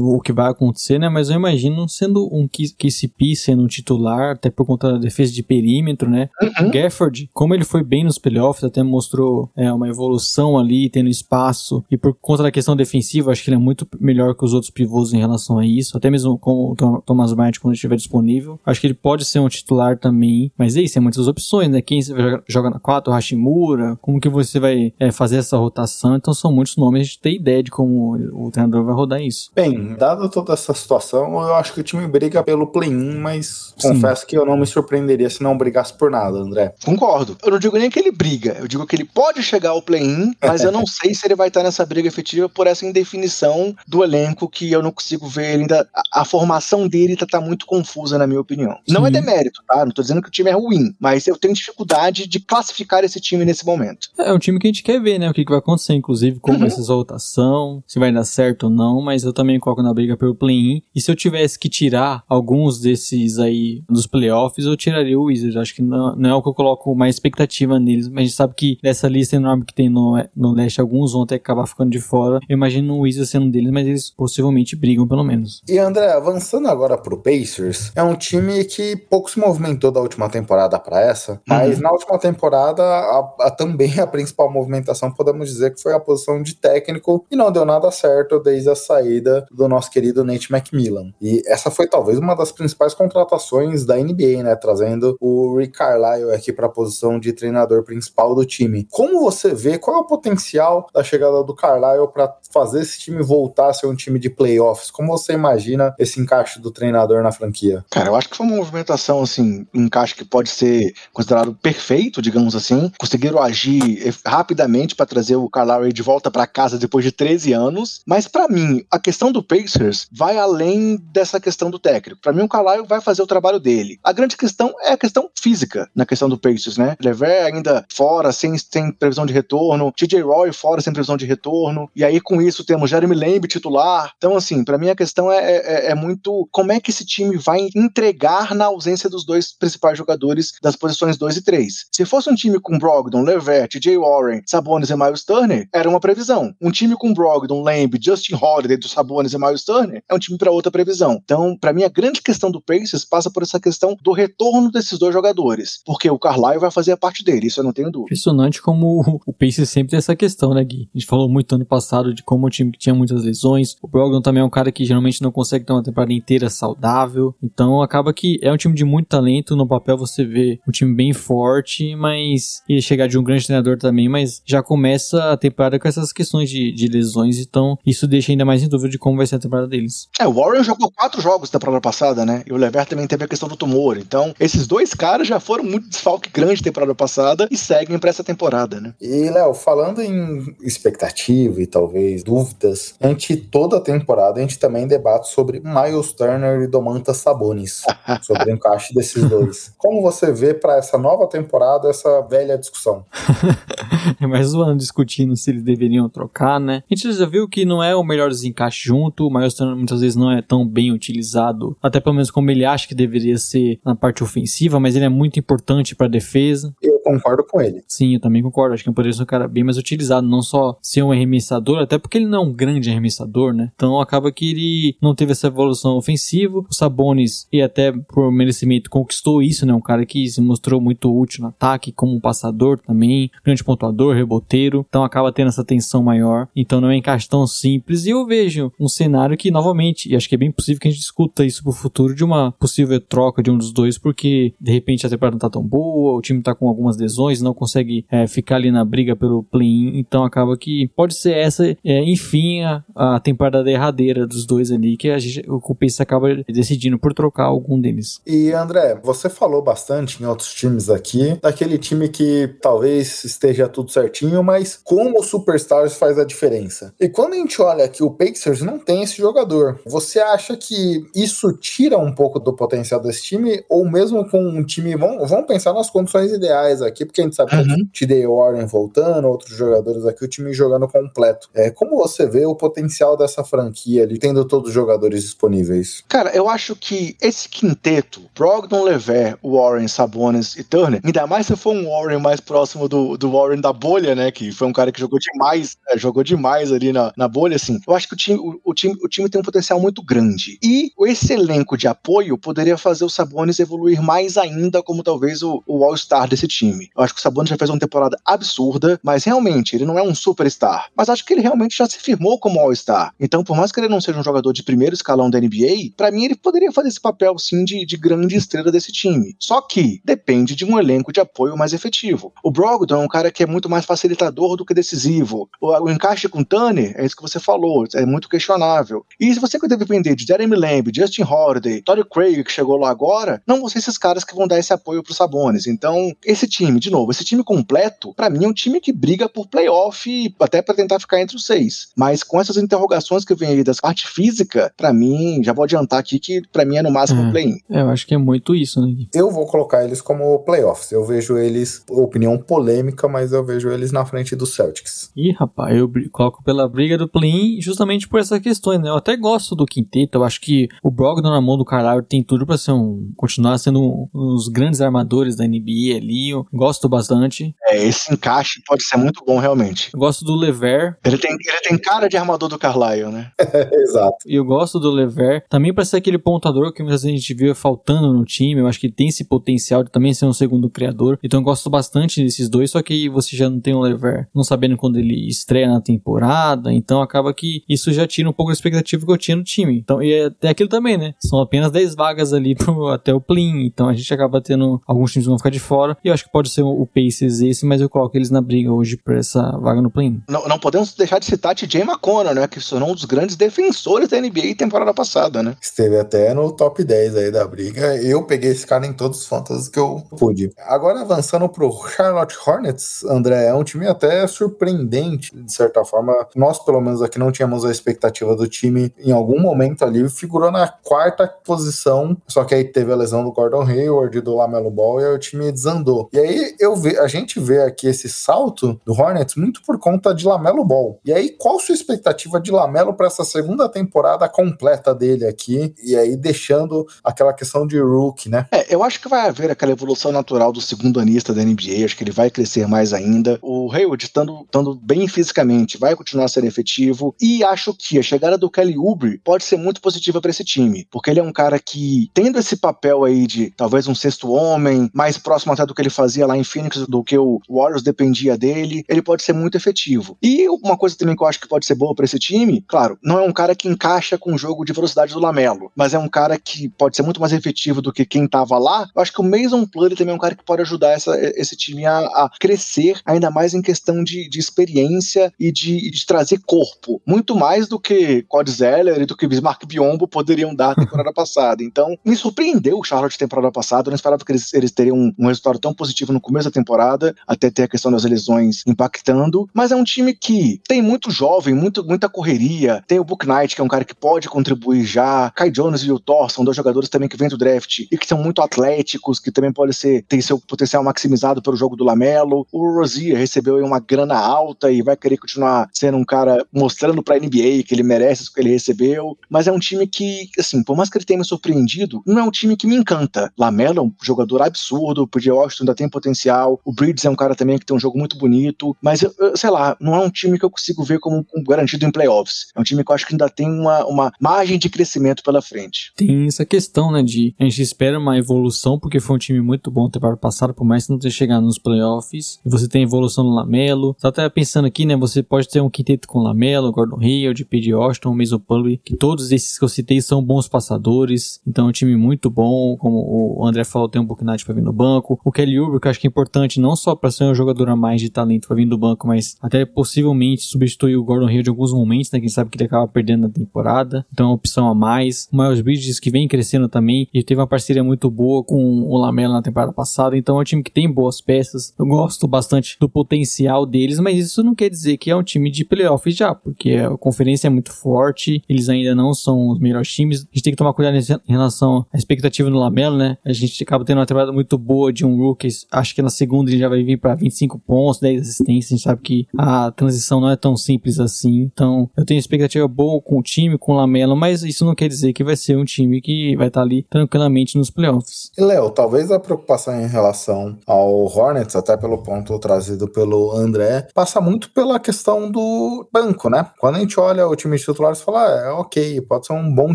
o que vai acontecer, né? Mas eu imagino sendo um KCP sendo um titular, até por conta da defesa de perímetro, né? Uhum. Gafford, como ele foi bem nos playoffs, até mostrou é, uma evolução ali, tendo espaço, e por conta da questão defensiva, acho que ele é muito melhor que os outros pivôs em relação a isso, até mesmo com o Thomas Bryant quando ele estiver disponível. Acho que ele pode ser um titular também, mas é isso, tem muitas opções, né? Quem joga na 4, Hashimura, como que você vai é, fazer essa rotação, então são muitos nomes, a gente tem ideia de como o treinador vai rodar isso. Bem, dada toda essa situação, eu acho que o time briga pelo play-in, mas Sim. confesso que eu não me surpreenderia se não brigasse por nada, André. Concordo. Eu não digo nem que ele briga, eu digo que ele pode chegar ao play-in, mas eu não sei se ele vai estar nessa briga efetiva por essa indefinição do elenco que eu não consigo ver ele ainda. A, a formação dele tá, tá muito confusa, na minha opinião. Não é Sim. demérito, tá? Não tô dizendo que o time é ruim, mas eu tenho dificuldade de classificar esse time nesse momento. É um time que a gente quer ver, né? O que, que vai acontecer, inclusive, como Uhum. vai ser essa rotação, se vai dar certo ou não, mas eu também coloco na briga pelo play-in. E se eu tivesse que tirar alguns desses aí dos playoffs, eu tiraria o Wizards. Acho que não, não é o que eu coloco mais expectativa neles, mas a gente sabe que dessa lista enorme que tem no, no leste, alguns vão que acabar ficando de fora. Eu imagino o Wizards sendo um deles, mas eles possivelmente brigam, pelo menos. E André, avançando agora pro Pacers, é um time que pouco se movimentou da última temporada para essa, mas na última temporada a, a- também a principal movimentação podemos dizer que foi a posição de técnico e não deu nada certo desde a saída do nosso querido Nate McMillan. E essa foi talvez uma das principais contratações da NBA, né, trazendo o Rick Carlisle aqui para a posição de treinador principal do time. Como você vê qual é o potencial da chegada do Carlisle para fazer esse time voltar a ser um time de playoffs? Como você imagina esse encaixe do treinador na franquia? Cara, eu acho que foi uma movimentação, assim, um encaixe que pode ser considerado perfeito, digamos assim. Conseguiram agir rapidamente para trazer o Carlisle de volta para casa depois de 13 anos. Mas para mim, a questão do Pacers vai além dessa questão do técnico. Para mim, o Carlisle vai fazer o trabalho dele. A grande questão é a questão física na questão do Pacers, né? Lever ainda fora, sem, sem previsão de retorno. TJ Roy fora, sem previsão de retorno. E aí, com isso, temos Jeremy Lamb titular. Então, assim, para mim a questão é, é, é muito como é que esse time vai entregar na ausência dos dois principais jogadores das posições 2 e 3. Se fosse um time com Brogdon, Levert, Jay Warren, Sabonis e Miles Turner, era uma previsão. Um time com Brogdon, Lamb, Justin Holiday, do Sabonis e Miles Turner, é um time para outra previsão. Então, para mim, a grande questão do Pacers passa por essa questão do retorno desses dois jogadores, porque o Carlisle vai fazer a parte dele, isso eu não tenho dúvida. Impressionante como o- o Pacers sempre tem essa questão, né, Gui? A gente falou muito ano passado de como o time que tinha muitas lesões. O Brogdon também é um cara que geralmente não consegue ter uma temporada inteira saudável. Então acaba que é um time de muito talento. No papel você vê um time bem forte, mas ia chegar de um grande treinador também, mas já começa a temporada com essas questões de, de lesões. Então isso deixa ainda mais em dúvida de como vai ser a temporada deles. É, o Warren jogou quatro jogos da temporada passada, né? E o Levert também teve a questão do tumor. Então, esses dois caras já foram muito desfalque grande temporada passada e seguem pra essa temporada, né? E, Léo, falando em expectativa e talvez dúvidas, a gente, toda a temporada, a gente também debate sobre Miles Turner e Domantas Sabonis, sobre o encaixe desses dois. Como você vê para essa nova temporada essa velha discussão? É mais um ano discutindo se eles deveriam trocar, né? A gente já viu que não é o melhor desencaixe junto, o Miles Turner muitas vezes não é tão bem utilizado, até pelo menos como ele acha que deveria ser na parte ofensiva, mas ele é muito importante pra defesa. Eu concordo com ele. Sim, eu também concordo. Acho que ele poderia ser um cara bem mais utilizado, não só ser um arremessador, até porque ele não é um grande arremessador, né? Então acaba que ele não teve essa evolução ofensiva. O Sabonis, e até por merecimento, conquistou isso, né? Um cara que se mostrou muito útil no ataque, como um passador também, grande pontuador, reboteiro. Então acaba tendo essa tensão maior. Então não é um encaixe tão simples. E eu vejo um cenário que, novamente, e acho que é bem possível que a gente discuta isso pro futuro de uma possível troca de um dos dois, porque de repente a temporada não tá tão boa, o time tá com algumas lesões, não consegue é, ficar ali na briga pelo play-in, então acaba que pode ser essa, é, enfim, a, a temporada derradeira dos dois ali, que a gente, o Pacers acaba decidindo por trocar algum deles. E André, você falou bastante em outros times aqui, daquele time que talvez esteja tudo certinho, mas como os superstars faz a diferença. E quando a gente olha aqui, o Pacers não tem esse jogador. Você acha que isso tira um pouco do potencial desse time? Ou mesmo com um time. Vamos, vamos pensar nas condições ideais aqui, porque a gente sabe Uhum. que TD Warren voltando, outros jogadores aqui, o time jogando completo. É, como você vê o potencial dessa franquia ali, tendo todos os jogadores disponíveis? Cara, eu acho que esse quinteto, Brogdon, Lever, Warren, Sabonis e Turner, ainda mais se for um Warren mais próximo do, do Warren da bolha, né? Que foi um cara que jogou demais, é, jogou demais ali na, na bolha, assim. Eu acho que o time, o, o time, o time tem um potencial muito grande. E esse elenco de apoio poderia fazer o Sabonis evoluir mais ainda como talvez o, o All-Star desse time. Eu acho que o Sabonis já fez uma temporada absurda, mas realmente ele não é um superstar. Mas acho que ele realmente já se firmou como All-Star. Então, por mais que ele não seja um jogador de primeiro escalão da NBA, pra mim ele poderia fazer esse papel sim de, de grande estrela desse time. Só que depende de um elenco de apoio mais efetivo. O Brogdon é um cara que é muito mais facilitador do que decisivo. O, o encaixe com o Turner, é isso que você falou, é muito questionável. E se você depender de Jeremy Lamb, Justin Holiday, Torrey Craig, que chegou lá agora, não vão ser esses caras que vão dar esse apoio pro Sabonis. Então, esse time, de novo, esse time completo, pra mim é um time que briga por playoff até pra tentar ficar entre os seis. Mas com essas interrogações que vem aí das parte física, pra mim, já vou adiantar aqui que pra mim é no máximo É. play-in. É, eu acho que é muito isso, né? Gui? Eu vou colocar eles como playoffs. Eu vejo eles, opinião polêmica, mas eu vejo eles na frente dos Celtics. Ih, rapaz, eu coloco pela briga do play-in justamente por essas questões, né? Eu até gosto do quinteto, eu acho que o Brogdon na mão do Caralho tem tudo pra ser um, continuar sendo um, um dos grandes armadores da NBA ali, eu gosto bastante. É, esse encaixe pode ser muito bom, realmente. Eu gosto do Lever, Ele tem, ele tem cara de armador do Carlisle, né? Exato. e eu gosto do Lever, também pra ser aquele pontuador que muitas vezes a gente vê faltando no time, eu acho que tem esse potencial de também ser um segundo criador, então eu gosto bastante desses dois, só que você já não tem o Lever, não sabendo quando ele estreia na temporada, então acaba que isso já tira um pouco a expectativa que eu tinha no time. Então, e é tem aquilo também, né? São apenas 10 vagas ali pro, até o play então a gente acaba tendo alguns times que vão ficar de fora, e eu acho que pode ser o Pacers esse, mas eu coloco eles na briga hoje por essa vaga no play Não, não podemos deixar de citar TJ McConnell, né? Que se tornou um dos grandes defensores da NBA temporada passada, né? Esteve até no top 10 aí da briga. Eu peguei esse cara em todos os fantasy que eu pude. Agora avançando pro Charlotte Hornets, André, é um time até surpreendente, de certa forma. Nós, pelo menos aqui, não tínhamos a expectativa do time em algum momento ali. Figurou na quarta posição, só que aí teve a lesão do Gordon Hayward e do Lamelo Ball e aí o time desandou. E aí eu ve, a gente vê aqui esse salto do Hornets muito por conta de Lamelo Ball. E aí, qual sua expectativa de Lamelo para essa segunda temporada completa dele aqui? E aí deixando aquela questão de rookie, né? É, eu acho que vai haver aquela evolução natural do segundo anista da NBA, acho que ele vai crescer mais ainda. O Hayward, estando, estando bem fisicamente, vai continuar sendo efetivo. E acho que a chegada do Kelly Oubre pode ser muito positiva para esse time, porque ele é um cara que, tendo esse papel aí de talvez um sexto homem, mais próximo até do que ele fazia lá em Phoenix, do que o Warriors dependia dele, ele pode ser muito efetivo. E uma coisa também que eu acho que pode ser boa para esse time, claro, não é um cara que encaixa com o jogo de velocidade do Lamelo, mas é um cara que pode ser muito mais efetivo do que quem tava lá. Eu acho que o Mason Plumlee também é um cara que pode ajudar essa- esse time a, a crescer ainda mais em questão de, de experiência e de, de trazer corpo, muito mais do que Cody Zeller e do que Bismarck Biombo poderiam dar na temporada passada. Então, me surpreendeu o Charlotte temporada passada, eu não esperava que eles, eles teriam um, um resultado tão positivo no começo da temporada, até ter a questão das lesões impactando, mas é um time que tem muito jovem, muito, muita correria, tem o Book Knight, que é um cara que pode contribuir já, Kai Jones e o Thor são dois jogadores também que vêm do draft e que são muito atléticos, que também podem ser, ter seu potencial maximizado pelo jogo do Lamelo, o Rozier recebeu uma grana alta e vai querer continuar sendo um cara mostrando pra NBA que ele merece isso que ele recebeu, mas é um time que, assim, por mais que ele tenha me surpreendido, não é um time que me encanta. Lamelo é um jogador absurdo, o PJ Washington ainda tem potencial, o Bridges é um cara também que tem um jogo muito bonito, mas, eu, eu, sei lá, não é um time que eu consigo ver como garantido em playoffs. É um time que eu acho que ainda tem uma, uma margem de crescimento pela frente. Tem essa questão, né, de a gente espera uma evolução, porque foi um time muito bom temporada passada, por mais que não tenha chegado nos playoffs, você tem evolução no Lamelo, tá até pensando aqui, né, você pode ter um quinteto com Lamelo, Gordon Hill, de P.J. Washington, Mason Plumlee, que todos esses que eu citei são bons passadores, então é um time muito bom, como o André falou, tem um Booknight pra vir no banco, o Kelly Oubre, que eu acho que é importante não só para ser um jogador a mais de talento pra vir do banco, mas até possivelmente substituir o Gordon Hill de alguns momentos, né, quem sabe que ele acaba perdendo na temporada, então é uma opção a mais. O Miles Bridges, que vem crescendo também, e teve uma parceria muito boa com o Lamelo na temporada passada, então é um time que tem boas peças, eu gosto bastante do potencial deles, mas isso não quer dizer que é um time de playoffs já, porque a conferência é muito forte, eles ainda não são os melhores times. A gente tem que tomar cuidado em relação à expectativa do Lamelo, né? A gente acaba tendo uma temporada muito boa de um rookie, acho que na segunda ele já vai vir para 25 pontos, 10 assistências. A gente sabe que a transição não é tão simples assim. Então, eu tenho expectativa boa com o time, com o Lamelo, mas isso não quer dizer que vai ser um time que vai estar ali tranquilamente nos playoffs. E Léo, talvez a preocupação em relação ao Hornets, até pelo ponto trazido pelo André, passa muito pela questão do banco, né? Quando a gente olha o time de titulares, fala, ah, é ok, pode ser um bom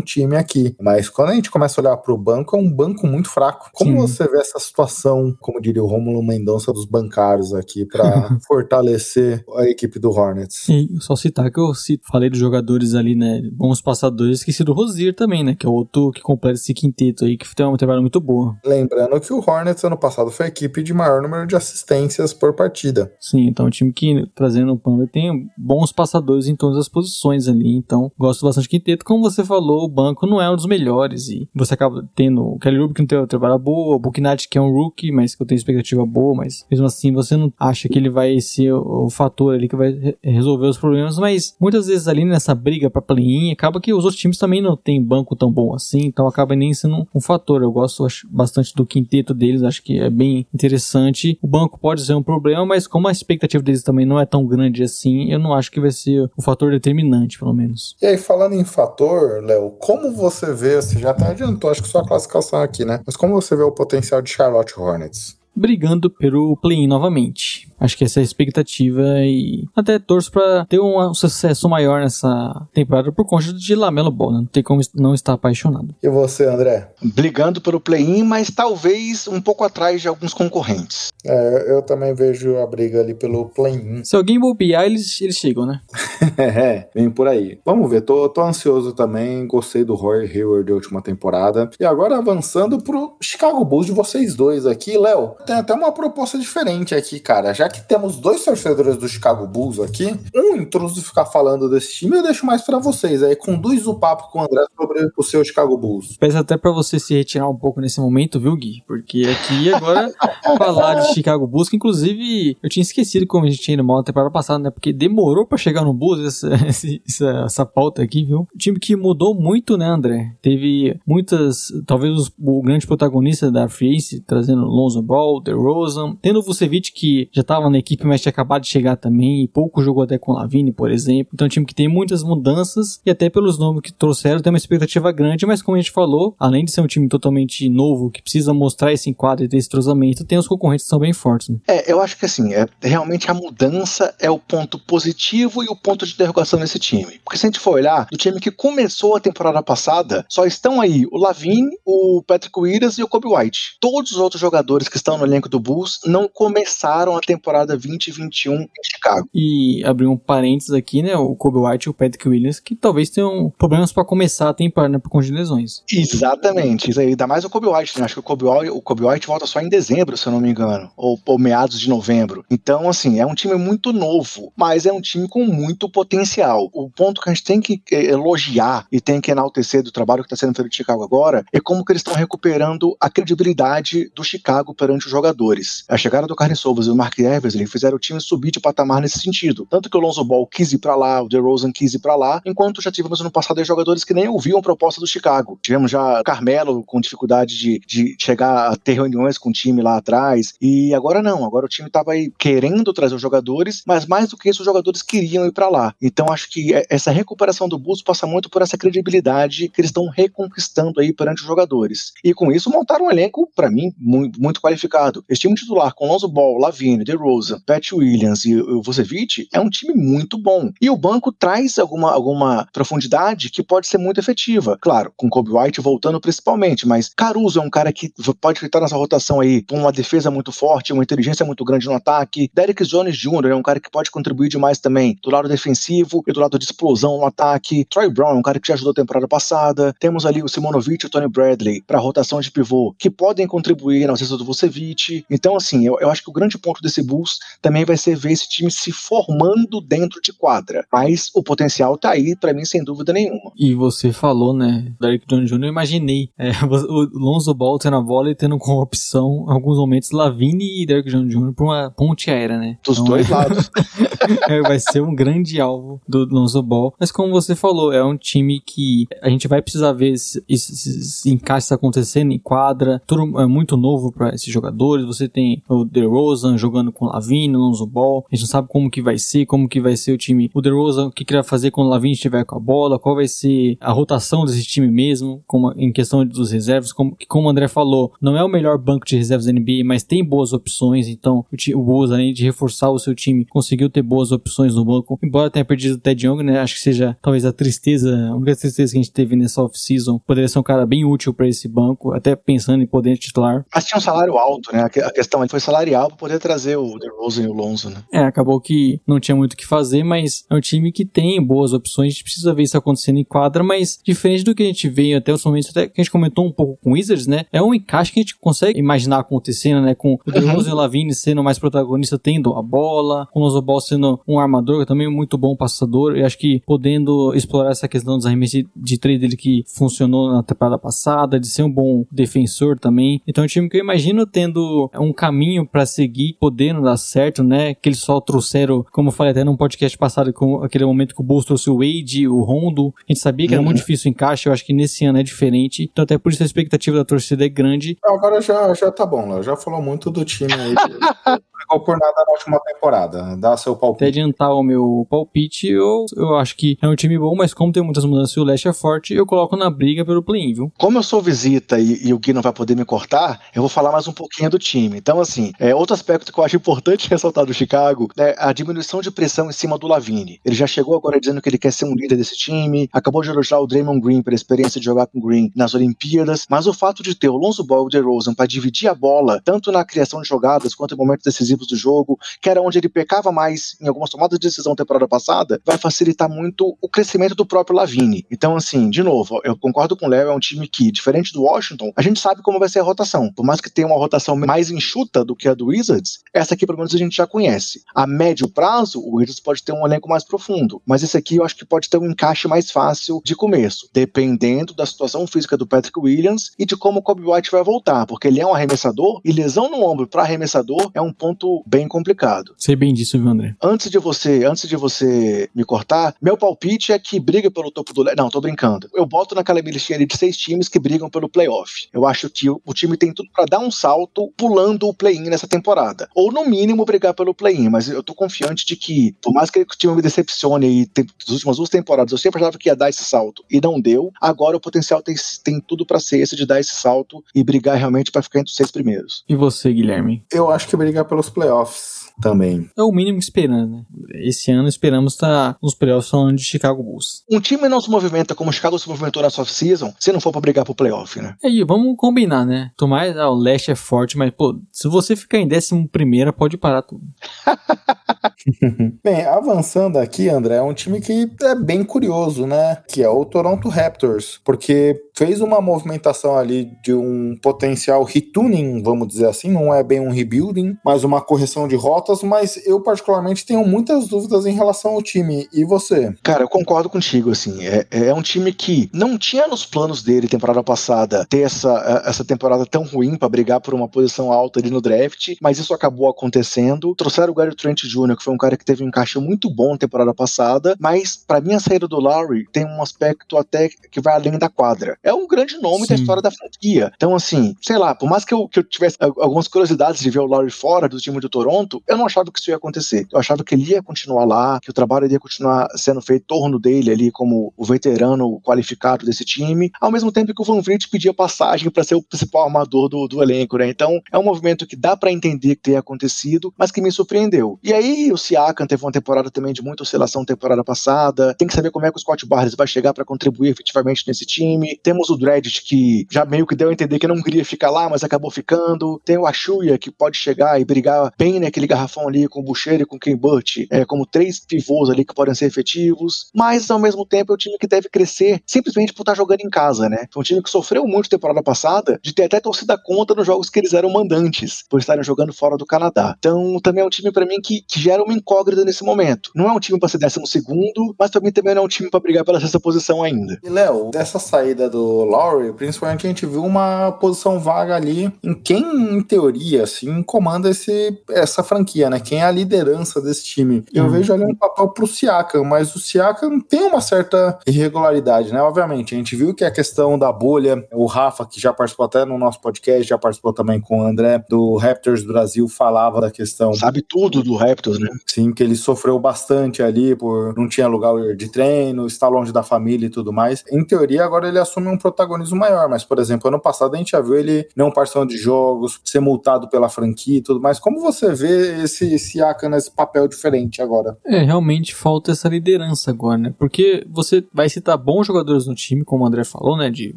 time aqui. Mas quando a gente começa a olhar pro banco, é um banco muito fraco. Como Sim. você vê essa situação, como diria o Rômulo Mendonça dos bancários aqui, para fortalecer a equipe do Hornets? E só citar que eu falei dos jogadores ali, né? Bons passadores, esqueci do Rosier também, né? Que é o outro que completa esse quinteto aí, que tem uma temporada muito boa. Lembrando que o Hornets ano passado foi a equipe de maior número de assistências por partida. Sim, então é um time que, trazendo o Pamba, tem bons passadores em todas as posições ali. Então, gosto bastante do quinteto. Como você falou, o banco não é um dos melhores. E você acaba tendo o Kelly Oubre, que não tem uma temporada boa, o Bukinat, que é um rookie, mas que eu tenho expectativa boa. Mas mesmo assim, você não acha que ele vai ser o, o fator ali que vai re- resolver os problemas. Mas muitas vezes ali nessa briga pra play-in, acaba que os outros times também não têm banco tão bom assim. Então, acaba nem sendo um, um fator. Eu gosto acho, bastante do quinteto deles, acho que é bem interessante. O banco pode ser um problema, mas como a expectativa deles também não é tão grande assim, eu não acho que vai ser o fator determinante, pelo menos. E aí, falando em fator, Léo, como você vê, você já até adiantou, acho que sua classificação aqui, né? Mas como você vê o potencial de Charlotte Hornets? Brigando pelo play-in novamente. Acho que essa é a expectativa e até torço pra ter um sucesso maior nessa temporada por conta de Lamelo Ball, né? Não tem como não estar apaixonado. E você, André? Brigando pelo play-in, mas talvez um pouco atrás de alguns concorrentes. É, eu também vejo a briga ali pelo play-in. Se alguém bobear, eles, eles chegam, né? É, vem por aí. Vamos ver, tô, tô ansioso também. Gostei do Roy Hayward da última temporada. E agora avançando pro Chicago Bulls de vocês dois aqui, Léo. Tem até uma proposta diferente aqui, cara. Já que temos dois torcedores do Chicago Bulls aqui, um intruso ficar falando desse time, eu deixo mais pra vocês. Aí conduz o papo com o André sobre o seu Chicago Bulls. Peço até pra você se retirar um pouco nesse momento, viu, Gui? Porque aqui agora falar de Chicago Bulls, que inclusive eu tinha esquecido como a gente tinha ido mal na temporada passada, né? Porque demorou pra chegar no Bulls essa, essa, essa pauta aqui, viu? Um time que mudou muito, né, André? Teve muitas, talvez os- o grande protagonista da Free Agency, trazendo Lonzo Ball, DeRozan, tendo o Vucevic que já tava na equipe, mas tinha acabado de chegar também, e pouco jogou até com o Lavine, por exemplo. Então é um time que tem muitas mudanças, e até pelos nomes que trouxeram, tem uma expectativa grande, mas como a gente falou, além de ser um time totalmente novo, que precisa mostrar esse enquadro e ter esse entrosamento, tem os concorrentes que são bem fortes, né? É, eu acho que assim, é, realmente a mudança é o ponto positivo e o ponto de interrogação nesse time. Porque se a gente for olhar, do time que começou a temporada passada, só estão aí o Lavine, o Patrick Williams e o Kobe White. Todos os outros jogadores que estão no elenco do Bulls não começaram a temporada 2021 em Chicago. E abrir um parênteses aqui, né? O Kobe White e o Patrick Williams, que talvez tenham problemas pra começar a temporada né, por conta de lesões. Exatamente, isso aí, ainda mais o Kobe White, né? Acho que o Kobe White, o Kobe White volta só em dezembro, se eu não me engano, ou, ou meados de novembro. Então, assim, é um time muito novo, mas é um time com muito potencial. O ponto que a gente tem que eh, elogiar e tem que enaltecer do trabalho que está sendo feito em Chicago agora é como que eles estão recuperando a credibilidade do Chicago perante os jogadores. A chegada do Carne Sovas e do Mark Eversley fizeram o time subir de patamar nesse sentido. Tanto que o Lonzo Ball quis ir pra lá, o DeRozan quis ir pra lá, enquanto já tivemos no passado jogadores que nem ouviam proposta do Chicago. Tivemos já Carmelo com dificuldade de, de chegar a ter reuniões com o time lá atrás, e agora não, agora o time tava aí querendo trazer os jogadores, mas mais do que isso, os jogadores queriam ir pra lá. Então acho que é- essa recuperação do Bulls passa muito por essa credibilidade que eles estão reconquistando aí perante os jogadores. E com isso montaram um elenco, pra mim, muito, muito qualificado. Esse time titular com Lonzo Ball, Lavine, DeRozan, Pat Williams e o Vucevic é um time muito bom. E o banco traz alguma, alguma profundidade que pode ser muito efetiva. Claro, com Kobe White voltando principalmente, mas Caruso é um cara que pode estar nessa rotação aí com uma defesa muito forte, uma inteligência muito grande no ataque. Derek Jones Jr. é um cara que pode contribuir demais também do lado defensivo e do lado de explosão no ataque. Troy Brown é um cara que já ajudou a temporada passada. Temos ali o Simonovic e o Tony Bradley para rotação de pivô, que podem contribuir na ausência do Vucevic. Então, assim, eu, eu acho que o grande ponto desse Bulls também vai ser ver esse time se formando dentro de quadra. Mas o potencial tá aí, para mim, sem dúvida nenhuma. E você falou, né, Derek Jones Jr., eu imaginei é, o Lonzo Ball tendo a bola e tendo como opção, em alguns momentos, Lavine e Derek Jones Jr. por uma ponte aérea, né? Dos Então, dois é- lados. é, vai ser um grande alvo do Lonzo Ball. Mas como você falou, é um time que a gente vai precisar ver se isso- esses encaixes acontecendo em quadra. Tudo é muito novo para esses jogadores. Você tem o DeRozan jogando com Lavine, Lonzo Ball. A gente não sabe como que vai ser, como que vai ser o time. O DeRozan, o que que ele vai fazer quando o Lavine estiver com a bola, qual vai ser a rotação desse time mesmo, como em questão dos reservas. Como, como o André falou, não é o melhor banco de reservas da NBA, mas tem boas opções. Então, o, o Bulls, além de reforçar o seu time, conseguiu ter boas opções no banco. Embora tenha perdido o Ted Young, né? Acho que seja talvez a tristeza, a única tristeza que a gente teve nessa off-season. Poderia ser um cara bem útil para esse banco, até pensando em poder titular. Mas tinha um salário alto, né? A que- a questão ali foi salarial para poder trazer o DeRozan e o Lonzo, né? É, acabou que não tinha muito o que fazer, mas é um time que tem boas opções. A gente precisa ver isso acontecendo em quadra, mas diferente do que a gente veio até os momentos até que a gente comentou um pouco com o Wizards, né? É um encaixe que a gente consegue imaginar acontecendo, né? Com o DeRozan e o Lavine sendo mais protagonista, tendo a bola, com o Lonzo Ball sendo um armador, também muito bom passador. Eu acho que podendo explorar essa questão dos arremessos de, de três dele que funcionou na temporada passada, de ser um bom defensor também. Então é um time que eu imagino tendo um caminho pra seguir, podendo dar certo, né? Que eles só trouxeram, como eu falei até num podcast passado, com aquele momento que o Bulls trouxe o Wade, o Rondo. A gente sabia que era muito difícil o encaixe, eu acho que nesse ano é diferente. Então até por isso a expectativa da torcida é grande. Agora já, já tá bom, Léo. Já falou muito do time aí. Por nada na última temporada. Dá seu Até palpite. adiantar o meu palpite, eu, eu acho que é um time bom, mas como tem muitas mudanças e o Leste é forte, eu coloco na briga pelo play-in, viu? Como eu sou visita e, e o Gui não vai poder me cortar, eu vou falar mais um pouquinho do time. Então, assim, é, outro aspecto que eu acho importante ressaltar do Chicago é a diminuição de pressão em cima do Lavine. Ele já chegou agora dizendo que ele quer ser um líder desse time, acabou de elogiar o Draymond Green pela experiência de jogar com o Green nas Olimpíadas, mas o fato de ter o Lonzo Ball e o DeRozan para dividir a bola, tanto na criação de jogadas quanto em momentos decisivos do jogo, que era onde ele pecava mais em algumas tomadas de decisão temporada passada, vai facilitar muito o crescimento do próprio Lavine. Então, assim, de novo, eu concordo com o Léo, é um time que, diferente do Washington, a gente sabe como vai ser a rotação. Por mais que tenha uma rotação mais enxuta do que a do Wizards, essa aqui pelo menos a gente já conhece. A médio prazo, o Wizards pode ter um elenco mais profundo, mas esse aqui eu acho que pode ter um encaixe mais fácil de começo, dependendo da situação física do Patrick Williams e de como o Kobe White vai voltar, porque ele é um arremessador e lesão no ombro para arremessador é um ponto bem complicado. Sei bem disso, viu, André? Antes de você, antes de você me cortar, meu palpite é que briga pelo topo do leste. Não, tô brincando. Eu boto naquela listinha ali de seis times que brigam pelo playoff. Eu acho que o, time tem tudo pra dar um salto pulando o play-in nessa temporada. Ou no mínimo brigar pelo play-in, mas eu tô confiante de que, por mais que o time me decepcione aí nas últimas duas temporadas, eu sempre achava que ia dar esse salto e não deu. Agora o potencial tem, tem tudo pra ser esse de dar esse salto e brigar realmente pra ficar entre os seis primeiros. E você, Guilherme? Eu acho que brigar pelos playoffs também. É o mínimo que esperamos, né? Esse ano esperamos estar nos playoffs falando de Chicago Bulls. Um time não se movimenta como o Chicago se movimentou na off-season se não for pra brigar pro playoff, né? E aí, vamos combinar, né? Tomar, ah, o leste é forte, mas, pô, se você ficar em décimo primeiro, pode parar tudo. Bem, avançando aqui, André, é um time que é bem curioso, né? Que é o Toronto Raptors. Porque fez uma movimentação ali de um potencial retuning, vamos dizer assim, não é bem um rebuilding, mas uma correção de rotas, mas eu particularmente tenho muitas dúvidas em relação ao time. E você? Cara, eu concordo contigo, assim. É, é um time que não tinha nos planos dele temporada passada ter essa, essa temporada tão ruim pra brigar por uma posição alta ali no draft, mas isso acabou acontecendo. Trouxeram o Gary Trent Jr., que foi um cara que teve um encaixe muito bom na temporada passada, mas pra mim a saída do Lowry tem um aspecto até que vai além da quadra. É um grande nome da Sim. história da franquia. Então, assim, sei lá, por mais que eu, que eu tivesse al- algumas curiosidades de ver o Lowry fora do time do Toronto, eu não achava que isso ia acontecer. Eu achava que ele ia continuar lá, que o trabalho ia continuar sendo feito em torno dele ali como o veterano qualificado desse time, ao mesmo tempo que o Van Vliet pedia passagem para ser o principal armador do, do elenco, né? Então, é um movimento que dá para entender que tenha acontecido, mas que me surpreendeu. E aí, o Siakam teve uma temporada também de muita oscilação na temporada passada, tem que saber como é que o Scott Barnes vai chegar para contribuir efetivamente nesse time. Temos o Dredge, que já meio que deu a entender que não queria ficar lá, mas acabou ficando. Tem o Ashuya, que pode chegar e brigar bem naquele garrafão ali com o Boucher e com o Ken Burt, é, como três pivôs ali que podem ser efetivos. Mas, ao mesmo tempo, é um time que deve crescer simplesmente por estar jogando em casa, né? Foi um time que sofreu muito temporada passada de ter até torcida contra nos jogos que eles eram mandantes, por estarem jogando fora do Canadá. Então, também é um time pra mim que, que gera uma incógnita nesse momento. Não é um time pra ser décimo segundo, mas pra mim também não é um time pra brigar pela sexta posição ainda. E, Léo, dessa saída do Lowry, principalmente a gente viu uma posição vaga ali em quem, em teoria, assim, comanda esse, essa franquia, né? Quem é a liderança desse time. Eu Uhum. vejo ali um papel pro Siakam, mas o Siakam tem uma certa irregularidade, né? Obviamente, a gente viu que a questão da bolha, o Rafa, que já participou até no nosso podcast, já participou também com o André, do Raptors Brasil, falava da questão Sabe tudo do Raptors, né? Sim, que ele sofreu bastante ali por não tinha lugar de treino, estar longe da família e tudo mais. Em teoria, agora ele assume um protagonismo maior, mas, por exemplo, ano passado a gente já viu ele não participando de jogos, ser multado pela franquia e tudo mais. Como você vê esse Siakam nesse papel diferente agora? É, realmente falta essa liderança agora, né? Porque você vai citar bons jogadores no time, como o André falou, né? De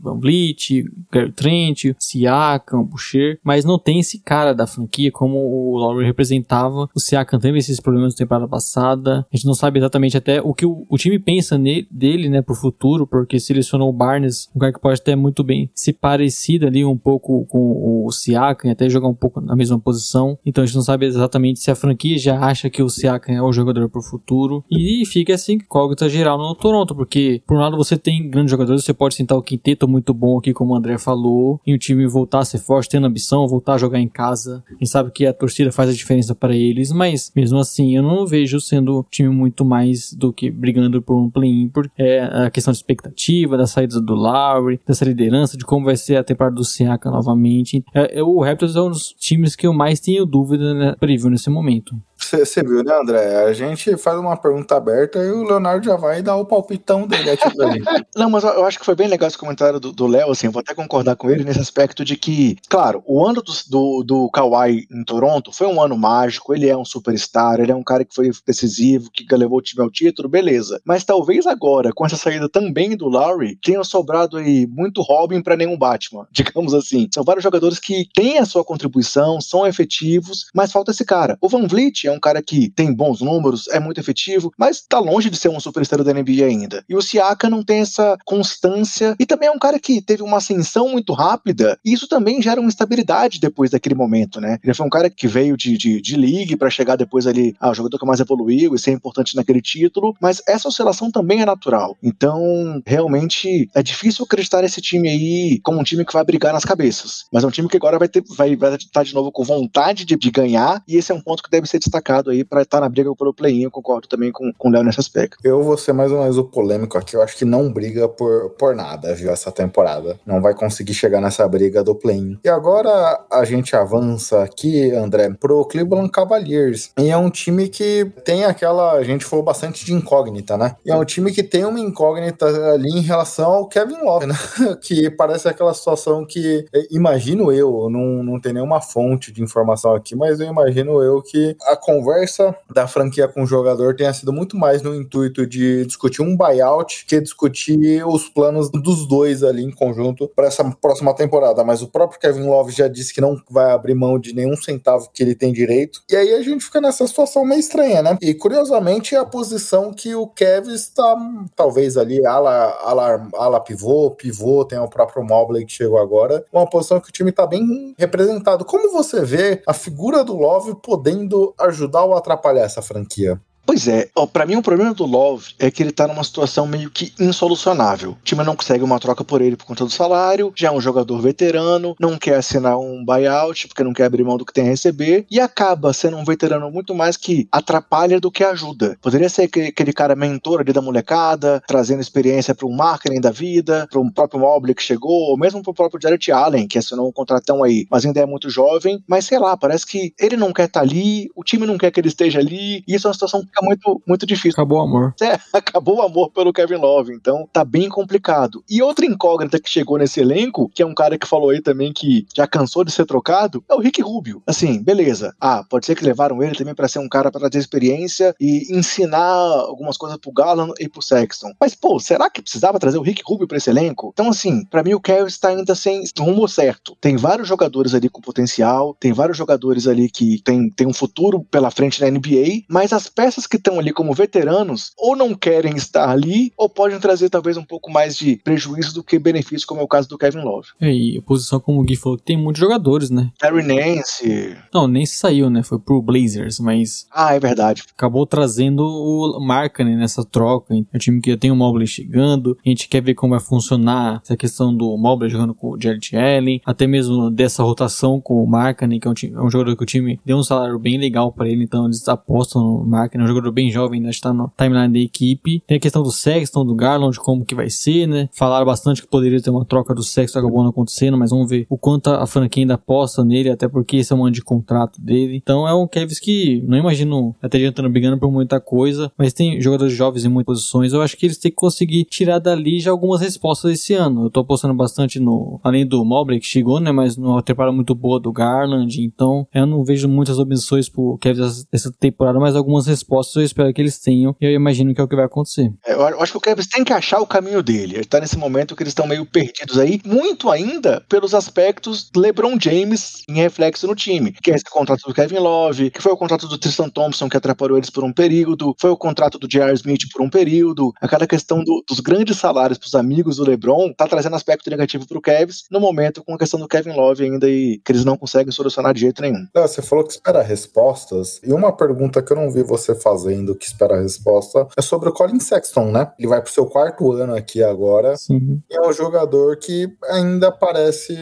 Van Vliet, Gary Trent, Siakam, Boucher, mas não tem esse cara da franquia como o Lowry representava. O Siakam teve esses problemas na temporada passada. A gente não sabe exatamente até o que o, o time pensa ne- dele, né, pro futuro, porque selecionou o Barnes, um que pode até muito bem se parecido ali um pouco com o Siakam até jogar um pouco na mesma posição. Então a gente não sabe exatamente se a franquia já acha que o Siakam é o jogador pro futuro. E fica assim, incógnita geral no Toronto, porque por um lado você tem grandes jogadores, você pode sentar o quinteto muito bom aqui, como o André falou, e o time voltar a ser forte, tendo ambição, voltar a jogar em casa. A gente sabe que a torcida faz a diferença para eles, mas mesmo assim eu não vejo sendo um time muito mais do que brigando por um play-in, porque é a questão de expectativa, da saída do Lowry, dessa liderança, de como vai ser a temporada do Siakam novamente. É, é, o Raptors é um dos times que eu mais tenho dúvida né, nesse momento. Você viu, né, André? A gente faz uma pergunta aberta e o Leonardo já vai dar o palpitão dele aqui pra gente. Não, mas eu acho que foi bem legal esse comentário do Léo, assim, vou até concordar com ele nesse aspecto de que, claro, o ano do, do, do Kawhi em Toronto foi um ano mágico, ele é um superstar, ele é um cara que foi decisivo, que levou o time ao título, beleza. Mas talvez agora, com essa saída também do Lowry, tenha sobrado aí muito Robin pra nenhum Batman, digamos assim. São vários jogadores que têm a sua contribuição, são efetivos, mas falta esse cara. O Van Vliet é um cara que tem bons números, é muito efetivo, mas tá longe de ser um superstar da NBA ainda. E o Siaka não tem essa constância e também é um cara que teve uma ascensão muito rápida e isso também gera uma instabilidade depois daquele momento, né? Ele foi um cara que veio de, de, de league para chegar depois ali, ah, o jogador que mais evoluiu e ser importante naquele título, mas essa oscilação também é natural. Então, realmente é difícil acreditar nesse time aí como um time que vai brigar nas cabeças. Mas é um time que agora vai ter vai, vai estar de novo com vontade de, de ganhar e esse é um ponto que deve ser destacado aí para estar na briga pelo play-in. Eu concordo também com, com o Léo nesse aspecto. Eu vou ser mais ou menos o polêmico aqui. Eu acho que não briga por, por nada, viu, essa temporada. Não vai conseguir chegar nessa briga do play-in. E agora a gente avança aqui, André, pro Cleveland Cavaliers. E é um time que tem aquela. A gente falou bastante de incógnita, né? E é um time que tem uma incógnita ali em relação ao Kevin Love, né? que parece aquela situação que, imagino eu, não, não tem nenhuma fonte de informação aqui, mas eu imagino eu que a conversa da franquia com o jogador tenha sido muito mais no intuito de discutir um buyout que discutir os planos dos dois ali em conjunto para essa próxima temporada. Mas o próprio Kevin Love já disse que não vai abrir mão de nenhum centavo que ele tem direito. E aí a gente fica nessa situação meio estranha, né? E curiosamente é a posição que o Kevin está, talvez ali, ala, ala, ala pivô, pivô, tem o próprio Mobley que chegou agora, uma posição que o time está bem representado. Como você vê a figura do Love podendo ajudar ou atrapalhar essa franquia? Pois é, ó, pra mim o problema do Love é que ele tá numa situação meio que insolucionável. O time não consegue uma troca por ele por conta do salário, já é um jogador veterano, não quer assinar um buyout porque não quer abrir mão do que tem a receber, e acaba sendo um veterano muito mais que atrapalha do que ajuda. Poderia ser aquele, cara mentor ali da molecada, trazendo experiência para um marketing da vida, para um próprio Mobley que chegou, ou mesmo pro próprio Jared Allen, que assinou um contratão aí, mas ainda é muito jovem, mas sei lá, parece que ele não quer estar ali, o time não quer que ele esteja ali, e isso é uma situação fica muito, muito difícil. Acabou o amor. É, acabou o amor pelo Kevin Love, então tá bem complicado. E outra incógnita que chegou nesse elenco, que é um cara que falou aí também que já cansou de ser trocado, é o Rick Rubio. Assim, beleza. Ah, pode ser que levaram ele também para ser um cara para trazer experiência e ensinar algumas coisas pro Garland e pro Sexton. Mas, pô, será que precisava trazer o Rick Rubio para esse elenco? Então, assim, para mim o Kevin está ainda sem rumo certo. Tem vários jogadores ali com potencial, tem vários jogadores ali que tem, tem um futuro pela frente na NBA, mas as peças que estão ali como veteranos ou não querem estar ali, ou podem trazer talvez um pouco mais de prejuízo do que benefício, como é o caso do Kevin Love. É, E a posição, como o Gui falou, tem muitos jogadores, né? Harry Nance. Não, nem saiu, né? Foi pro Blazers, mas Ah, é verdade. acabou trazendo o Markkanen nessa troca. É um time que já tem o Mobley chegando. A gente quer ver como vai funcionar essa questão do Mobley jogando com o Jared Allen. Até mesmo dessa rotação com o Markkanen, que é um, time- é um jogador que o time deu um salário bem legal pra ele. Então eles apostam no Markkanen. Um jogador bem jovem, ainda está no timeline da equipe. Tem a questão do Sexton, do Garland, como que vai ser, né? Falaram bastante que poderia ter uma troca do Sexton, acabou não acontecendo, mas vamos ver o quanto a franquia ainda aposta nele, até porque esse é um ano de contrato dele. Então é um Kevs que não imagino até adiantando brigando por muita coisa, mas tem jogadores jovens em muitas posições. Eu acho que eles têm que conseguir tirar dali já algumas respostas esse ano. Eu tô apostando bastante no, além do Mobley que chegou, né? Mas numa temporada muito boa do Garland. Então eu não vejo muitas obsessões pro Kevs essa temporada, mas algumas respostas eu espero que eles tenham. E eu imagino que é o que vai acontecer. É, Eu acho que o Kevin tem que achar o caminho dele. Ele tá nesse momento que eles estão meio perdidos aí, muito ainda pelos aspectos LeBron James em reflexo no time. Que é esse contrato do Kevin Love, que foi o contrato do Tristan Thompson que atrapalhou eles por um período, foi o contrato do J.R. Smith por um período. Aquela questão do- dos grandes salários pros amigos do LeBron tá trazendo aspecto negativo pro Kevs, no momento com a questão do Kevin Love ainda e que eles não conseguem solucionar de jeito nenhum. Léo, você falou que espera respostas, e uma pergunta que eu não vi você fazendo que espera resposta é sobre o Colin Sexton, né? Ele vai pro seu quarto ano aqui agora, Sim. e é um jogador que ainda parece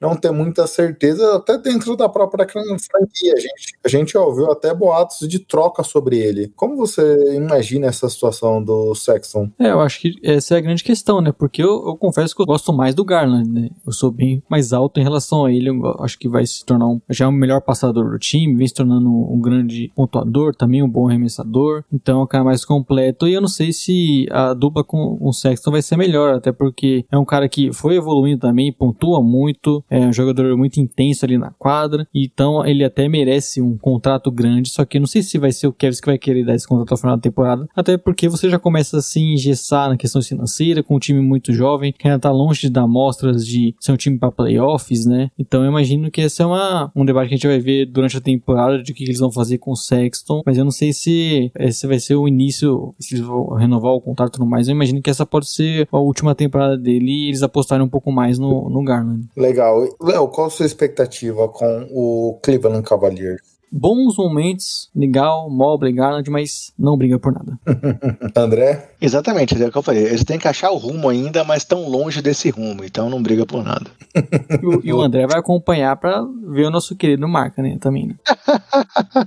não ter muita certeza, até dentro da própria franquia. A gente, a gente ouviu até boatos de troca sobre ele. Como você imagina essa situação do Sexton? É, eu acho que essa é a grande questão, né? Porque eu, eu confesso que eu gosto mais do Garland, né? Eu sou bem mais alto em relação a ele. Eu acho que vai se tornar um, já um melhor passador do time, vem se tornando um grande pontuador, também um bom arremessador. Então é um cara mais completo. E eu não sei se a dupla com o Sexton vai ser melhor, até porque é um cara que foi evoluindo também, pontua muito, é um jogador muito intenso ali na quadra. Então ele até merece um contrato grande, só que eu não sei se vai ser o Kevs que vai querer dar esse contrato ao final da temporada, até porque você já começa a se engessar na questão financeira, com um time muito jovem, que ainda tá longe de dar mostras de ser um time para playoffs, né? Então eu imagino que esse é uma, um debate que a gente vai ver durante a temporada de o que eles vão fazer com o Sexton, mas eu não sei se esse vai ser o início, se eles vão renovar o contrato tudo mais. Eu imagino que essa pode ser a última temporada dele e eles apostarem um pouco mais no, no Garland. Legal. Léo, qual a sua expectativa com o Cleveland Cavaliers? Bons momentos, legal, Mobley, Garland, mas não briga por nada. André? Exatamente, é o que eu falei. Eles têm que achar o rumo ainda, mas estão longe desse rumo, então não briga por nada. E o, e o André vai acompanhar pra ver o nosso querido Marca, né? Também, né?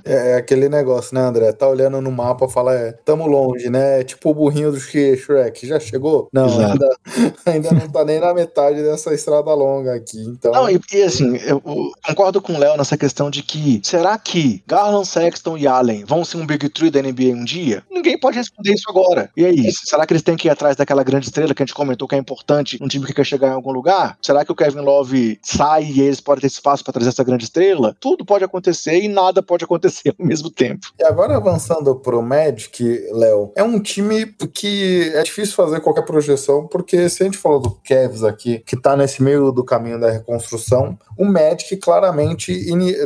É, é aquele negócio, né, André? Tá olhando no mapa e fala, é, tamo longe, né? É Tipo o burrinho do Shre- Shrek, já chegou? Não, Exato. ainda, ainda não tá nem na metade dessa estrada longa aqui, então... Não, e, e assim, eu, eu concordo com o Léo nessa questão de que será que que Garland, Sexton e Allen vão ser um Big Three da NBA um dia? Ninguém pode responder isso agora. E aí, será que eles têm que ir atrás daquela grande estrela que a gente comentou que é importante num time que quer chegar em algum lugar? Será que o Kevin Love sai e eles podem ter espaço para trazer essa grande estrela? Tudo pode acontecer e nada pode acontecer ao mesmo tempo. E agora avançando pro Magic, Léo, é um time que é difícil fazer qualquer projeção, porque se a gente falou do Cavs aqui, que tá nesse meio do caminho da reconstrução, o Magic claramente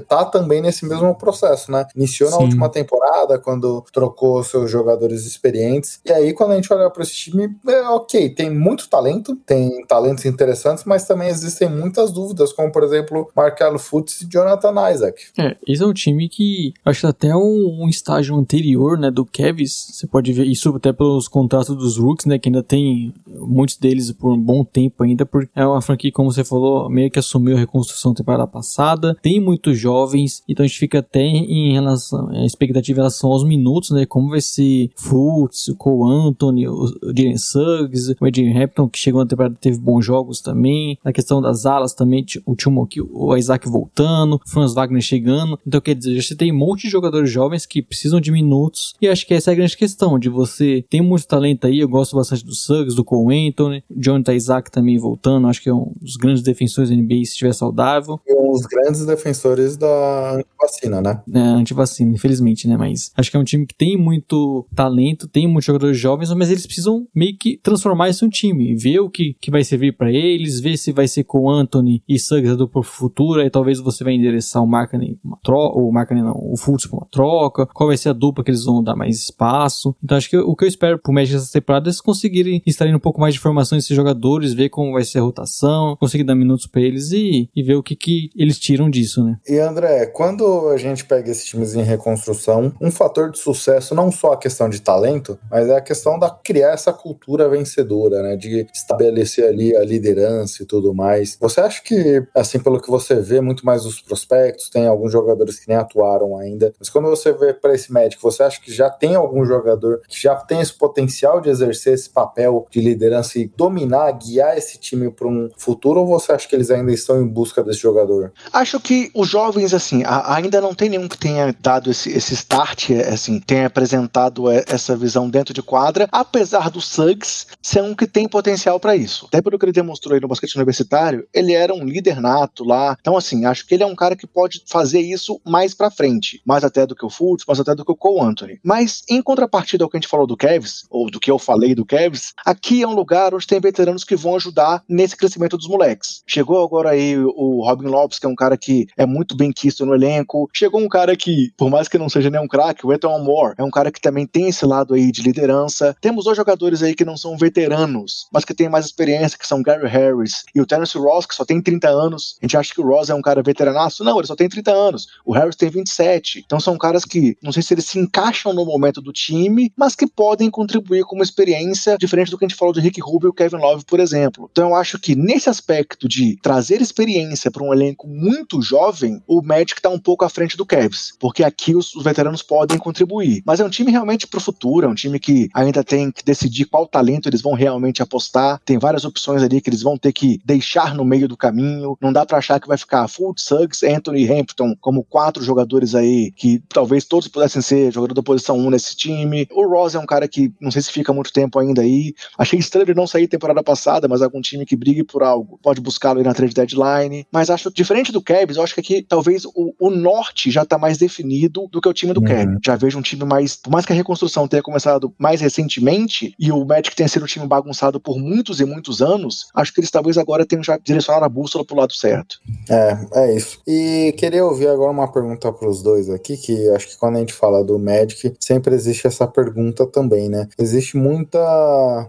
tá também nesse mesmo processo, né? Iniciou na Sim. última temporada, quando trocou seus jogadores experientes, e aí quando a gente olha para esse time, é ok, tem muito talento, tem talentos interessantes, mas também existem muitas dúvidas, como por exemplo, Marcelo Fultz e Jonathan Isaac. É, esse é um time que acho que até um, um estágio anterior, né, do Cavs, você pode ver isso até pelos contratos dos rooks, né, que ainda tem muitos deles por um bom tempo ainda, porque é uma franquia, como você falou, meio que assumiu a reconstrução da temporada passada, tem muitos jovens, então a gente fica até em relação, a expectativa em relação aos minutos, né, como vai ser Fultz, o Cole Anthony, o Jalen Suggs, o Adrian Hampton, que chegou na temporada teve bons jogos também, a questão das alas também, o Timo aqui, o Isaac voltando, o Franz Wagner chegando, então quer dizer, você tem um monte de jogadores jovens que precisam de minutos, e acho que essa é a grande questão, de você tem muito talento aí, eu gosto bastante do Suggs, do Cole Anthony, Jonathan Isaac também voltando, acho que é um dos grandes defensores da NBA se estiver saudável, E um dos grandes defensores da vacina, né? né, antivacina, infelizmente, né? Mas acho que é um time que tem muito talento, tem muitos jogadores jovens, mas eles precisam meio que transformar isso em um time, ver o que, que vai servir pra eles, ver se vai ser com Anthony e Suggs do futuro, aí talvez você vai endereçar o Markkanen uma troca, o Markkanen não, o Fultz pra uma troca, qual vai ser a dupla que eles vão dar mais espaço. Então acho que o que eu espero pro Magic essa temporada é eles conseguirem extrair um pouco mais de informação desses jogadores, ver como vai ser a rotação, conseguir dar minutos pra eles e, e ver o que, que eles tiram disso, né? E André, quando a gente pega esses times em reconstrução, um fator de sucesso não só a questão de talento, mas é a questão da criar essa cultura vencedora, né? De estabelecer ali a liderança e tudo mais. Você acha que, assim, pelo que você vê muito mais dos prospectos, tem alguns jogadores que nem atuaram ainda, mas quando você vê para esse médico, você acha que já tem algum jogador que já tem esse potencial de exercer esse papel de liderança e dominar, guiar esse time para um futuro, ou você acha que eles ainda estão em busca desse jogador? Acho que os jovens, assim, ainda não tem nenhum que tenha dado esse, esse start, é, assim, tenha apresentado é, essa visão dentro de quadra, apesar do Suggs ser um que tem potencial para isso. Até pelo que ele demonstrou aí no basquete universitário, ele era um líder nato lá. Então, assim, acho que ele é um cara que pode fazer isso mais pra frente. Mais até do que o Fultz, mais até do que o Cole Anthony. Mas, em contrapartida ao que a gente falou do Cavs, ou do que eu falei do Cavs, aqui é um lugar onde tem veteranos que vão ajudar nesse crescimento dos moleques. Chegou agora aí o Robin Lopes, que é um cara que é muito bem quisto no elenco. Chegou um cara que, por mais que não seja nenhum craque, o Ethan Moore, é um cara que também tem esse lado aí de liderança. Temos dois jogadores aí que não são veteranos, mas que têm mais experiência, que são Gary Harris e o Terence Ross, que só tem 30 anos. A gente acha que o Ross é um cara veteranaço? Não, ele só tem 30 anos. O Harris tem 27. Então são caras que, não sei se eles se encaixam no momento do time, mas que podem contribuir com uma experiência diferente do que a gente falou de Rick Rubio e o Kevin Love, por exemplo. Então eu acho que nesse aspecto de trazer experiência para um elenco muito jovem, o Magic está um pouco à frente do Cavs, porque aqui os, os veteranos podem contribuir. Mas é um time realmente pro futuro, é um time que ainda tem que decidir qual talento eles vão realmente apostar. Tem várias opções ali que eles vão ter que deixar no meio do caminho. Não dá para achar que vai ficar Fultz, Suggs, Anthony e Hampton como quatro jogadores aí que talvez todos pudessem ser jogador da posição 1 nesse time. O Ross é um cara que não sei se fica muito tempo ainda aí. Achei estranho ele não sair temporada passada, mas algum time que brigue por algo pode buscá-lo aí na trade deadline. Mas acho diferente do Cavs, eu acho que aqui talvez o, o norte já tá mais definido do que o time do Uhum. Já vejo um time mais, por mais que a reconstrução tenha começado mais recentemente e o Magic tenha sido um time bagunçado por muitos e muitos anos, acho que eles talvez agora tenham já direcionado a bússola pro lado certo. É, é isso. E queria ouvir agora uma pergunta para os dois aqui, que acho que quando a gente fala do Magic, sempre existe essa pergunta também, né? Existe muita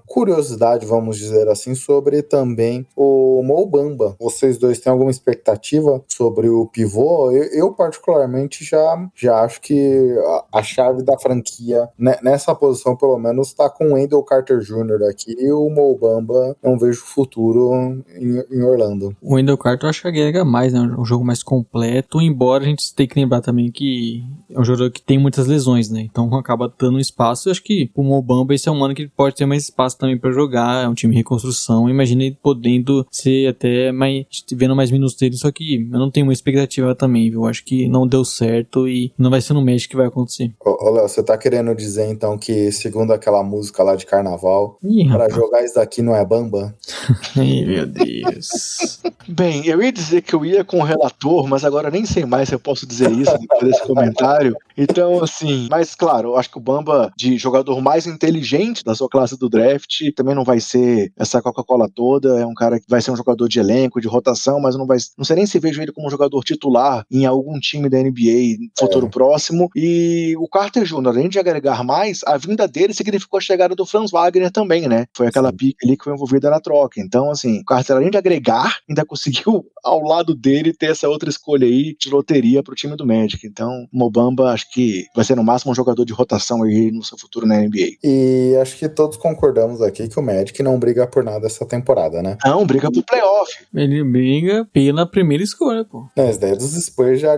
curiosidade, vamos dizer assim, sobre também o Mo Bamba. Vocês dois têm alguma expectativa sobre o pivô? Eu, eu particularmente já, já acho que a, a chave da franquia né, nessa posição, pelo menos, está com o Wendell Carter Jr. aqui e o Mo Bamba não vejo futuro em, em Orlando. O Wendell Carter eu acho que agrega mais, né? Um jogo mais completo, embora a gente tenha que lembrar também que é um jogador que tem muitas lesões, né? Então acaba dando espaço. Eu acho que o Mobamba esse é um ano que pode ter mais espaço também para jogar, é um time em reconstrução. Imagina ele podendo ser até mais. vendo mais minutos dele, só que eu não tenho uma expectativa também, viu? Acho que não deu certo e não vai ser no Magic que vai acontecer. Ô, ô, Léo, você tá querendo dizer então que, segundo aquela música lá de carnaval, Ih, pra rapaz. jogar isso daqui não é bamba? Ai, meu Deus. Bem, eu ia dizer que eu ia com o relator, mas agora nem sei mais se eu posso dizer isso depois desse comentário. Então, assim, mas claro, eu acho que o Bamba, de jogador mais inteligente da sua classe do draft, também não vai ser essa Coca-Cola toda. É um cara que vai ser um jogador de elenco, de rotação, mas não vai. Não sei nem se vejo ele como um jogador titular em algum time da NBA no futuro próximo. E o Carter Jr., além de agregar mais, a vinda dele significou a chegada do Franz Wagner também, né? Foi aquela pique ali que foi envolvida na troca. Então, assim, o Carter, além de agregar, ainda conseguiu ao lado dele ter essa outra escolha aí de loteria pro time do Magic. Então, o Mobamba acho que vai ser no máximo um jogador de rotação aí no seu futuro na NBA. E acho que todos concordamos aqui que o Magic não briga por nada essa temporada, né? Não, briga pro playoff. Ele briga pela primeira escolha, pô. As ideias dos Spurs já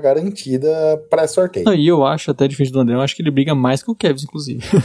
garantida pré-sorteio. E eu acho, até diferente do André, eu acho que ele briga mais que o Kevin, inclusive.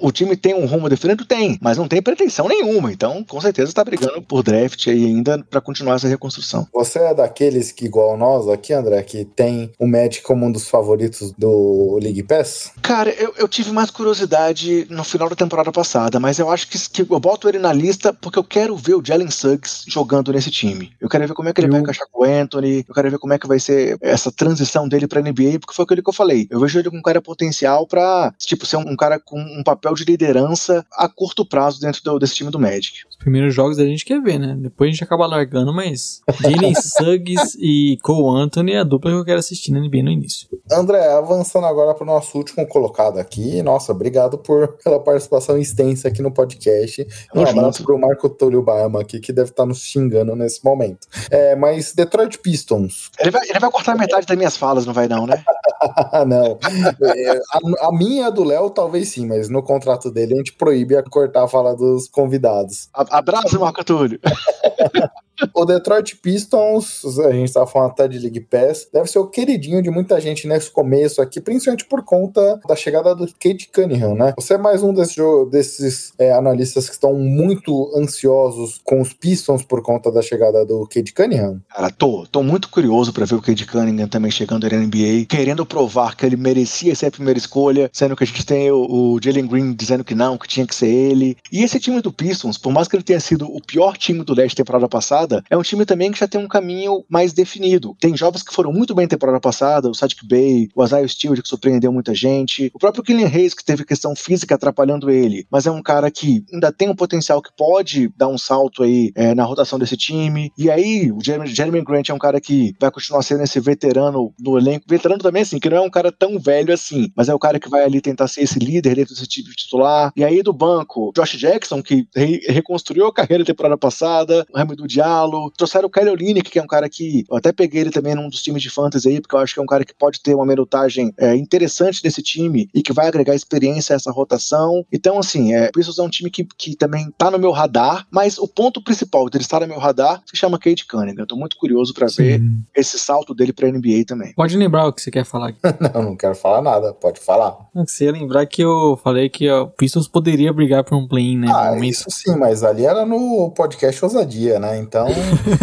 O time tem um rumo definido? Tem, mas não tem pretensão nenhuma. Então, com certeza tá brigando por draft aí ainda pra continuar essa reconstrução. Você é daqueles que, igual nós aqui, André, que tem o Magic como um dos favoritos do League Pass? Cara, eu, eu tive mais curiosidade no final da temporada passada, mas eu acho que, que eu boto ele na lista porque eu quero ver o Jalen Suggs jogando nesse time. Eu quero ver como é que ele vai Eu- encaixar com o Anthony, eu quero ver como é que vai ser essa transição dele pra NBA, porque foi aquilo que eu falei. Eu vejo ele com um cara potencial pra, tipo, ser um, um cara com um papel de liderança a curto prazo dentro do- desse time do Magic. Os primeiros jogos a gente quer ver, né? Depois a gente acaba largando, mas Jalen Suggs e Cole Anthony é a dupla que eu quero assistir na NBA no início. André, avançando agora para o nosso último colocado aqui. Nossa, obrigado por pela participação extensa aqui no podcast. Um Tamo abraço junto. para o Marco Túlio Bahama aqui, que deve estar nos xingando nesse momento. É, mas Detroit Pistons. Ele vai, ele vai cortar metade das minhas falas, não vai não, né? Não. É, a, a minha do Léo, talvez sim, mas no contrato dele a gente proíbe a cortar a fala dos convidados. Abraço, Marco Túlio. O Detroit Pistons, a gente estava falando até de League Pass, deve ser o queridinho de muita gente nesse começo aqui, principalmente por conta da chegada do Kate Cunningham, né? Você é mais um desses, jo- desses é, analistas que estão muito ansiosos com os Pistons por conta da chegada do Kate Cunningham? Cara, tô, tô muito curioso pra ver o Cade Cunningham também chegando na NBA, querendo provar que ele merecia ser a primeira escolha, sendo que a gente tem o, o Jalen Green dizendo que não, que tinha que ser ele. E esse time do Pistons, por mais que ele tenha sido o pior time do leste temporada passada, é um time também que já tem um caminho mais definido. Tem jovens que foram muito bem temporada passada, o Sadiq Bey, o Isaiah Stewart, que surpreendeu muita gente, o próprio Killian Hayes, que teve questão física atrapalhando ele, mas é um cara que ainda tem um potencial que pode dar um salto aí é, na rotação desse time. E aí, o Jeremy, Jeremy Grant é um cara que vai continuar sendo esse veterano no elenco. Veterano também, assim, que não é um cara tão velho assim, mas é o cara que vai ali tentar ser esse líder dentro desse time titular. E aí, do banco, Josh Jackson, que re- reconstruiu a carreira temporada passada, Hamidou Diallo, trouxeram o Kelly Olynyk, que é um cara que eu até peguei ele também num dos times de fantasy aí, porque eu acho que é um cara que pode ter uma minutagem é, interessante nesse time e que vai agregar experiência a essa rotação. Então, assim, é, o Pistons é um time que, que também tá no meu radar, mas o ponto principal dele estar no meu radar se chama Kate Cunningham. Eu tô muito curioso pra ver esse salto dele pra NBA também. Pode lembrar o que você quer falar aqui. Não, não quero falar nada, pode falar. Você ia lembrar que eu falei que o Pistons poderia brigar por um play-in, né? Ah, isso sim, mas ali era no podcast Ousadia, né? Então,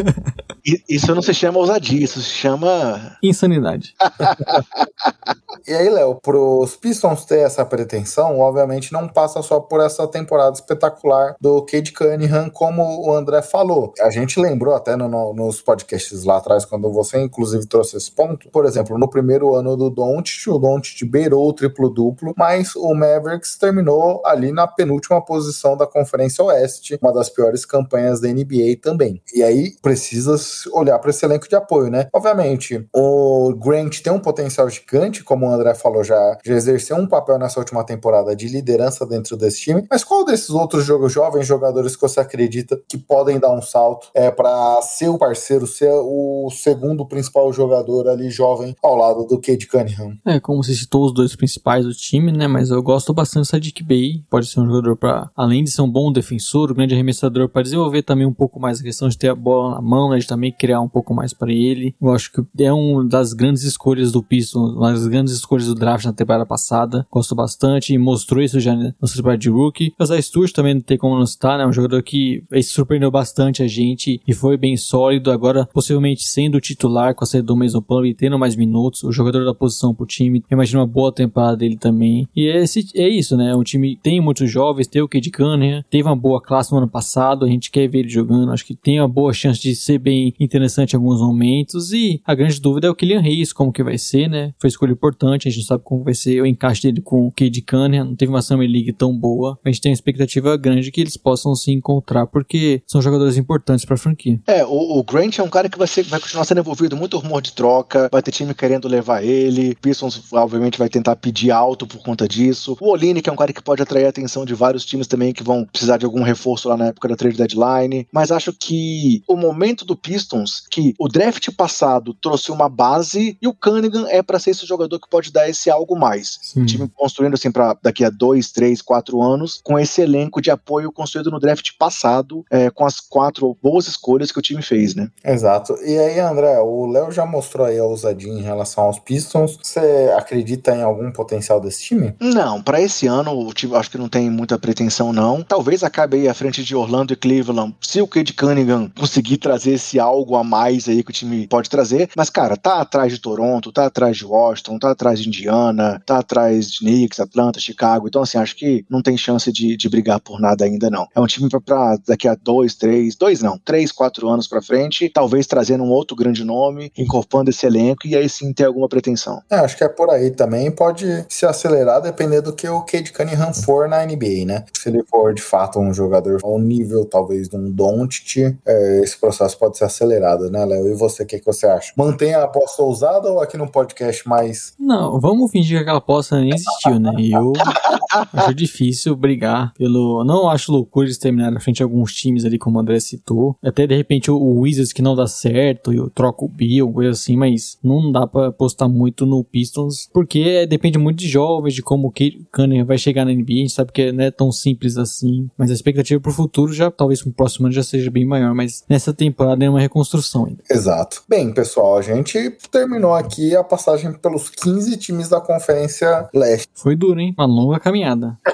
isso não se chama ousadia, isso se chama. Insanidade. E aí, Léo, pros Pistons ter essa pretensão, obviamente não passa só por essa temporada espetacular do Cade Cunningham, como o André falou. A gente lembrou até no- no- nos podcasts lá atrás, quando você inclusive trouxe esse ponto. Por exemplo, no primeiro ano do Doncic, o Doncic beirou o triplo-duplo, mas o Mavericks terminou ali na penúltima posição da Conferência Oeste, uma das piores campanhas da NBA também. E aí precisa olhar para esse elenco de apoio, né? Obviamente, o Grant tem um potencial gigante, como o André falou, já, já exerceu um papel nessa última temporada de liderança dentro desse time. Mas qual desses outros jogos, jovens jogadores que você acredita que podem dar um salto é, para ser o parceiro, ser o segundo principal jogador ali jovem ao lado do Cade Cunningham? É, como você citou os dois principais do time, né? Mas eu gosto bastante do Sadiq Bey. Pode ser um jogador para, além de ser um bom defensor, um grande arremessador, para desenvolver também um pouco mais a questão de ter a bola na mão, né? De também criar um pouco mais para ele. Eu acho que é uma das grandes escolhas do Pistons, uma das grandes escolhas do draft na temporada passada. Gosto bastante e mostrou isso já no seu trabalho de rookie. Zay Stewart também não tem como não citar, né? Um jogador que surpreendeu bastante a gente e foi bem sólido. Agora, possivelmente sendo titular com a saída do Mason Plumlee e tendo mais minutos. O jogador da posição pro time. Eu imagino uma boa temporada dele também. E é, esse, é isso, né? O time tem muitos jovens, tem o Cade Cunningham, teve uma boa classe no ano passado. A gente quer ver ele jogando. Acho que tem uma boa chance de ser bem interessante em alguns momentos. E a grande dúvida é o Kylian Reis, como que vai ser, né? Foi escolha importante, a gente não sabe como vai ser o encaixe dele com o Cade Cunningham. Não teve uma Summer League tão boa. A gente tem uma expectativa grande que eles possam se encontrar, porque são jogadores importantes pra franquia. É, o, o Grant é um cara que vai, ser, vai continuar sendo envolvido, muito rumor de troca, vai ter time querendo levar ele, Pistons obviamente vai tentar pedir alto por conta disso. O Oline, que é um cara que pode atrair a atenção de vários times também que vão precisar de algum reforço lá na época da trade deadline, mas acho que o momento do Pistons, que o draft passado trouxe uma base e o Cunningham é para ser esse jogador que pode dar esse algo mais. Sim. O time construindo assim para daqui a dois, três, quatro anos, com esse elenco de apoio construído no draft passado, é, com as quatro boas escolhas que o time fez, né? Exato. E aí, André, o Léo já mostrou aí a ousadia em relação aos Pistons. Você acredita em algum potencial desse time? Não, para esse ano o time acho que não tem muita pretensão não. Talvez acabe aí à frente de Orlando e Cleveland, se o Cade Cunningham conseguir trazer esse algo a mais aí que o time pode trazer. Mas cara, tá atrás de Toronto, tá atrás de Washington, tá atrás de Indiana, tá atrás de Knicks, Atlanta, Chicago. Então assim, acho que não tem chance de, de brigar por nada ainda não. É um time pra- pra daqui a dois, três, dois não, três, quatro anos pra frente, talvez trazendo um outro grande nome, incorporando esse elenco e aí sim ter alguma pretensão. É, acho que é por aí também. Pode se acelerar dependendo do que o Cade Cunningham for na NBA, né? Se ele for de fato um jogador ao nível talvez de um Doncic, é, esse processo pode ser acelerado, né, Léo? E você, o que, que você acha? Mantém a aposta ousada ou aqui no podcast mais Não, vamos fingir que aquela aposta nem existiu, né? E eu acho difícil brigar pelo. Não acho loucura eles terminarem na frente de alguns times ali, como o André citou. Até de repente o- Wizards que não dá certo, eu troco o Bill, coisa assim, mas não dá pra apostar muito no Pistons, porque depende muito de jovens, de como o Cunningham vai chegar na NBA. A gente sabe que não é tão simples assim. Mas a expectativa pro futuro já, talvez pro próximo ano já seja bem maior. Mas nessa temporada é uma reconstrução ainda. Exato. Bem, pessoal, a gente terminou aqui a passagem pelos 15 times da Conferência Leste. Foi duro, hein? Uma longa caminhada.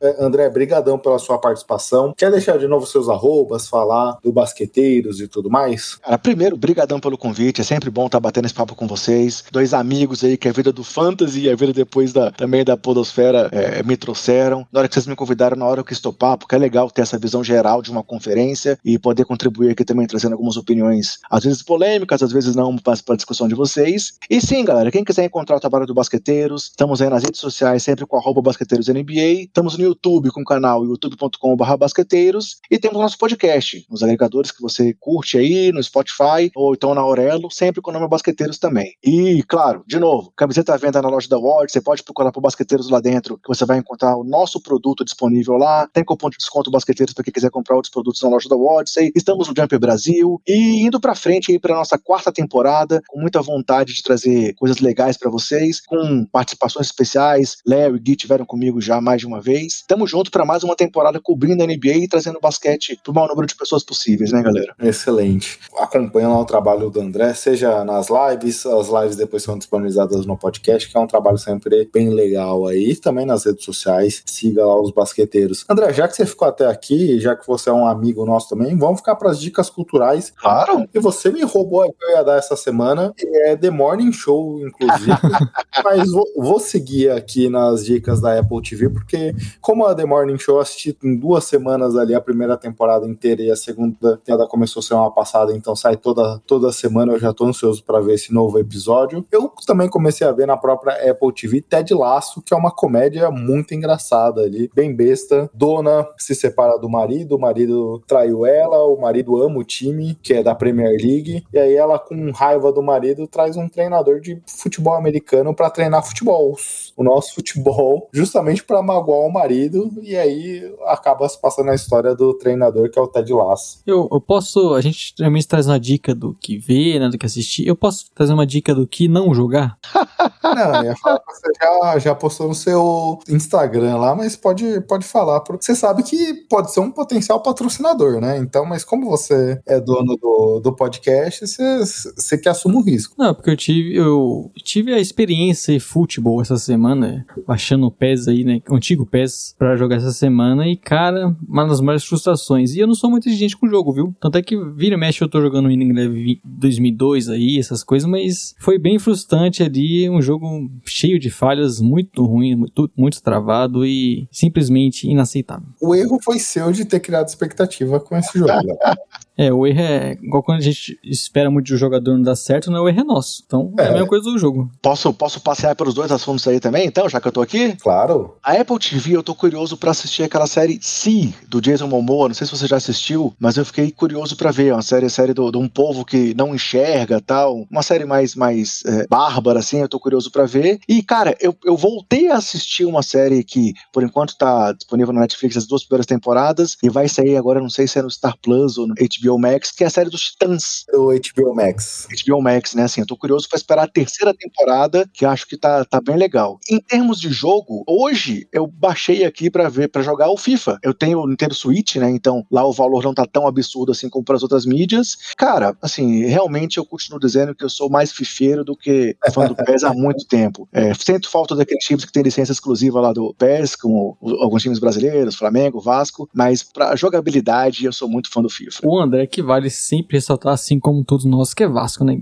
É, André, brigadão pela sua participação. Quer deixar de novo seus arrobas, falar do Basqueteiros e tudo mais? Cara, primeiro, brigadão pelo convite. É sempre bom estar batendo esse papo com vocês. Dois amigos aí que a vida do fantasy e a vida depois da, também da podosfera é, me trouxeram. Na hora que vocês me convidaram, na hora eu quis topar, porque é legal ter essa visão geral de uma conferência e poder contribuir aqui também trazendo algumas opiniões, às vezes polêmicas, às vezes não, para a discussão de vocês. E sim, galera, quem quiser encontrar o trabalho do Basqueteiros, estamos aí nas redes sociais, sempre com arroba basqueteirosNBA. Estamos no YouTube com o canal youtube.com.br basqueteiros e temos o nosso podcast nos agregadores que você curte aí, no Spotify ou então na Aurelo, sempre com o nome Basqueteiros também. E, claro, de novo, camiseta à venda na loja da Ward, você pode procurar por Basqueteiros lá dentro, que você vai encontrar o nosso produto disponível lá. Tem cupom de desconto Basqueteiros para quem quiser comprar outros produtos na loja da Odyssey. Estamos no Jumper Brasil e indo para frente aí para nossa quarta temporada, com muita vontade de trazer coisas legais para vocês, com participações especiais. Léo e Gui tiveram comigo já mais de uma vez. Tamo junto para mais uma temporada cobrindo a NBA e trazendo basquete para o maior número de pessoas possíveis, né, galera? Excelente. Acompanha lá o trabalho do André, seja nas lives, as lives depois são disponibilizadas no podcast, que é um trabalho sempre bem legal aí, também nas redes sociais, siga lá os basqueteiros. André, já que você ficou até aqui, já que você é um amigo nosso também, vamos ficar para as dicas culturais. Claro. E você me roubou a que eu ia dar essa semana, é The Morning Show, inclusive. Mas vou, vou seguir aqui nas dicas da Apple TV, porque como a The Morning Show eu assisti em duas semanas ali a primeira temporada inteira e a segunda temporada começou semana passada, então sai toda, toda semana, eu já tô ansioso para ver esse novo episódio. Eu também comecei a ver na própria Apple TV Ted Laço, que é uma comédia muito engraçada ali, bem besta. Dona se separa do marido, o marido traiu ela, o marido ama o time, que é da Premier League, e aí ela, com raiva do marido, traz um treinador de futebol americano para treinar futebol. O nosso futebol justamente para magoar o marido e aí acaba se passando a história do treinador que é o Ted Lasso. Eu, eu posso. A gente geralmente traz uma dica do que ver, né? Do que assistir. Eu posso trazer uma dica do que não jogar? Não, ia falar que você já, já postou no seu Instagram lá, mas pode, pode falar, porque você sabe que pode ser um potencial patrocinador, né? Então, mas como você é dono do, do podcast, você, você que assume o risco. Não, porque eu tive, eu tive a experiência em futebol essa semana, baixando o PES aí, né? O antigo PES, pra jogar essa semana. E, cara, uma das maiores frustrações. E eu não sou muito exigente com o jogo, viu? Tanto é que vira e mexe eu tô jogando o Winning Eleven 2002 aí, essas coisas, mas foi bem frustrante ali. Um jogo cheio de falhas, muito ruim, muito, muito travado e simplesmente inaceitável. O erro foi seu de ter criado expectativa com esse jogo. né? É, o erro é igual quando a gente espera muito de um jogador não dar certo, não, o erro é nosso. Então é, É. a mesma coisa do jogo. Posso, posso passear pelos dois assuntos aí também, então, já que eu tô aqui? Claro. A Apple TV, eu tô curioso pra assistir aquela série Si, do Jason Momoa. Não sei se você já assistiu, mas eu fiquei curioso pra ver. É uma série, série do- de um povo que não enxerga tal. Uma série mais, mais é, bárbara, assim. Eu tô curioso pra ver. E, cara, eu, eu voltei a assistir uma série que, por enquanto, tá disponível na Netflix as duas primeiras temporadas. E vai sair agora, não sei se é no Star Plus ou no HBO Max, que é a série dos Titãs. O HBO Max. HBO Max, né? Assim, eu tô curioso pra esperar a terceira temporada, que acho que tá, tá bem legal. Em termos de jogo, hoje eu baixei aqui pra ver, para jogar o FIFA. Eu tenho o Nintendo Switch, né? Então lá o valor não tá tão absurdo assim como pras outras mídias. Cara, assim, realmente eu continuo dizendo que eu sou mais fifeiro do que fã do PES há muito tempo. É, sinto falta daqueles times que tem licença exclusiva lá do PES, como alguns times brasileiros, Flamengo, Vasco, mas pra jogabilidade eu sou muito fã do FIFA. O André que vale sempre ressaltar, assim como todos nós, que é Vasco, né?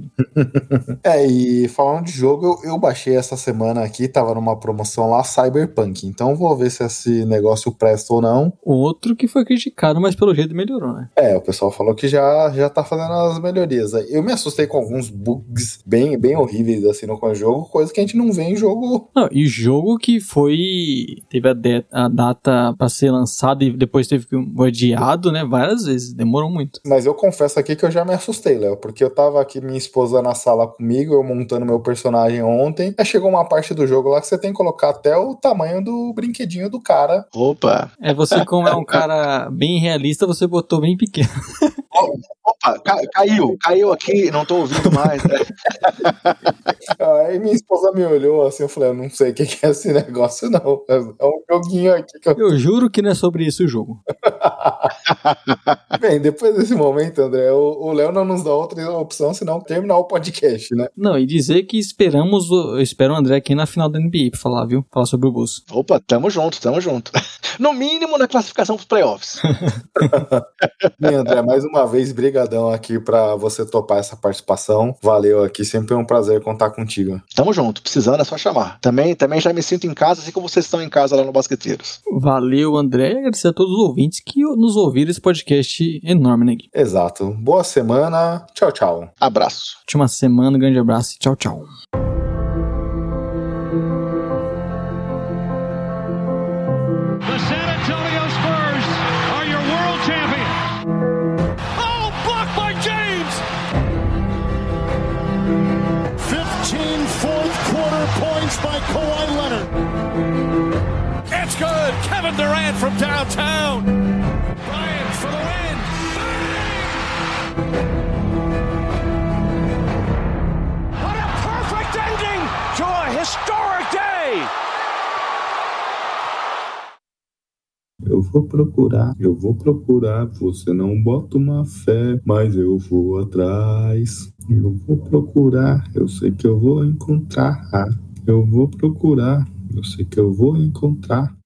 É, e falando de jogo, eu, eu baixei essa semana aqui, tava numa promoção lá, Cyberpunk. Então vou ver se esse negócio presta ou não. Outro que foi criticado, mas pelo jeito melhorou, né? É, o pessoal falou que já, já tá fazendo as melhorias. Eu me assustei com alguns bugs bem, bem horríveis assim no jogo, coisa que a gente não vê em jogo. Não, e jogo que foi. Teve a, de- a data pra ser lançado e depois teve que um adiado, né? Várias vezes, demorou muito. Mas eu confesso aqui que eu já me assustei, Léo, porque eu tava aqui, minha esposa na sala comigo, eu montando meu personagem ontem. Aí chegou uma parte do jogo lá que você tem que colocar até o tamanho do brinquedinho do cara. Opa! É, você, como é um cara bem realista, você botou bem pequeno. Opa, ca- caiu, caiu aqui, não tô ouvindo mais. né? Aí minha esposa me olhou assim, eu falei, eu não sei o que é esse negócio, não. É um joguinho aqui que eu. Eu juro que não é sobre isso o jogo. Bem, depois desse momento, André, o Léo não nos dá outra opção senão terminar o podcast, né? Não, e dizer que esperamos, o- eu espero o André aqui na final da NBA pra falar, viu? Falar sobre o Bulls. Opa, tamo junto, tamo junto. No mínimo na classificação pros playoffs. Bem, André, mais uma vez, brigadão aqui pra você topar essa participação. Valeu aqui, sempre é um prazer contar contigo. Tamo junto, precisando é só chamar. Também, também já me sinto em casa, assim como vocês estão em casa lá no Basqueteiros. Valeu, André, e agradecer a todos os ouvintes que nos ouviram esse podcast enorme, né? Exato. Boa semana. Tchau, tchau. Abraço. Última semana, um grande abraço e tchau, tchau. Kevin Durant from downtown. Bryant for the win. What a perfect ending to a historic day. Eu vou procurar, eu vou procurar. Você não bota uma fé, mas eu vou atrás. Eu vou procurar, eu sei que eu vou encontrar. Eu vou procurar, eu sei que eu vou encontrar.